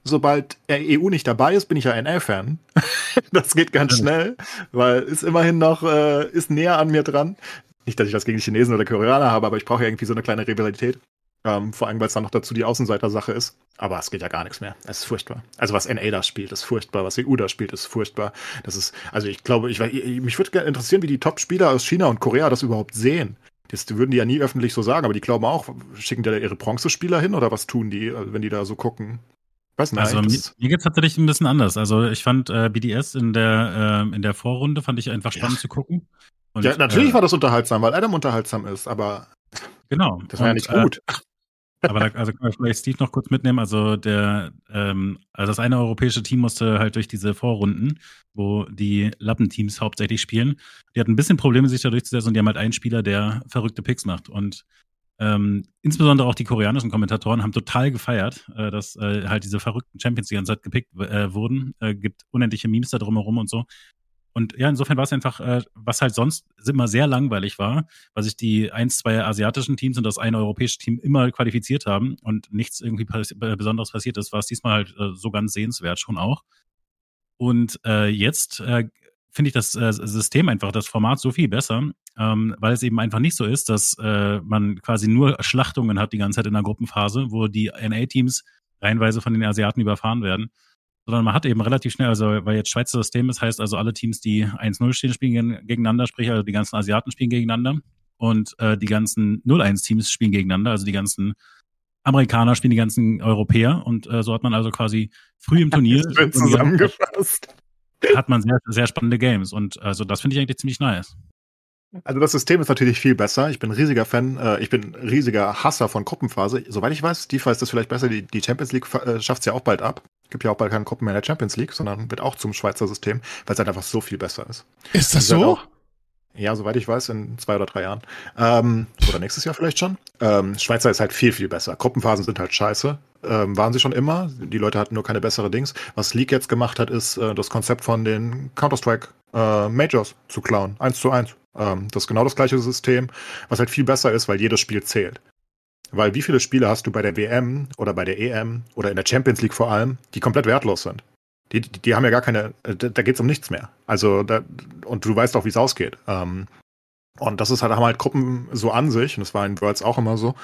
sobald EU nicht dabei ist, bin ich ja NA-Fan. das geht ganz schnell, weil ist immerhin noch, äh, ist näher an mir dran. Nicht, dass ich was gegen die Chinesen oder Koreaner habe, aber ich brauche ja irgendwie so eine kleine Rivalität. Ähm, vor allem, weil es dann noch dazu die Außenseiter-Sache ist. Aber es geht ja gar nichts mehr. Es ist furchtbar. Also was NA da spielt, ist furchtbar. Was EU da spielt, ist furchtbar. Das ist, also ich glaube, ich, mich würde interessieren, wie die Top-Spieler aus China und Korea das überhaupt sehen. Das würden die ja nie öffentlich so sagen, aber die glauben auch, schicken die da ihre Bronzespieler hin oder was tun die, wenn die da so gucken? Weiß nicht, also mir, mir geht es tatsächlich ein bisschen anders. Also ich fand äh, BDS in der, äh, in der Vorrunde fand ich einfach spannend ja. zu gucken. Und, ja, natürlich äh, war das unterhaltsam, weil Adam unterhaltsam ist, aber genau. Das war und, ja nicht gut. Äh, aber da, also können wir vielleicht Steve noch kurz mitnehmen. Also der, ähm, also das eine europäische Team musste halt durch diese Vorrunden, wo die Lappenteams hauptsächlich spielen. Die hatten ein bisschen Probleme, sich da durchzusetzen und die haben halt einen Spieler, der verrückte Picks macht. Und ähm, insbesondere auch die koreanischen Kommentatoren haben total gefeiert, äh, dass äh, halt diese verrückten Champions die ganze Zeit gepickt äh, wurden. Äh, gibt unendliche Memes da drumherum und so. Und ja, insofern war es einfach, äh, was halt sonst immer sehr langweilig war, weil sich die ein, zwei asiatischen Teams und das eine europäische Team immer qualifiziert haben und nichts irgendwie pass äh, Besonderes passiert ist, war es diesmal halt äh, so ganz sehenswert schon auch. Und äh, jetzt äh, finde ich das äh, System einfach, das Format so viel besser, ähm, weil es eben einfach nicht so ist, dass äh, man quasi nur Schlachtungen hat die ganze Zeit in der Gruppenphase, wo die NA-Teams reihenweise von den Asiaten überfahren werden, sondern man hat eben relativ schnell, also weil jetzt Schweizer System ist, heißt also alle Teams, die 1-0 stehen, spielen gegeneinander, sprich also die ganzen Asiaten spielen gegeneinander und äh, die ganzen 0-1-Teams spielen gegeneinander, also die ganzen Amerikaner spielen die ganzen Europäer und äh, so hat man also quasi früh im Turnier zusammengefasst. Hat man sehr, sehr spannende Games und also das finde ich eigentlich ziemlich nice. Also das System ist natürlich viel besser. Ich bin riesiger Fan, äh, ich bin riesiger Hasser von Gruppenphase. Soweit ich weiß, die weiß das vielleicht besser, die, die Champions League äh, schafft es ja auch bald ab. Gibt ja auch bald keine Gruppen mehr in der Champions League, sondern wird auch zum Schweizer System, weil es halt einfach so viel besser ist. Ist das so? Ja, soweit ich weiß, in zwei oder drei Jahren. Ähm, oder nächstes Jahr vielleicht schon. Ähm, Schweizer ist halt viel, viel besser. Gruppenphasen sind halt scheiße. Ähm, waren sie schon immer. Die Leute hatten nur keine bessere Dings. Was League jetzt gemacht hat, ist äh, das Konzept von den Counter-Strike äh, Majors zu klauen. Eins zu eins. Ähm, das ist genau das gleiche System, was halt viel besser ist, weil jedes Spiel zählt. Weil wie viele Spiele hast du bei der WM oder bei der EM oder in der Champions League vor allem, die komplett wertlos sind? Die, die, die haben ja gar keine, äh, da, geht es um nichts mehr. Also, da, und du weißt auch, wie es ausgeht. Ähm, und das ist halt, haben halt Gruppen so an sich, und das war in Worlds auch immer so.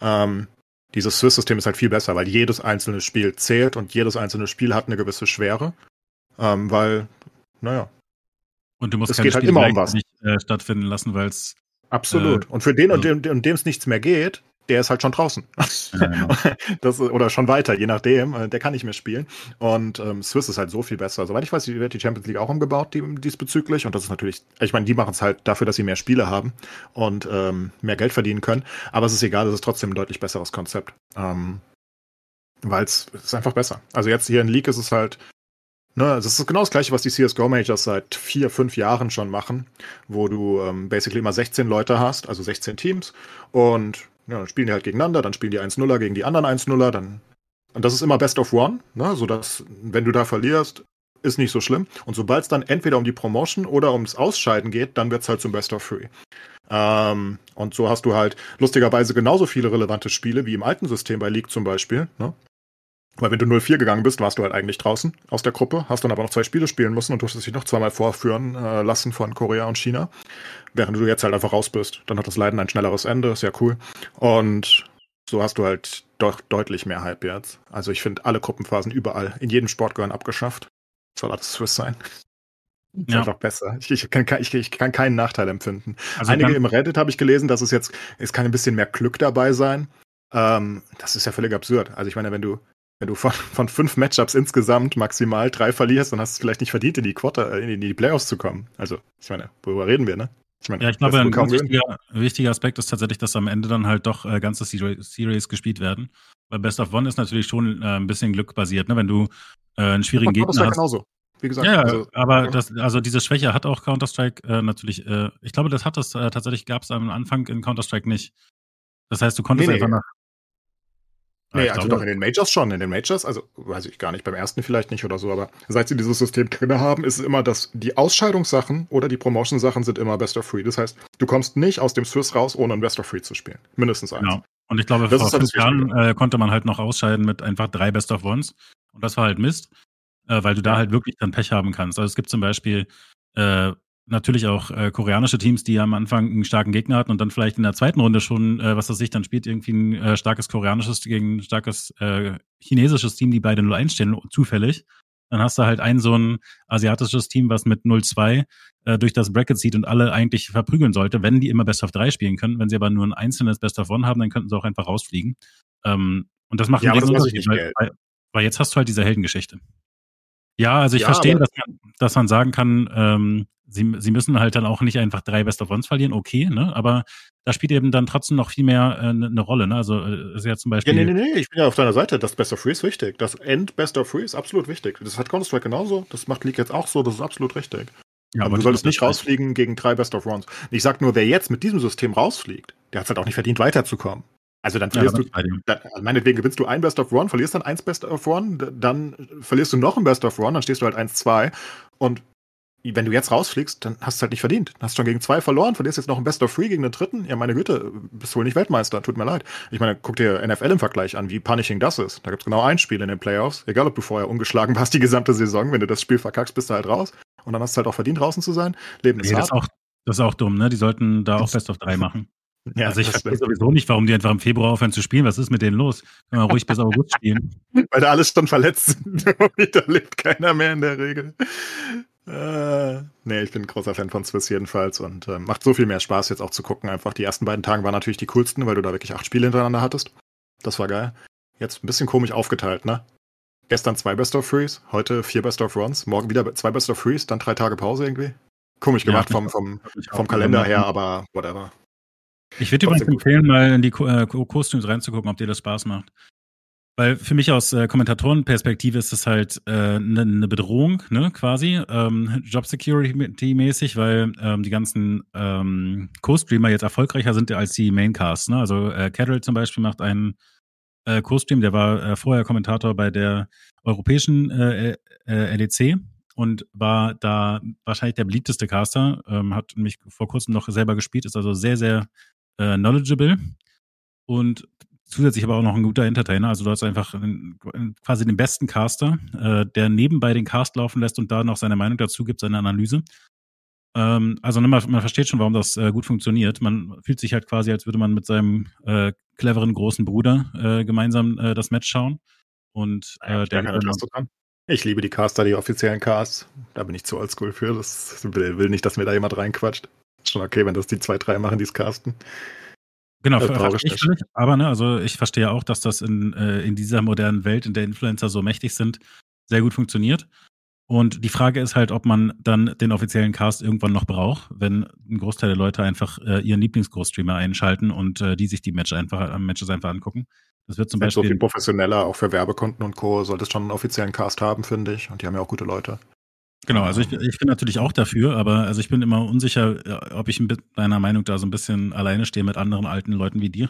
Ähm, dieses Swiss-System ist halt viel besser, weil jedes einzelne Spiel zählt und jedes einzelne Spiel hat eine gewisse Schwere. Ähm, weil, naja. Und du musst es geht halt immer um was. nicht äh, stattfinden lassen, weil es. Absolut. Äh, und für den, also, und dem, dem es nichts mehr geht, der ist halt schon draußen. Ja, ja. das, oder schon weiter, je nachdem. Äh, der kann nicht mehr spielen. Und ähm, Swiss ist halt so viel besser. Soweit ich weiß, wird die Champions League auch umgebaut die, diesbezüglich. Und das ist natürlich, ich meine, die machen es halt dafür, dass sie mehr Spiele haben und ähm, mehr Geld verdienen können. Aber es ist egal, es ist trotzdem ein deutlich besseres Konzept. Ähm, Weil es ist einfach besser. Also jetzt hier in League ist es halt Ne, das ist genau das gleiche, was die CSGO-Majors seit vier, fünf Jahren schon machen, wo du ähm, basically immer 16 Leute hast, also 16 Teams. Und ja, dann spielen die halt gegeneinander, dann spielen die 1-0er gegen die anderen 1-0er, dann. Und das ist immer Best of One, ne? sodass, wenn du da verlierst, ist nicht so schlimm. Und sobald es dann entweder um die Promotion oder ums Ausscheiden geht, dann wird es halt zum Best of Three. Ähm, und so hast du halt lustigerweise genauso viele relevante Spiele wie im alten System bei League zum Beispiel. Ne? Weil wenn du 0-4 gegangen bist, warst du halt eigentlich draußen aus der Gruppe, hast dann aber noch zwei Spiele spielen müssen und durftest dich noch zweimal vorführen äh, lassen von Korea und China. Während du jetzt halt einfach raus bist. Dann hat das Leiden ein schnelleres Ende, ist ja cool. Und so hast du halt doch deutlich mehr Hype jetzt. Also ich finde alle Gruppenphasen überall, in jedem Sport gehören abgeschafft. Soll alles Swiss sein. Ist ja. einfach besser. Ich, ich, kann, ich, ich, kann, keinen Nachteil empfinden. Also Einige im Reddit habe ich gelesen, dass es jetzt, es kann ein bisschen mehr Glück dabei sein. Ähm, das ist ja völlig absurd. Also ich meine, wenn du wenn du von, von fünf Matchups insgesamt maximal drei verlierst, dann hast du es vielleicht nicht verdient, in die Quarter, äh, in die Playoffs zu kommen. Also, ich meine, worüber reden wir, ne? Ich meine, ja, ich glaube, ein wichtiger, wichtiger, Aspekt ist tatsächlich, dass am Ende dann halt doch äh, ganze Series gespielt werden. Weil Best of One ist natürlich schon äh, ein bisschen glückbasiert, ne? Wenn du äh, einen schwierigen Gegner das hast. genauso. Wie gesagt, ja, also, aber das, also diese Schwäche hat auch Counter-Strike äh, natürlich, äh, ich glaube, das hat es äh, tatsächlich, gab es am Anfang in Counter-Strike nicht. Das heißt, du konntest nee, nee. einfach nach, Nee, also doch in den Majors schon. In den Majors, also weiß ich gar nicht, beim ersten vielleicht nicht oder so, aber seit sie dieses System drin haben, ist es immer, dass die Ausscheidungssachen oder die Promotion-Sachen sind immer Best of Free. Das heißt, du kommst nicht aus dem Swiss raus, ohne ein Best of Free zu spielen. Mindestens eins. Genau. Und ich glaube, das vor fünf Jahren äh, konnte man halt noch ausscheiden mit einfach drei Best of Ones. Und das war halt Mist, äh, weil du da halt wirklich dann Pech haben kannst. Also es gibt zum Beispiel äh, natürlich auch äh, koreanische Teams, die am Anfang einen starken Gegner hatten und dann vielleicht in der zweiten Runde schon, äh, was das sich dann spielt, irgendwie ein äh, starkes koreanisches gegen ein starkes äh, chinesisches Team, die beide 0-1 stehen, zufällig. Dann hast du halt ein so ein asiatisches Team, was mit 0-2 äh, durch das Bracket zieht und alle eigentlich verprügeln sollte, wenn die immer Best of 3 spielen können. Wenn sie aber nur ein einzelnes Best of 1 haben, dann könnten sie auch einfach rausfliegen. Ähm, und das macht ja, einen das Unterschied, weil, weil, weil jetzt hast du halt diese Heldengeschichte. Ja, also ich ja, verstehe, dass man, dass man sagen kann, ähm, sie, sie müssen halt dann auch nicht einfach drei Best of Ones verlieren, okay, ne? Aber da spielt eben dann trotzdem noch viel mehr äh, eine ne Rolle, ne? Also äh, ist ja zum Beispiel. Ja, nee, nee, nee, ich bin ja auf deiner Seite. Das Best of Three ist wichtig. Das End Best of Three ist absolut wichtig. Das hat Counter-Strike genauso, das macht League jetzt auch so, das ist absolut richtig. Ja, aber, aber du solltest nicht rausfliegen gegen drei Best of Ones. Ich sag nur, wer jetzt mit diesem System rausfliegt, der hat es halt auch nicht verdient, weiterzukommen. Also dann verlierst ja, du, dann, also meinetwegen gewinnst du ein Best of One, verlierst dann eins Best of One, dann verlierst du noch ein Best of One, dann stehst du halt 1-2 und wenn du jetzt rausfliegst, dann hast du es halt nicht verdient. Dann hast du schon gegen zwei verloren, verlierst jetzt noch ein Best of Three gegen den dritten. Ja, meine Güte, bist wohl nicht Weltmeister, tut mir leid. Ich meine, guck dir NFL im Vergleich an, wie punishing das ist. Da gibt es genau ein Spiel in den Playoffs. Egal, ob du vorher ungeschlagen warst die gesamte Saison, wenn du das Spiel verkackst, bist du halt raus. Und dann hast du halt auch verdient, draußen zu sein. Leben ist nee, hart. Das ist, auch, das ist auch dumm, ne? Die sollten da auch Best of 3 machen. Ja, also ich verstehe sowieso nicht, warum die einfach im Februar aufhören zu spielen. Was ist mit denen los? Können wir ruhig bis August spielen. Weil da alles schon verletzt sind. da lebt keiner mehr in der Regel. Äh, nee, ich bin ein großer Fan von Swiss jedenfalls und äh, macht so viel mehr Spaß jetzt auch zu gucken. Einfach die ersten beiden Tage waren natürlich die coolsten, weil du da wirklich acht Spiele hintereinander hattest. Das war geil. Jetzt ein bisschen komisch aufgeteilt, ne? Gestern zwei Best of Threes, heute vier Best of Runs, morgen wieder zwei Best of Threes, dann drei Tage Pause irgendwie. Komisch gemacht ja, vom, vom, vom Kalender her, aber whatever. Ich würde übrigens empfehlen, mal in die äh, Co-Streams reinzugucken, ob dir das Spaß macht. Weil für mich aus äh, Kommentatorenperspektive ist es halt eine äh, ne, ne Bedrohung, ne, quasi, ähm, Job Security-mäßig, weil ähm, die ganzen ähm, Co-Streamer jetzt erfolgreicher sind als die Maincasts. Ne? Also äh, Carol zum Beispiel macht einen äh, Co-Stream, der war äh, vorher Kommentator bei der europäischen äh, äh, LEC und war da wahrscheinlich der beliebteste Caster, ähm, hat mich vor kurzem noch selber gespielt, ist also sehr, sehr äh, knowledgeable und zusätzlich aber auch noch ein guter Entertainer. Also du hast einfach einen, quasi den besten Caster, äh, der nebenbei den Cast laufen lässt und da noch seine Meinung dazu gibt, seine Analyse. Ähm, also ne, man, man, versteht schon, warum das äh, gut funktioniert. Man fühlt sich halt quasi, als würde man mit seinem äh, cleveren großen Bruder äh, gemeinsam äh, das Match schauen. Und ja, äh, der keine dran. Ich liebe die Caster, die offiziellen Casts. Da bin ich zu oldschool für. Das will, will nicht, dass mir da jemand reinquatscht. Ist schon okay, wenn das die zwei, drei machen, die es casten. Genau, das ich völlig, aber ne, also ich verstehe auch, dass das in, äh, in dieser modernen Welt, in der Influencer so mächtig sind, sehr gut funktioniert. Und die Frage ist halt, ob man dann den offiziellen Cast irgendwann noch braucht, wenn ein Großteil der Leute einfach äh, ihren Lieblings-Großstreamer einschalten und äh, die sich die Match einfach, äh, Matches einfach angucken. Das wird zum Beispiel. So viel professioneller, auch für Werbekonten und Co. sollte es schon einen offiziellen Cast haben, finde ich. Und die haben ja auch gute Leute. Genau, also ich, ich bin natürlich auch dafür, aber also ich bin immer unsicher, ob ich mit deiner Meinung da so ein bisschen alleine stehe mit anderen alten Leuten wie dir.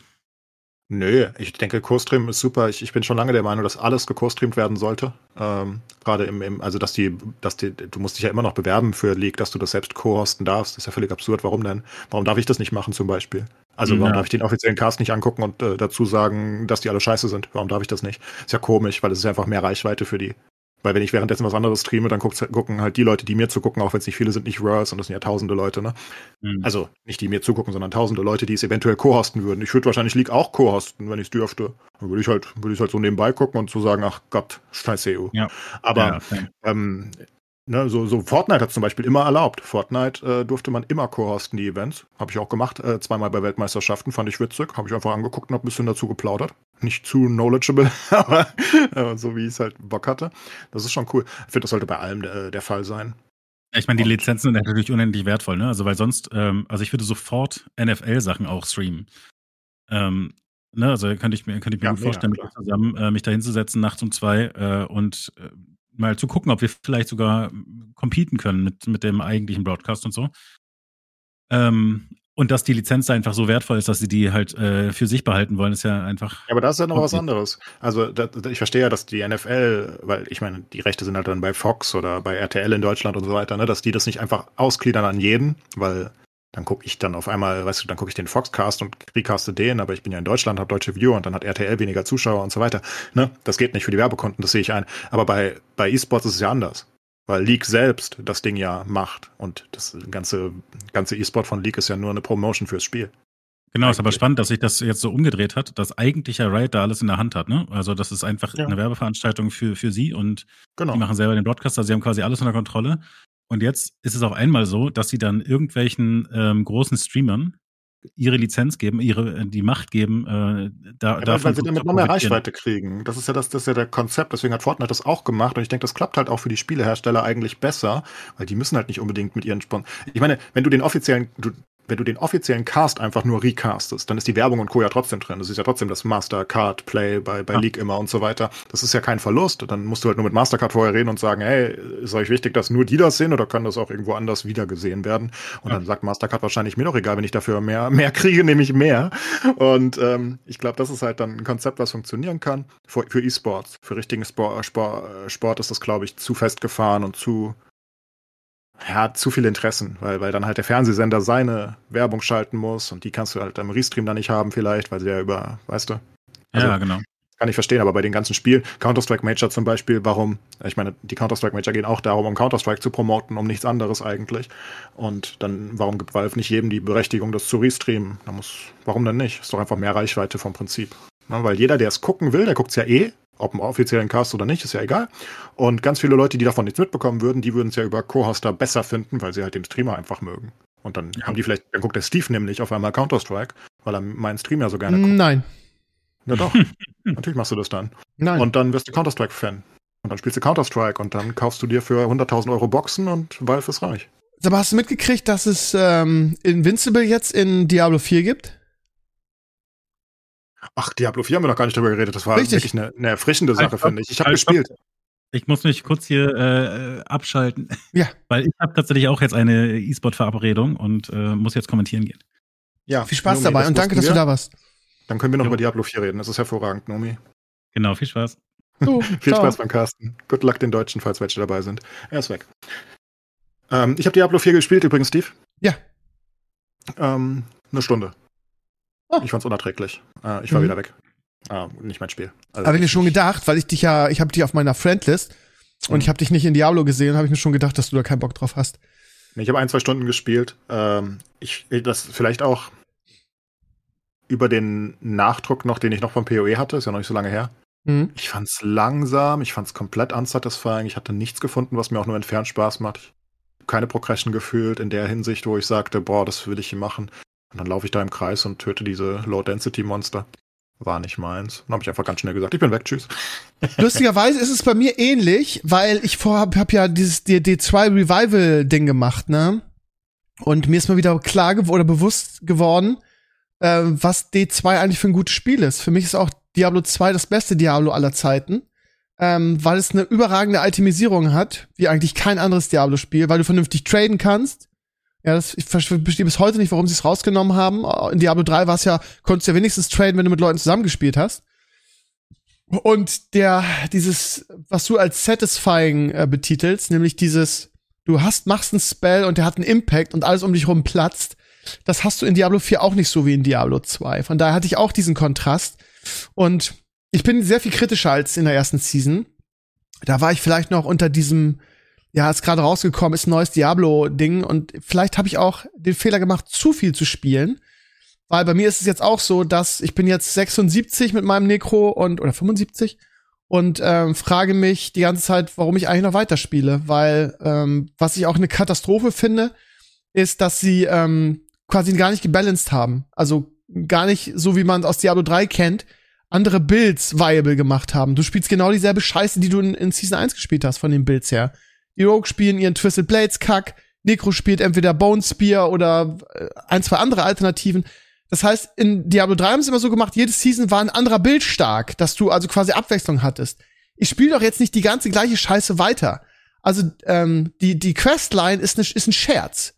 Nö, ich denke, Co-Stream ist super. Ich, ich bin schon lange der Meinung, dass alles geco-streamt werden sollte. Ähm, Gerade im, im, also dass die, dass die, du musst dich ja immer noch bewerben für League, dass du das selbst co-hosten darfst. Das ist ja völlig absurd. Warum denn? Warum darf ich das nicht machen zum Beispiel? Also warum ja. darf ich den offiziellen Cast nicht angucken und äh, dazu sagen, dass die alle scheiße sind? Warum darf ich das nicht? Ist ja komisch, weil es ist einfach mehr Reichweite für die weil wenn ich währenddessen was anderes streame, dann gucken halt die Leute, die mir zugucken, auch wenn es nicht viele sind, nicht Worlds und das sind ja tausende Leute, ne? Mhm. Also nicht die mir zugucken, sondern tausende Leute, die es eventuell co-hosten würden. Ich würde wahrscheinlich League auch co-hosten, wenn ich es dürfte. Dann würde ich halt, würde ich halt so nebenbei gucken und so sagen, ach Gott, scheiße EU. Ja. Aber ja, ähm, Ne, so, so Fortnite hat zum Beispiel immer erlaubt. Fortnite äh, durfte man immer co-hosten, die Events. Habe ich auch gemacht, äh, zweimal bei Weltmeisterschaften, fand ich witzig. Habe ich einfach angeguckt und habe ein bisschen dazu geplaudert. Nicht zu knowledgeable, aber äh, so wie ich es halt Bock hatte. Das ist schon cool. Ich finde, das sollte bei allem der, der Fall sein. Ich meine, die Lizenzen sind natürlich unendlich wertvoll, ne? Also, weil sonst, ähm, also ich würde sofort NFL-Sachen auch streamen. Ähm, ne? Also könnte ich mir, könnte ich mir ja, gut vorstellen, mit zusammen äh, mich da hinzusetzen, nachts um zwei äh, und äh, mal zu gucken, ob wir vielleicht sogar competen können mit, mit dem eigentlichen Broadcast und so. Ähm, und dass die Lizenz einfach so wertvoll ist, dass sie die halt äh, für sich behalten wollen, ist ja einfach. Ja, aber das ist ja noch was anderes. Also da, ich verstehe ja, dass die NFL, weil ich meine, die Rechte sind halt dann bei Fox oder bei RTL in Deutschland und so weiter, ne, dass die das nicht einfach ausgliedern an jeden, weil dann gucke ich dann auf einmal, weißt du, dann gucke ich den Foxcast und recaste den, aber ich bin ja in Deutschland, habe deutsche Viewer und dann hat RTL weniger Zuschauer und so weiter. Ne? Das geht nicht für die Werbekonten, das sehe ich ein. Aber bei, bei E-Sports ist es ja anders. Weil League selbst das Ding ja macht. Und das ganze, ganze E-Sport von League ist ja nur eine Promotion fürs Spiel. Genau, ist aber spannend, dass sich das jetzt so umgedreht hat, dass eigentlich ja Riot da alles in der Hand hat, ne? Also das ist einfach ja. eine Werbeveranstaltung für, für sie und genau. die machen selber den Broadcaster, sie haben quasi alles unter Kontrolle. Und jetzt ist es auf einmal so, dass sie dann irgendwelchen ähm, großen Streamern ihre Lizenz geben, ihre äh, die Macht geben, äh, da, ja, davon weil sie damit noch mehr Reichweite kriegen. Das ist ja das, das ist ja der Konzept. Deswegen hat Fortnite das auch gemacht und ich denke, das klappt halt auch für die Spielehersteller eigentlich besser, weil die müssen halt nicht unbedingt mit ihren Spon. Ich meine, wenn du den offiziellen, du, wenn du den offiziellen Cast einfach nur recastest, dann ist die Werbung und Co. ja trotzdem drin. Das ist ja trotzdem das Mastercard Play bei, bei ja. League immer und so weiter. Das ist ja kein Verlust. Dann musst du halt nur mit Mastercard vorher reden und sagen, hey, ist euch wichtig, dass nur die das sehen oder kann das auch irgendwo anders wiedergesehen werden? Und ja. dann sagt Mastercard wahrscheinlich mir doch egal, wenn ich dafür mehr, mehr kriege, nehme ich mehr. Und ähm, ich glaube, das ist halt dann ein Konzept, was funktionieren kann. Für, für E-Sports. Für richtigen Sport, Sport, Sport ist das, glaube ich, zu festgefahren und zu ja, zu viele Interessen, weil, weil dann halt der Fernsehsender seine Werbung schalten muss und die kannst du halt am Restream dann nicht haben vielleicht, weil sie ja über, weißt du? Also, ja, genau. Kann ich verstehen, aber bei den ganzen Spielen, Counter-Strike Major zum Beispiel, warum, ich meine, die Counter-Strike Major gehen auch darum, um Counter-Strike zu promoten, um nichts anderes eigentlich. Und dann, warum gibt Valve nicht jedem die Berechtigung, das zu restreamen? Da muss, warum denn nicht? Ist doch einfach mehr Reichweite vom Prinzip. Ja, weil jeder, der es gucken will, der guckt es ja eh, ob im offiziellen Cast oder nicht, ist ja egal. Und ganz viele Leute, die davon nichts mitbekommen würden, die würden es ja über Co-Hoster besser finden, weil sie halt den Streamer einfach mögen. Und dann ja. haben die vielleicht, dann guckt der Steve nämlich auf einmal Counter-Strike, weil er meinen Stream ja so gerne guckt. Nein. Na doch. Natürlich machst du das dann. Nein. Und dann wirst du Counter-Strike-Fan. Und dann spielst du Counter-Strike und dann kaufst du dir für 100.000 Euro Boxen und Valve ist reich. Aber hast du mitgekriegt, dass es ähm, Invincible jetzt in Diablo 4 gibt? Ach, Diablo 4 haben wir noch gar nicht drüber geredet. Das war Richtig. wirklich eine, eine erfrischende Sache, finde ich. Ich habe gespielt. Ich muss mich kurz hier äh, abschalten. Ja. Weil ich habe tatsächlich auch jetzt eine E-Sport-Verabredung und äh, muss jetzt kommentieren gehen. Ja, viel Spaß Nomi, dabei und danke, dass du da warst. Dann können wir noch jo. über Diablo 4 reden. Das ist hervorragend, Nomi. Genau, viel Spaß. Du, viel Spaß beim Carsten. Good luck den Deutschen, falls welche dabei sind. Er ist weg. Ähm, ich habe Diablo 4 gespielt übrigens, Steve. Ja. Ähm, eine Stunde. Ich fand's unerträglich. Äh, ich war mhm. wieder weg. Ah, nicht mein Spiel. Also habe ich mir schon gedacht, weil ich dich ja, ich habe dich auf meiner Friendlist und mhm. ich habe dich nicht in Diablo gesehen, habe ich mir schon gedacht, dass du da keinen Bock drauf hast. Ich habe ein, zwei Stunden gespielt. Ähm, ich, das vielleicht auch über den Nachdruck noch, den ich noch vom PoE hatte, ist ja noch nicht so lange her. Mhm. Ich fand's langsam, ich fand's komplett unsatisfying, ich hatte nichts gefunden, was mir auch nur entfernt Spaß macht. Keine Progression gefühlt in der Hinsicht, wo ich sagte, boah, das will ich hier machen. Und dann laufe ich da im Kreis und töte diese Low-Density-Monster. War nicht meins. Dann habe ich einfach ganz schnell gesagt, ich bin weg, tschüss. Lustigerweise ist es bei mir ähnlich, weil ich vorher hab, hab ja dieses D2 Revival-Ding gemacht, ne? Und mir ist mal wieder klar geworden oder bewusst geworden, äh, was D2 eigentlich für ein gutes Spiel ist. Für mich ist auch Diablo 2 das beste Diablo aller Zeiten, ähm, weil es eine überragende Itemisierung hat, wie eigentlich kein anderes Diablo-Spiel, weil du vernünftig traden kannst. Ja, das, ich verstehe bis heute nicht, warum sie es rausgenommen haben. In Diablo 3 war es ja, konntest du ja wenigstens traden, wenn du mit Leuten zusammengespielt hast. Und der, dieses, was du als satisfying äh, betitelst, nämlich dieses, du hast, machst einen Spell und der hat einen Impact und alles um dich rum platzt, das hast du in Diablo 4 auch nicht so wie in Diablo 2. Von daher hatte ich auch diesen Kontrast. Und ich bin sehr viel kritischer als in der ersten Season. Da war ich vielleicht noch unter diesem, ja, ist gerade rausgekommen, ist ein neues Diablo-Ding und vielleicht habe ich auch den Fehler gemacht, zu viel zu spielen. Weil bei mir ist es jetzt auch so, dass ich bin jetzt 76 mit meinem Necro und oder 75 und ähm, frage mich die ganze Zeit, warum ich eigentlich noch weiterspiele. Weil ähm, was ich auch eine Katastrophe finde, ist, dass sie ähm, quasi gar nicht gebalanced haben. Also gar nicht so, wie man aus Diablo 3 kennt, andere Builds viable gemacht haben. Du spielst genau dieselbe Scheiße, die du in, in Season 1 gespielt hast, von den Builds her. Die Rogue spielen ihren Twisted Blades Kack, Necro spielt entweder Bone Spear oder äh, ein, zwei andere Alternativen. Das heißt, in Diablo 3 haben sie immer so gemacht, jede Season war ein anderer Bild stark, dass du also quasi Abwechslung hattest. Ich spiele doch jetzt nicht die ganze gleiche Scheiße weiter. Also ähm, die die Questline ist, ne, ist ein Scherz.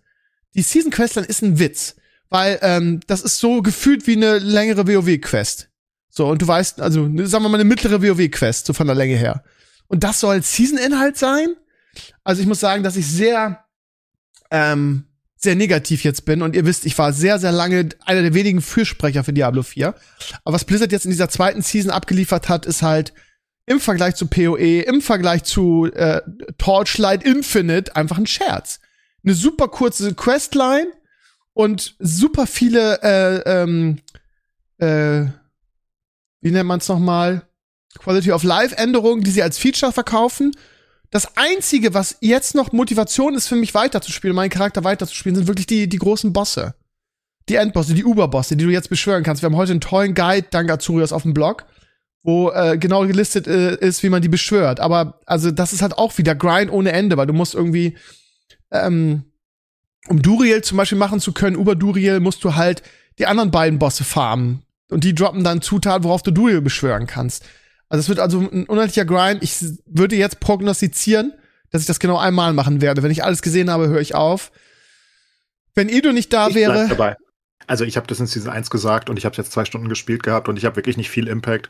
Die Season Questline ist ein Witz, weil ähm, das ist so gefühlt wie eine längere WoW Quest. So und du weißt, also sagen wir mal eine mittlere WoW Quest so von der Länge her. Und das soll Season Inhalt sein? Also ich muss sagen, dass ich sehr ähm, sehr negativ jetzt bin und ihr wisst, ich war sehr, sehr lange einer der wenigen Fürsprecher für Diablo 4. Aber was Blizzard jetzt in dieser zweiten Season abgeliefert hat, ist halt im Vergleich zu PoE, im Vergleich zu äh, Torchlight Infinite einfach ein Scherz. Eine super kurze Questline und super viele äh, ähm, äh, wie nennt man es nochmal? Quality of Life Änderungen, die sie als Feature verkaufen das Einzige, was jetzt noch Motivation ist für mich weiterzuspielen, meinen Charakter weiterzuspielen, sind wirklich die, die großen Bosse. Die Endbosse, die Uberbosse, die du jetzt beschwören kannst. Wir haben heute einen tollen Guide, dank Azurias, auf dem Blog, wo äh, genau gelistet äh, ist, wie man die beschwört. Aber also das ist halt auch wieder Grind ohne Ende, weil du musst irgendwie, ähm, um Duriel zum Beispiel machen zu können, über Duriel musst du halt die anderen beiden Bosse farmen. Und die droppen dann Zutaten, worauf du Duriel beschwören kannst. Also es wird also ein unheimlicher Grind. Ich würde jetzt prognostizieren, dass ich das genau einmal machen werde. Wenn ich alles gesehen habe, höre ich auf. Wenn Ido nicht da ich wäre. Dabei. Also ich habe das in Season 1 gesagt und ich habe jetzt zwei Stunden gespielt gehabt und ich habe wirklich nicht viel Impact.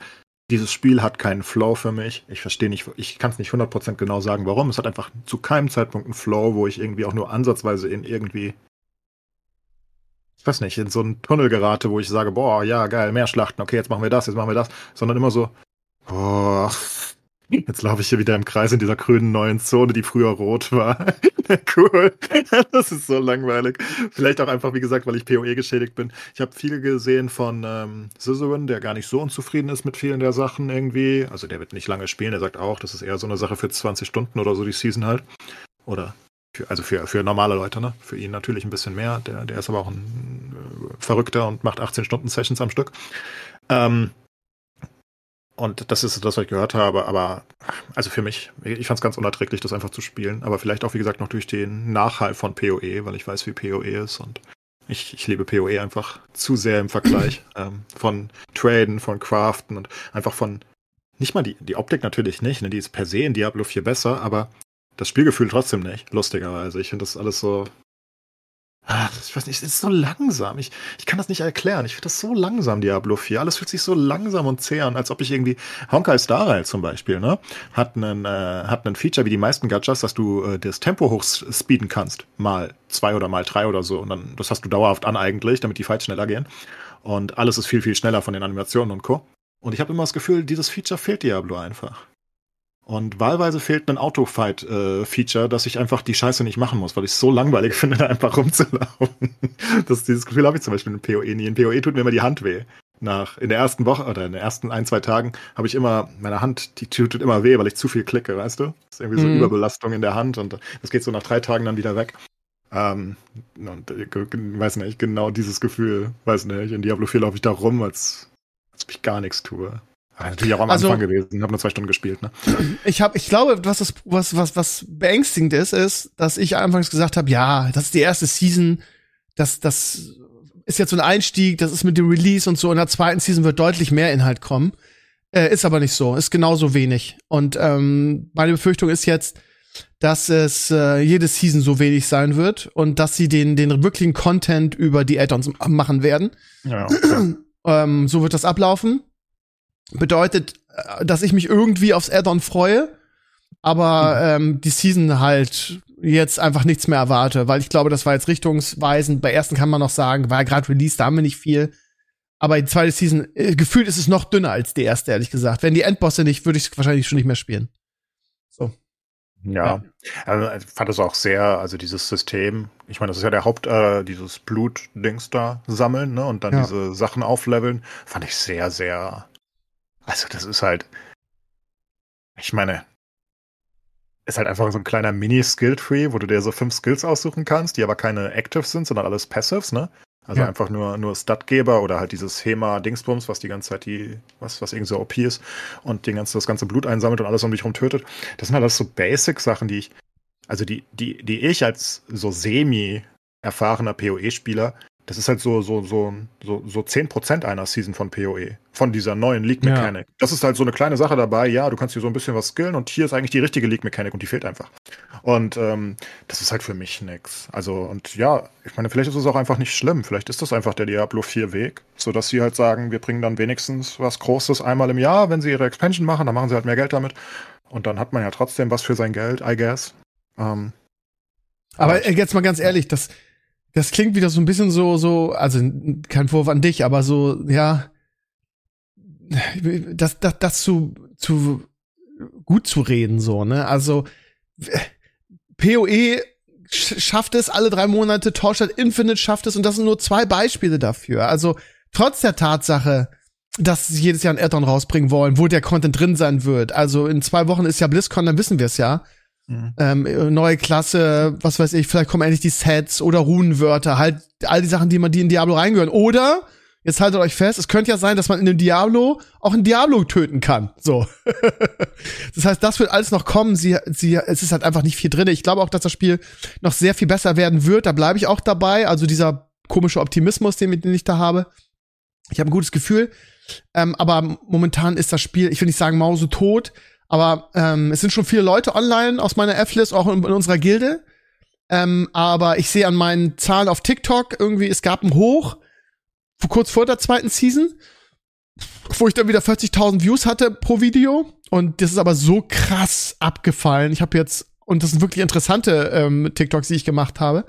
Dieses Spiel hat keinen Flow für mich. Ich verstehe nicht, ich kann es nicht 100% genau sagen, warum. Es hat einfach zu keinem Zeitpunkt einen Flow, wo ich irgendwie auch nur ansatzweise in irgendwie ich weiß nicht, in so einen Tunnel gerate, wo ich sage, boah, ja, geil, mehr Schlachten, okay, jetzt machen wir das, jetzt machen wir das, sondern immer so, Boah. Jetzt laufe ich hier wieder im Kreis in dieser grünen neuen Zone, die früher rot war. cool. Das ist so langweilig. Vielleicht auch einfach, wie gesagt, weil ich PoE geschädigt bin. Ich habe viel gesehen von ähm, Scissorin, der gar nicht so unzufrieden ist mit vielen der Sachen irgendwie. Also der wird nicht lange spielen. Der sagt auch, das ist eher so eine Sache für 20 Stunden oder so die Season halt. Oder für, also für, für normale Leute, ne? Für ihn natürlich ein bisschen mehr. Der, der ist aber auch ein äh, Verrückter und macht 18 Stunden Sessions am Stück. Ähm, und das ist das, was ich gehört habe, aber also für mich, ich fand es ganz unerträglich, das einfach zu spielen. Aber vielleicht auch, wie gesagt, noch durch den Nachhall von PoE, weil ich weiß, wie PoE ist und ich, ich liebe PoE einfach zu sehr im Vergleich ähm, von Traden, von Craften und einfach von nicht mal die, die Optik natürlich nicht, ne? die ist per se in Diablo 4 besser, aber das Spielgefühl trotzdem nicht, lustigerweise. Ich finde das alles so, Ach, ich weiß nicht, es ist so langsam. Ich, ich kann das nicht erklären. Ich finde das so langsam, Diablo 4. Alles fühlt sich so langsam und zäh an, als ob ich irgendwie. Honkai Star Rail zum Beispiel, ne? Hat einen, äh, hat einen Feature wie die meisten Gachas, dass du äh, das Tempo hochspeeden kannst. Mal zwei oder mal drei oder so. Und dann, das hast du dauerhaft an eigentlich, damit die Fights schneller gehen. Und alles ist viel, viel schneller von den Animationen und Co. Und ich habe immer das Gefühl, dieses Feature fehlt Diablo einfach. Und wahlweise fehlt ein Autofight-Feature, äh, dass ich einfach die Scheiße nicht machen muss, weil ich es so langweilig finde, da einfach rumzulaufen. das, dieses Gefühl habe ich zum Beispiel in PoE nie. In PoE tut mir immer die Hand weh. Nach, in der ersten Woche oder in den ersten ein, zwei Tagen habe ich immer, meine Hand, die tut immer weh, weil ich zu viel klicke, weißt du? Das ist irgendwie so mhm. Überbelastung in der Hand und das geht so nach drei Tagen dann wieder weg. Ähm, und, äh, weiß nicht, genau dieses Gefühl, weiß nicht, in Diablo 4 laufe ich da rum, als, als ob ich gar nichts tue. Aber natürlich auch am also, Anfang gewesen, habe nur zwei Stunden gespielt, ne? Ich habe, ich glaube, was das, was, was, was beängstigend ist, ist, dass ich anfangs gesagt habe, ja, das ist die erste Season, das, das ist jetzt so ein Einstieg, das ist mit dem Release und so. In der zweiten Season wird deutlich mehr Inhalt kommen. Äh, ist aber nicht so, ist genauso wenig. Und ähm, meine Befürchtung ist jetzt, dass es äh, jede Season so wenig sein wird und dass sie den, den wirklichen Content über die Add-ons machen werden. Ja, okay. ähm, so wird das ablaufen. Bedeutet, äh, dass ich mich irgendwie aufs Add-on freue, aber mhm. ähm, die Season halt jetzt einfach nichts mehr erwarte, weil ich glaube, das war jetzt richtungsweisend. Bei ersten kann man noch sagen, war ja gerade Release, da haben wir nicht viel. Aber die zweite Season, äh, gefühlt ist es noch dünner als die erste, ehrlich gesagt. Wenn die Endbosse nicht, würde ich es wahrscheinlich schon nicht mehr spielen. So. Ja, Also, ich fand es auch sehr, also dieses System, ich meine, das ist ja der Haupt, äh, dieses Blut-Dings da sammeln, ne, und dann ja. diese Sachen aufleveln, fand ich sehr, sehr, also das ist halt, ich meine, ist halt einfach so ein kleiner Mini-Skill-Tree, wo du dir so fünf Skills aussuchen kannst, die aber keine Actives sind, sondern alles Passives, ne? Also ja. einfach nur, nur Statgeber oder halt dieses Hema-Dingsbums, was die ganze Zeit die, was, was irgendwie so OP ist und den ganzen, das ganze Blut einsammelt und alles um dich rum tötet. Das sind alles so Basic-Sachen, die ich, also die, die, die ich als so semi erfahrener PoE-Spieler das ist halt so, so, so, so, so 10% einer Season von PoE, von dieser neuen League Mechanic. Ja. Das ist halt so eine kleine Sache dabei, ja, du kannst hier so ein bisschen was skillen und hier ist eigentlich die richtige League Mechanic und die fehlt einfach. Und ähm, das ist halt für mich nix. Also, und ja, ich meine, vielleicht ist es auch einfach nicht schlimm. Vielleicht ist das einfach der Diablo 4 Weg, sodass sie halt sagen, wir bringen dann wenigstens was Großes einmal im Jahr, wenn sie ihre Expansion machen, dann machen sie halt mehr Geld damit. Und dann hat man ja trotzdem was für sein Geld, I guess. Ähm, aber jetzt mal ganz ehrlich, das, das klingt wieder so ein bisschen so, so, also kein Vorwurf an dich, aber so, ja, das, das, das zu, zu gut zu reden, so, ne? Also PoE schafft es alle drei Monate, Torchlight Infinite schafft es und das sind nur zwei Beispiele dafür. Also trotz der Tatsache, dass sie jedes Jahr ein Addon rausbringen wollen, wo der Content drin sein wird. Also in zwei Wochen ist ja BlizzCon, dann wissen wir es ja. Mhm. Ähm, neue Klasse, was weiß ich, vielleicht kommen endlich die Sets oder Runenwörter, halt all die Sachen, die man die in Diablo reingehören. Oder, jetzt haltet euch fest, es könnte ja sein, dass man in dem Diablo auch ein Diablo töten kann. So. das heißt, das wird alles noch kommen. Sie, sie, es ist halt einfach nicht viel drin. Ich glaube auch, dass das Spiel noch sehr viel besser werden wird. Da bleibe ich auch dabei. Also dieser komische Optimismus, den, den ich da habe. Ich habe ein gutes Gefühl. Ähm, aber momentan ist das Spiel, ich will nicht sagen Mause tot, aber ähm, es sind schon viele Leute online aus meiner F-List, auch in, in unserer Gilde. Ähm, aber ich sehe an meinen Zahlen auf TikTok irgendwie, es gab ein Hoch, kurz vor der zweiten Season, wo ich dann wieder 40.000 Views hatte pro Video. Und das ist aber so krass abgefallen. Ich habe jetzt, und das sind wirklich interessante ähm, TikToks, die ich gemacht habe.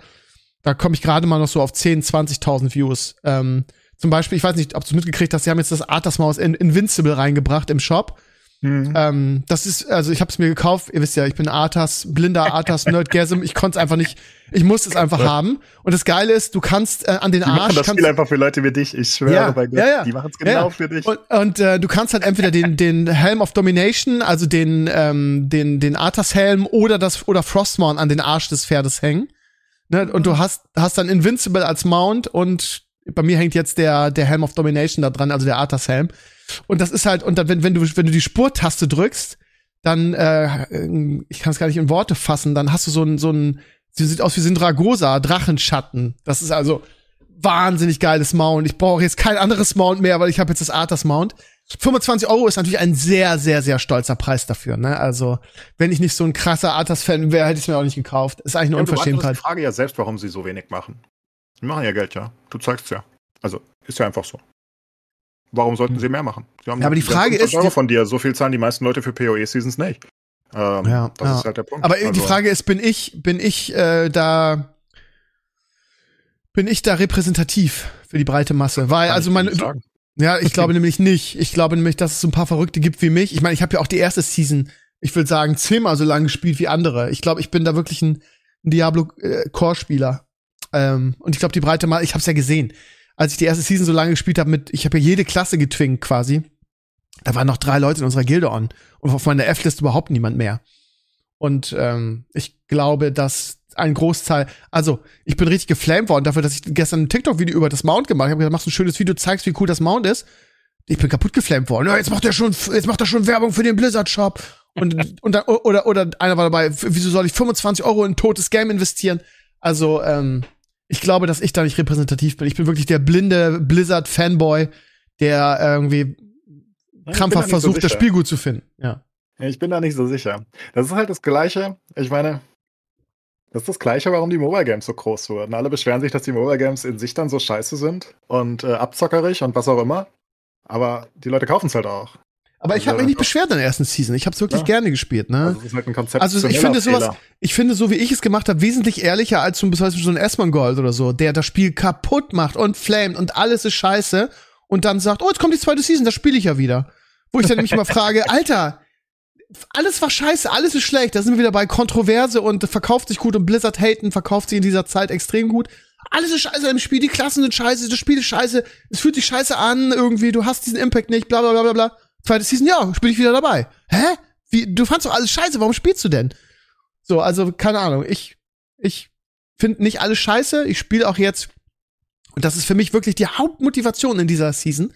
Da komme ich gerade mal noch so auf 10, 20.000 Views. Ähm, zum Beispiel, ich weiß nicht, ob du mitgekriegt hast, sie haben jetzt das Arthas Maus in Invincible reingebracht im Shop. Mhm. Ähm, das ist, also ich habe es mir gekauft, ihr wisst ja, ich bin Arthas, blinder Arthas, Nerdgasm, ich konnte es einfach nicht, ich musste es einfach haben. Und das Geile ist, du kannst äh, an den die Arsch. Machen das kannst, Spiel einfach für Leute wie dich, ich schwöre ja, bei Gott, ja, ja. die machen es genau ja. für dich. Und, und äh, du kannst halt entweder den, den Helm of Domination, also den, ähm, den, den Arthas-Helm oder das, oder Frostmount an den Arsch des Pferdes hängen. Ne? Und du hast, hast dann Invincible als Mount und bei mir hängt jetzt der, der Helm of Domination da dran, also der Arthas-Helm. Und das ist halt, und dann, wenn, wenn du, wenn du die Spurtaste drückst, dann, äh, ich kann es gar nicht in Worte fassen, dann hast du so ein, so ein, sie sieht aus wie Sindragosa, Drachenschatten. Das ist also wahnsinnig geiles Mount. Ich brauche jetzt kein anderes Mount mehr, weil ich habe jetzt das Arthas Mount. 25 Euro ist natürlich ein sehr, sehr, sehr stolzer Preis dafür. Ne? Also, wenn ich nicht so ein krasser Arthas-Fan wäre, hätte ich es mir auch nicht gekauft. Ist eigentlich eine ja, Unverschämtheit. Ich frage ja selbst, warum sie so wenig machen. Die machen ja Geld, ja. Du zeigst ja. Also, ist ja einfach so. Warum sollten sie mehr machen? Sie haben ja, aber die Frage ist. Euro von dir. So viel zahlen die meisten Leute für PoE-Seasons nicht. Ähm, ja, das ja. ist halt der Punkt. Aber also. die Frage ist, bin ich, bin ich äh, da bin ich da repräsentativ für die breite Masse. Weil, also meine, ja, ich glaube nämlich nicht. Ich glaube nämlich, dass es so ein paar Verrückte gibt wie mich. Ich meine, ich habe ja auch die erste Season, ich würde sagen, zehnmal so lange gespielt wie andere. Ich glaube, ich bin da wirklich ein, ein Diablo-Core-Spieler. Äh, ähm, und ich glaube, die breite Masse, ich habe es ja gesehen. Als ich die erste Season so lange gespielt habe, mit, ich habe ja jede Klasse getwingt quasi. Da waren noch drei Leute in unserer Gilde on. Und auf meiner F-List überhaupt niemand mehr. Und ähm, ich glaube, dass ein Großteil, also ich bin richtig geflamed worden dafür, dass ich gestern ein TikTok-Video über das Mount gemacht habe. Ich habe gesagt, machst ein schönes Video, zeigst, wie cool das Mount ist. Ich bin kaputt geflamed worden. Ja, jetzt macht er schon, jetzt macht er schon Werbung für den Blizzard-Shop. Und, und dann, oder, oder einer war dabei, wieso soll ich 25 Euro in ein totes Game investieren? Also, ähm, ich glaube, dass ich da nicht repräsentativ bin. Ich bin wirklich der blinde Blizzard-Fanboy, der irgendwie krampfhaft versucht, so das Spiel gut zu finden. Ja. Ich bin da nicht so sicher. Das ist halt das Gleiche. Ich meine, das ist das Gleiche, warum die Mobile Games so groß wurden. Alle beschweren sich, dass die Mobile Games in sich dann so scheiße sind und äh, abzockerig und was auch immer. Aber die Leute kaufen es halt auch. Aber ich habe mich nicht beschwert in der ersten Season. Ich habe es wirklich ja. gerne gespielt. Ne? Also, das ist halt ein Konzept also ich finde sowas, ich finde so wie ich es gemacht habe, wesentlich ehrlicher als zum Beispiel so ein S-Man Gold oder so, der das Spiel kaputt macht und flamet und alles ist scheiße und dann sagt, oh jetzt kommt die zweite Season, das spiele ich ja wieder. Wo ich dann nämlich immer frage, Alter, alles war scheiße, alles ist schlecht. Da sind wir wieder bei Kontroverse und verkauft sich gut und Blizzard haten verkauft sich in dieser Zeit extrem gut. Alles ist scheiße im Spiel, die Klassen sind scheiße, das Spiel ist scheiße, es fühlt sich scheiße an, irgendwie, du hast diesen Impact nicht, bla bla bla bla bla. Zweite Season, ja, bin ich wieder dabei. Hä? Wie, du fandst doch alles scheiße, warum spielst du denn? So, also, keine Ahnung, ich, ich finde nicht alles scheiße, ich spiele auch jetzt, und das ist für mich wirklich die Hauptmotivation in dieser Season,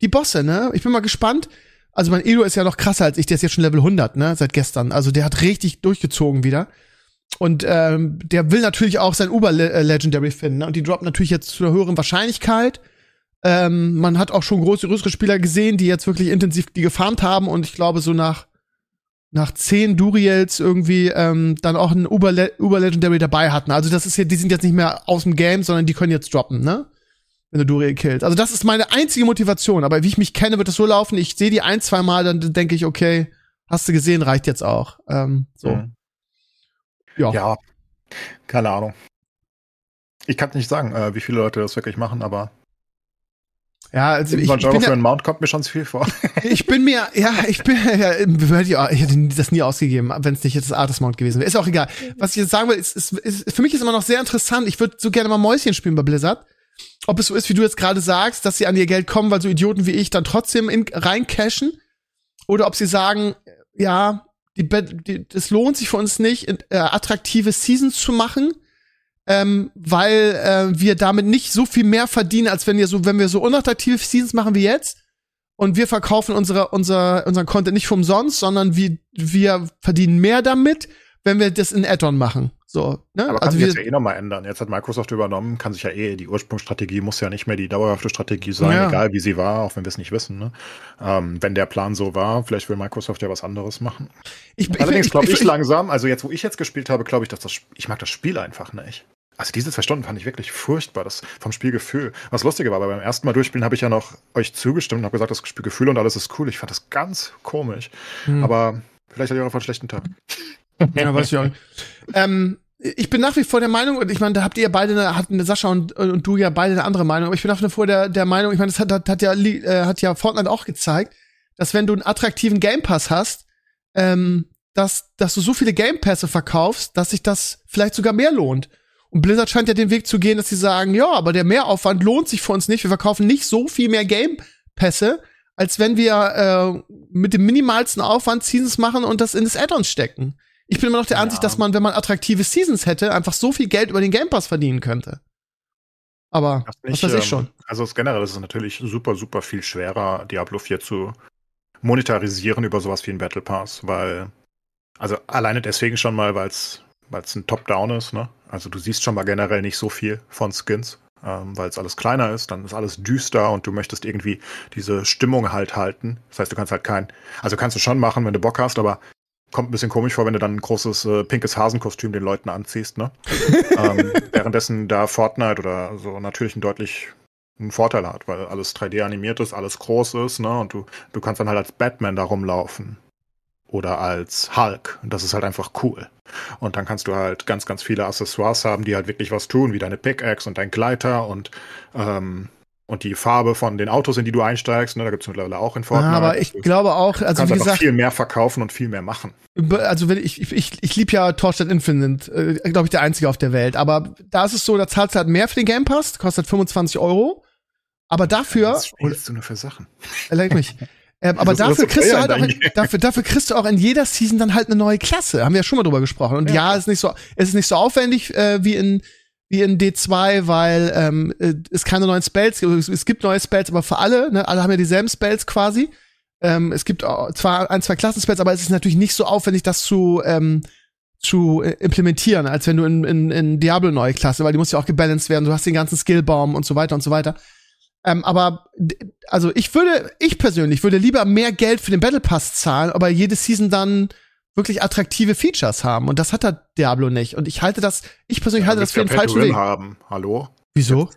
die Bosse, ne? Ich bin mal gespannt, also mein Edo ist ja noch krasser als ich, der ist jetzt schon Level 100, ne, seit gestern. Also der hat richtig durchgezogen wieder. Und ähm, der will natürlich auch sein Uber-Legendary finden. Ne? Und die droppen natürlich jetzt zu einer höheren Wahrscheinlichkeit. Ähm, man hat auch schon große, größere Spieler gesehen, die jetzt wirklich intensiv die gefarmt haben. Und ich glaube, so nach, nach zehn Duriels irgendwie ähm, dann auch ein Uber-Legendary dabei hatten. Also das ist ja, die sind jetzt nicht mehr aus dem Game, sondern die können jetzt droppen, ne? wenn du Duriel killst. Also das ist meine einzige Motivation. Aber wie ich mich kenne, wird es so laufen. Ich sehe die ein, zwei Mal, dann denke ich, okay, hast du gesehen, reicht jetzt auch. Ähm, so. Mhm. Ja. Ja, keine Ahnung. Ich kann nicht sagen, äh, wie viele Leute das wirklich machen, aber ja, also ich, ich bin für einen Mount kommt mir schon zu viel vor. ich bin mir, ja, ich bin, ja, ich hätte das nie ausgegeben, wenn es nicht jetzt das Artist Mount gewesen wäre. Ist auch egal. Was ich jetzt sagen will, ist, ist, ist, für mich ist immer noch sehr interessant. Ich würde so gerne mal Mäuschen spielen bei Blizzard ob es so ist, wie du jetzt gerade sagst, dass sie an ihr Geld kommen, weil so Idioten wie ich dann trotzdem in, reincashen, oder ob sie sagen, ja, die, die, das lohnt sich für uns nicht, äh, attraktive Seasons zu machen, ähm, weil äh, wir damit nicht so viel mehr verdienen, als wenn wir so, wenn wir so unattraktive Seasons machen wie jetzt. Und wir verkaufen unsere, unser, unseren Content nicht umsonst, sondern wir, wir verdienen mehr damit, wenn wir das in Add-on machen. So, ne? Aber kann also sich jetzt ja eh nochmal ändern. Jetzt hat Microsoft übernommen, kann sich ja eh, die Ursprungsstrategie muss ja nicht mehr die dauerhafte Strategie sein, ja. egal wie sie war, auch wenn wir es nicht wissen. Ne? Ähm, wenn der Plan so war, vielleicht will Microsoft ja was anderes machen. Ich, Allerdings glaube ich, ich, ich, langsam, also jetzt, wo ich jetzt gespielt habe, glaube ich, dass das, ich mag das Spiel einfach nicht. Also diese zwei Stunden fand ich wirklich furchtbar, das vom Spielgefühl. Was lustige war, aber beim ersten Mal durchspielen habe ich ja noch euch zugestimmt und habe gesagt, das Spielgefühl und alles ist cool. Ich fand das ganz komisch. Hm. Aber vielleicht hatte ich auch einfach einen schlechten Tag. Ja, weiß ich auch nicht. ähm, ich bin nach wie vor der Meinung, und ich meine, da habt ihr beide, hatten Sascha und, und du ja beide eine andere Meinung, aber ich bin nach wie vor der, der Meinung, ich meine, das hat, hat, hat ja, äh, hat ja Fortnite auch gezeigt, dass wenn du einen attraktiven Game Pass hast, ähm, dass, dass du so viele Game Pässe verkaufst, dass sich das vielleicht sogar mehr lohnt. Und Blizzard scheint ja den Weg zu gehen, dass sie sagen, ja, aber der Mehraufwand lohnt sich für uns nicht. Wir verkaufen nicht so viel mehr Game Pässe, als wenn wir äh, mit dem minimalsten Aufwand Seasons machen und das in das Add-on stecken. Ich bin immer noch der Ansicht, ja. dass man, wenn man attraktive Seasons hätte, einfach so viel Geld über den Game Pass verdienen könnte. Aber nicht, was weiß ich schon. Also generell ist es natürlich super, super viel schwerer, Diablo 4 zu monetarisieren über sowas wie ein Battle Pass, weil, also alleine deswegen schon mal, weil es ein Top-Down ist, ne? Also du siehst schon mal generell nicht so viel von Skins, ähm, weil es alles kleiner ist, dann ist alles düster und du möchtest irgendwie diese Stimmung halt halten. Das heißt, du kannst halt kein, also kannst du schon machen, wenn du Bock hast, aber kommt ein bisschen komisch vor, wenn du dann ein großes äh, pinkes Hasenkostüm den Leuten anziehst, ne? ähm, währenddessen da Fortnite oder so natürlich einen deutlich einen Vorteil hat, weil alles 3D animiert ist, alles groß ist, ne? Und du, du kannst dann halt als Batman da rumlaufen. Oder als Hulk. Und das ist halt einfach cool. Und dann kannst du halt ganz, ganz viele Accessoires haben, die halt wirklich was tun, wie deine Pickaxe und dein Gleiter und ähm, und die Farbe von den Autos, in die du einsteigst, ne, da gibt es mittlerweile auch in Fortnite. aber ich glaube auch, also kannst wie gesagt, viel mehr verkaufen und viel mehr machen. also wenn ich, ich, ich, ich liebe ja Torchlight Infinite, äh, glaube ich, der einzige auf der Welt. Aber da ist es so, da zahlst du halt mehr für den Game Pass, kostet 25 Euro. Aber dafür. Was spielst du nur für Sachen? Er leck mich. Ähm, aber dafür kriegst du halt auch, in dafür, dafür kriegst du auch in jeder Season dann halt eine neue Klasse. Haben wir ja schon mal drüber gesprochen. Und ja, ist nicht so, es ist nicht so aufwendig äh, wie in wie in D2, weil ähm, äh, es keine neuen Spells gibt. Es, es gibt neue Spells, aber für alle, ne, alle haben ja dieselben Spells quasi. Ähm, es gibt auch zwar ein, zwei Klassenspells, aber es ist natürlich nicht so aufwendig, das zu ähm, zu äh, implementieren, als wenn du in, in, in Diablo neue Klasse, weil die muss ja auch gebalanced werden. Du hast den ganzen Skillbaum und so weiter und so weiter. Ähm, aber also ich würde, ich persönlich würde lieber mehr Geld für den Battle Pass zahlen, aber jede Season dann wirklich attraktive Features haben. Und das hat der Diablo nicht. Und ich halte das, ich persönlich halte das für den falschen Weg. haben. Hallo? Wieso?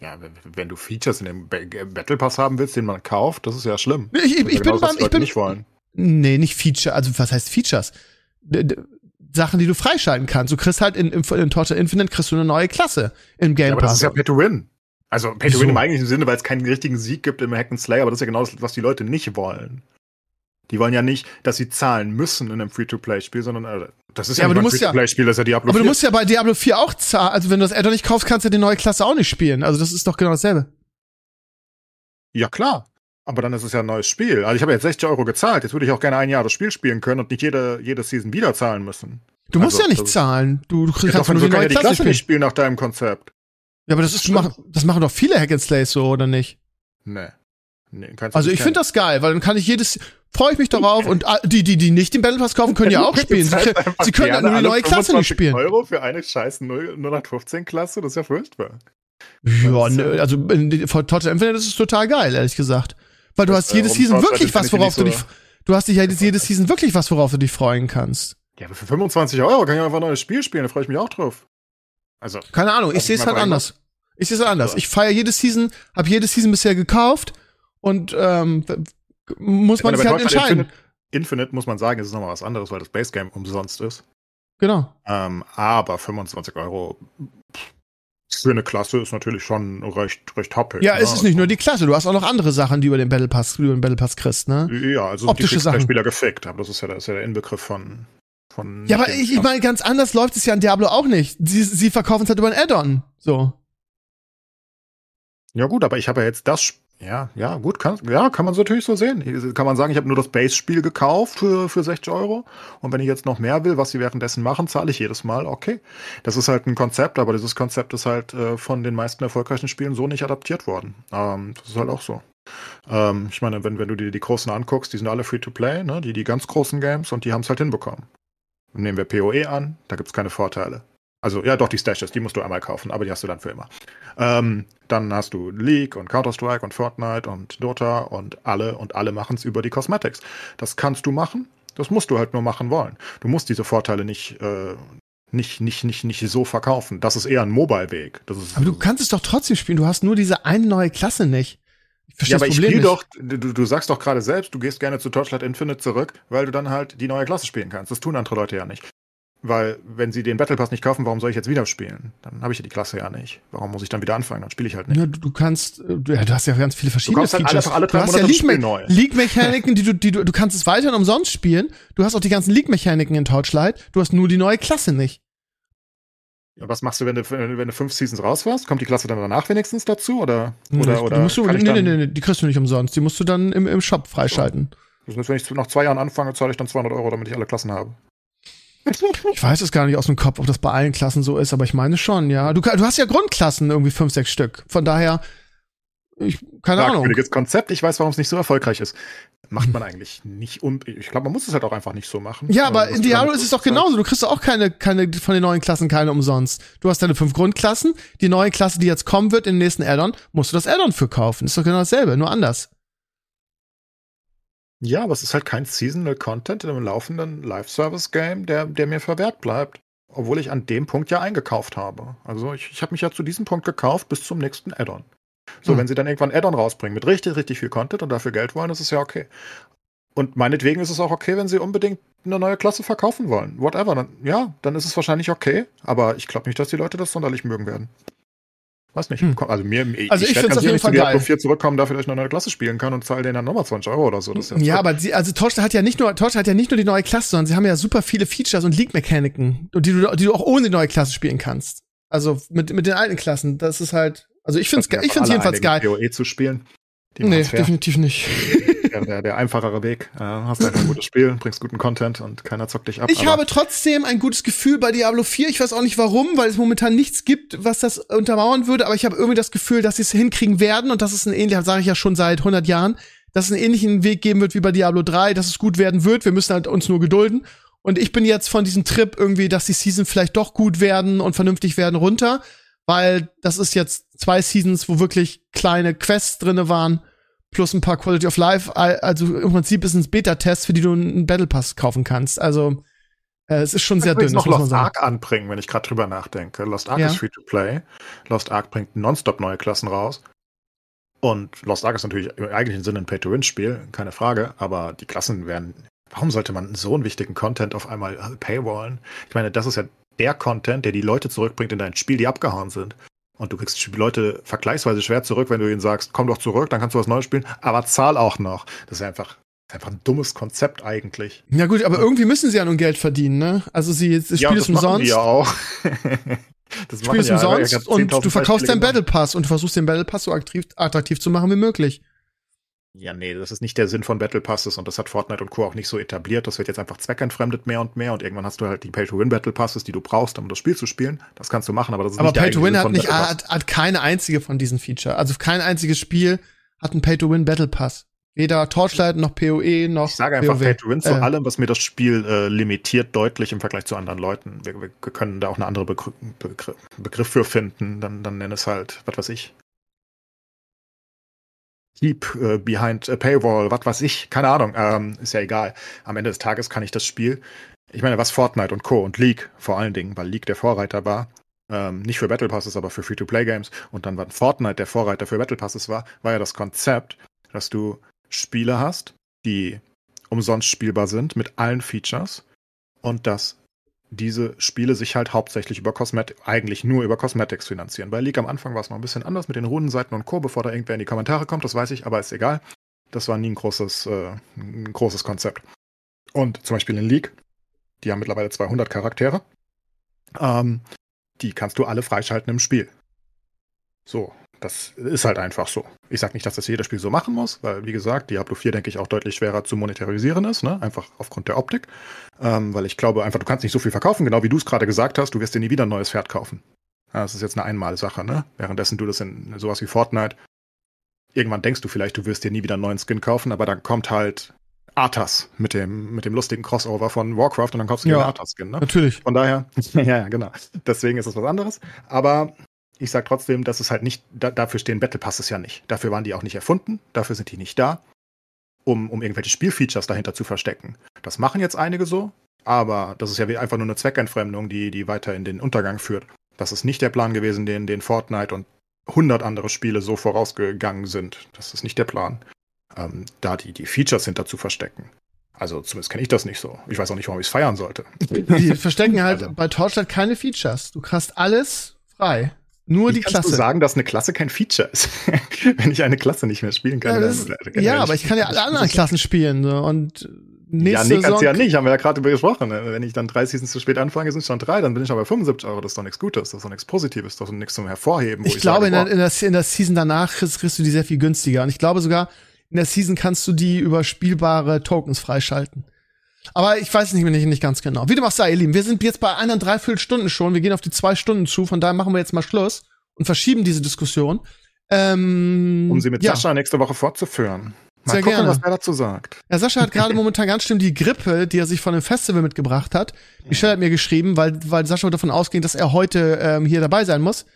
Ja, wenn, wenn du Features in dem Ba- Battle Pass haben willst, den man kauft, das ist ja schlimm. Ich, ich, ja ich bin genau das, was beim, ich bin, nicht wollen. nee, nicht Feature, also was heißt Features? D d Sachen, die du freischalten kannst. Du kriegst halt in, in, in Torture Infinite kriegst du eine neue Klasse im Game Ja, aber das Pass. ist ja Pay to Win. Also Pay to? Win im eigentlichen Sinne, weil es keinen richtigen Sieg gibt im Hack and Slay, aber das ist ja genau das, was die Leute nicht wollen. Die wollen ja nicht, dass sie zahlen müssen in einem Free-to-Play-Spiel, sondern äh, das ist Ja, ja, aber du musst ja- Free-to-Play-Spiel, das ist ja Diablo aber du 4. musst ja bei Diablo 4 auch zahlen. Also wenn du das Addon nicht kaufst, kannst du die neue Klasse auch nicht spielen. Also das ist doch genau dasselbe. Ja, klar. Aber dann ist es ja ein neues Spiel. Also ich habe jetzt 60 Euro gezahlt. Jetzt würde ich auch gerne ein Jahr das Spiel spielen können und nicht jede, jede Season wieder zahlen müssen. Du musst Also, ja nicht zahlen. Du, du Ja, kannst doch, nur die neue ja die Klasse Klasse nicht spielen nach deinem Konzept. Ja, aber das ist, machen, das machen doch viele Hack and Slays so, oder nicht? Nee. nee Also ich finde das geil, weil dann kann ich jedes, freue ich mich darauf und ah, die, die, die nicht den Battle Pass kaufen, können ja auch spielen. Sie, können- sie können halt nur die neue Klasse nicht spielen. Euro für eine scheiß 0815-Klasse, das ist ja furchtbar. Ja, nö, also in vor Total Infinite ist es total geil, ehrlich gesagt. Weil du Das, hast äh, jede um Season wirklich was, worauf du so- dich, du hast dich ja jede Season wirklich was, worauf du dich freuen kannst. Ja, aber für 25 Euro kann ich einfach ein neues Spiel spielen, da freue ich mich auch drauf. Also, Keine Ahnung, ich sehe es halt fragen, anders. Ich sehe es halt anders. Ich feiere jede Season, habe jede Season bisher gekauft und ähm, muss man ich sich halt entscheiden. Infinite, Infinite muss man sagen, ist es nochmal was anderes, weil das Base Game umsonst ist. Genau. Ähm, aber 25 Euro für eine Klasse ist natürlich schon recht, recht happig. Ja, ne? es ist nicht nur die Klasse, du hast auch noch andere Sachen, die über den Battle Pass, über den Battle Pass kriegst, ne? Ja, also Optische die Sachen. Spieler gefickt, aber das ist ja, das ist ja der Inbegriff von. Von Ja, aber ich, ich meine, ganz anders läuft es ja an Diablo auch nicht. Sie, sie verkaufen es halt über ein Add-on. So. Ja, gut, aber ich habe ja jetzt das. Ja, ja, gut, kann, ja, kann man so natürlich so sehen. Kann man sagen, ich habe nur das Base-Spiel gekauft für, für 60 Euro. Und wenn ich jetzt noch mehr will, was sie währenddessen machen, zahle ich jedes Mal. Okay. Das ist halt ein Konzept, aber dieses Konzept ist halt äh, von den meisten erfolgreichen Spielen so nicht adaptiert worden. Ähm, das ist halt auch so. Ähm, ich meine, wenn, wenn du dir die großen anguckst, die sind alle Free-to-Play, ne? die, die ganz großen Games und die haben es halt hinbekommen. Nehmen wir PoE an, da gibt's keine Vorteile. Also, ja, doch, die Stashes, die musst du einmal kaufen, aber die hast du dann für immer. Ähm, dann hast du League und Counter-Strike und Fortnite und Dota und alle und alle machen es über die Cosmetics. Das kannst du machen, das musst du halt nur machen wollen. Du musst diese Vorteile nicht, äh, nicht, nicht, nicht, nicht so verkaufen. Das ist eher ein Mobile-Weg. Aber du kannst es doch trotzdem spielen. Du hast nur diese eine neue Klasse nicht. Ja, aber ich spiele doch, du, du sagst doch gerade selbst, du gehst gerne zu Torchlight Infinite zurück, weil du dann halt die neue Klasse spielen kannst. Das tun andere Leute ja nicht. Weil, wenn sie den Battle Pass nicht kaufen, warum soll ich jetzt wieder spielen? Dann habe ich ja die Klasse ja nicht. Warum muss ich dann wieder anfangen? Dann spiele ich halt nicht. Ja, du, du kannst, äh, du, ja, du hast ja ganz viele verschiedene kaufst halt Features. einfach alle drei du hast ja Monate neu. League-Mechaniken, die du, die du, du kannst es weiterhin umsonst spielen. Du hast auch die ganzen League-Mechaniken in Torchlight. Du hast nur die neue Klasse nicht. Was machst du, wenn du, wenn du fünf Seasons raus warst? Kommt die Klasse dann danach wenigstens dazu? Oder, Nee, oder, oder musst du, nee, nee, nee, nee, die kriegst du nicht umsonst. Die musst du dann im, im Shop freischalten. Das heißt, wenn ich nach zwei Jahren anfange, zahle ich dann 200 Euro, damit ich alle Klassen habe. Ich weiß es gar nicht aus dem Kopf, ob das bei allen Klassen so ist, aber ich meine schon, ja. Du, du hast ja Grundklassen, irgendwie fünf, sechs Stück. Von daher, ich, keine Ahnung. Konzept. Ich weiß, warum es nicht so erfolgreich ist. Macht man eigentlich nicht. Und ich glaube, man muss es halt auch einfach nicht so machen. Ja, aber in Diablo ist es doch genauso. Du kriegst auch keine, keine von den neuen Klassen keine umsonst. Du hast deine fünf Grundklassen. Die neue Klasse, die jetzt kommen wird in den nächsten Addon, musst du das Addon für kaufen. Ist doch genau dasselbe, nur anders. Ja, aber es ist halt kein Seasonal Content in einem laufenden Live-Service-Game, der, der mir verwehrt bleibt. Obwohl ich an dem Punkt ja eingekauft habe. Also ich, ich habe mich ja zu diesem Punkt gekauft bis zum nächsten Add-on. So, Hm. wenn sie dann irgendwann Add-on rausbringen mit richtig, richtig viel Content und dafür Geld wollen, das ist ja okay. Und meinetwegen ist es auch okay, wenn sie unbedingt eine neue Klasse verkaufen wollen. Whatever. Dann, ja, dann ist es wahrscheinlich okay. Aber ich glaube nicht, dass die Leute das sonderlich mögen werden. Weiß nicht. Hm. Also mir, also ich, ich finde es auf jeden Fall zu Diablo 4 zurückkommen, dafür, dass ich eine neue Klasse spielen kann und zahle denen dann nochmal 20 Euro oder so. ja, ja aber sie, also Torch hat ja nicht nur, Torch hat ja nicht nur die neue Klasse, sondern sie haben ja super viele Features und League-Mechaniken, die du, die du auch ohne die neue Klasse spielen kannst. Also mit, mit den alten Klassen. Das ist halt, also ich finde es ich find's jedenfalls geil. PoE zu spielen. nee, definitiv nicht. der, der, der, einfachere Weg. Äh, hast einfach ein gutes Spiel, bringst guten Content und keiner zockt dich ab. Ich habe trotzdem ein gutes Gefühl bei Diablo 4. Ich weiß auch nicht warum, weil es momentan nichts gibt, was das untermauern würde, aber ich habe irgendwie das Gefühl, dass sie es hinkriegen werden und das ist ein ähnlicher, sage ich ja schon seit 100 Jahren, dass es einen ähnlichen Weg geben wird wie bei Diablo 3, dass es gut werden wird. Wir müssen halt uns nur gedulden. Und ich bin jetzt von diesem Trip irgendwie, dass die Season vielleicht doch gut werden und vernünftig werden runter, weil das ist jetzt zwei Seasons, wo wirklich kleine Quests drinne waren plus ein paar Quality of Life. Also im Prinzip ist es ein Beta-Test, für die du einen Battle Pass kaufen kannst. Also äh, es ist schon sehr dünn. noch Lost Ark anbringen, wenn ich gerade drüber nachdenke. Lost Ark ja. ist free to play. Lost Ark bringt nonstop neue Klassen raus. Und Lost Ark ist natürlich im eigentlichen Sinne ein Pay-to-Win-Spiel, keine Frage, aber die Klassen werden. Warum sollte man so einen wichtigen Content auf einmal paywallen? Ich meine, das ist ja der Content, der die Leute zurückbringt in dein Spiel, die abgehauen sind. Und du kriegst die Leute vergleichsweise schwer zurück, wenn du ihnen sagst, komm doch zurück, dann kannst du was Neues spielen, aber zahl auch noch. Das ist einfach, einfach ein dummes Konzept eigentlich. Ja gut, aber irgendwie müssen sie ja nun Geld verdienen, ne? Also sie, das ja, Spiel ist umsonst. Die ja auch. das Spiel ist umsonst ja, und du verkaufst deinen Battle Pass und du versuchst den Battle Pass so attraktiv, attraktiv zu machen wie möglich. Ja, nee, das ist nicht der Sinn von Battle Passes und das hat Fortnite und Co. auch nicht so etabliert. Das wird jetzt einfach zweckentfremdet mehr und mehr und irgendwann hast du halt die Pay-to-Win Battle Passes, die du brauchst, um das Spiel zu spielen. Das kannst du machen, aber das ist aber nicht Pay-to-Win hat nicht, hat, hat keine einzige von diesen Feature. Also kein einziges Spiel hat einen Pay-to-Win Battle Pass. Weder Torchlight noch PoE noch. Ich sage einfach Pay-to-Win zu äh. allem, was mir das Spiel äh, limitiert, deutlich im Vergleich zu anderen Leuten. Wir, wir können da auch eine andere Begr Begr Begriff für finden. Dann, dann nenn es halt, was weiß ich, Keep äh, behind a paywall, was weiß ich, keine Ahnung, ähm, ist ja egal. Am Ende des Tages kann ich das Spiel, ich meine, was Fortnite und Co. und League vor allen Dingen, weil League der Vorreiter war, ähm, nicht für Battle Passes, aber für Free-to-Play-Games und dann war Fortnite der Vorreiter für Battle Passes war, war ja das Konzept, dass du Spiele hast, die umsonst spielbar sind mit allen Features und dass diese Spiele sich halt hauptsächlich über Cosmetic, eigentlich nur über Cosmetics finanzieren. Bei League am Anfang war es noch ein bisschen anders mit den Rundenseiten und Co., bevor da irgendwer in die Kommentare kommt, das weiß ich, aber ist egal. Das war nie ein großes, äh, ein großes Konzept. Und zum Beispiel in League, die haben mittlerweile 200 Charaktere, ähm, die kannst du alle freischalten im Spiel. So, das ist halt einfach so. Ich sage nicht, dass das jedes Spiel so machen muss, weil, wie gesagt, Diablo 4, denke ich, auch deutlich schwerer zu monetarisieren ist, ne? einfach aufgrund der Optik. Ähm, weil ich glaube einfach, du kannst nicht so viel verkaufen, genau wie du es gerade gesagt hast, du wirst dir nie wieder ein neues Pferd kaufen. Ja, das ist jetzt eine Einmalsache, ne? Währenddessen du das in sowas wie Fortnite, irgendwann denkst du vielleicht, du wirst dir nie wieder einen neuen Skin kaufen, aber dann kommt halt Arthas mit dem, mit dem lustigen Crossover von Warcraft und dann kaufst du ja, den Arthas-Skin, ne? Natürlich. Von daher, ja, ja, genau. Deswegen ist das was anderes. Aber ich sage trotzdem, dass es halt nicht, da, dafür stehen Battle Passes ja nicht. Dafür waren die auch nicht erfunden, dafür sind die nicht da, um, um irgendwelche Spielfeatures dahinter zu verstecken. Das machen jetzt einige so, aber das ist ja einfach nur eine Zweckentfremdung, die, die weiter in den Untergang führt. Das ist nicht der Plan gewesen, den, den Fortnite und 100 andere Spiele so vorausgegangen sind. Das ist nicht der Plan, ähm, da die, die Features hinter zu verstecken. Also zumindest kenne ich das nicht so. Ich weiß auch nicht, warum ich es feiern sollte. Die verstecken halt also. bei Torchlight keine Features. Du hast alles frei. Nur Wie die kannst Klasse. du sagen, dass eine Klasse kein Feature ist, wenn ich eine Klasse nicht mehr spielen kann? Ja, ist, ja aber ich kann ja alle anderen Klassen spielen. Ne? Und nächste ja, nee, kannst du ja nicht, haben wir ja gerade gesprochen. Ne? Wenn ich dann drei Seasons zu spät anfange, sind es schon drei, dann bin ich aber 75 Euro. Das ist doch nichts Gutes, das ist doch nichts Positives, das ist doch nichts zum Hervorheben. ich, ich glaube, sage, in, der, in, der, in der Season danach kriegst, kriegst du die sehr viel günstiger. Und ich glaube sogar, in der Season kannst du die über spielbare Tokens freischalten. Aber ich weiß nicht, nicht, nicht ganz genau. Wie du machst, ihr Lieben, wir sind jetzt bei einer dreiviertel Stunden schon. Wir gehen auf die zwei Stunden zu. Von daher machen wir jetzt mal Schluss und verschieben diese Diskussion. Ähm, um sie mit ja. Sascha nächste Woche fortzuführen. Mal Sehr gucken, gerne. was er dazu sagt. Ja, Sascha hat gerade momentan ganz schlimm die Grippe, die er sich von dem Festival mitgebracht hat. Michelle hat mir geschrieben, weil, weil Sascha davon ausging, dass er heute ähm, hier dabei sein muss.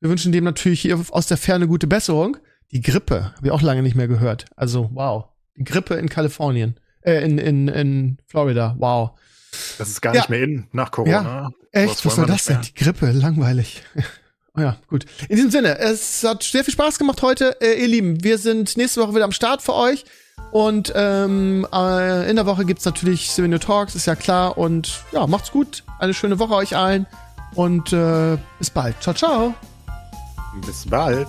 Wir wünschen dem natürlich hier aus der Ferne gute Besserung. Die Grippe, habe ich auch lange nicht mehr gehört. Also, wow. Die Grippe in Kalifornien. Äh, in, in, in Florida. Wow. Das ist gar ja. nicht mehr in nach Corona. Ja, echt? Was soll das denn? Die Grippe, langweilig. Oh ja, gut. In diesem Sinne, es hat sehr viel Spaß gemacht heute, äh, ihr Lieben. Wir sind nächste Woche wieder am Start für euch. Und ähm, äh, in der Woche gibt's natürlich Souvenir Talks, ist ja klar. Und ja, macht's gut. Eine schöne Woche euch allen. Und äh, bis bald. Ciao, ciao. Bis bald.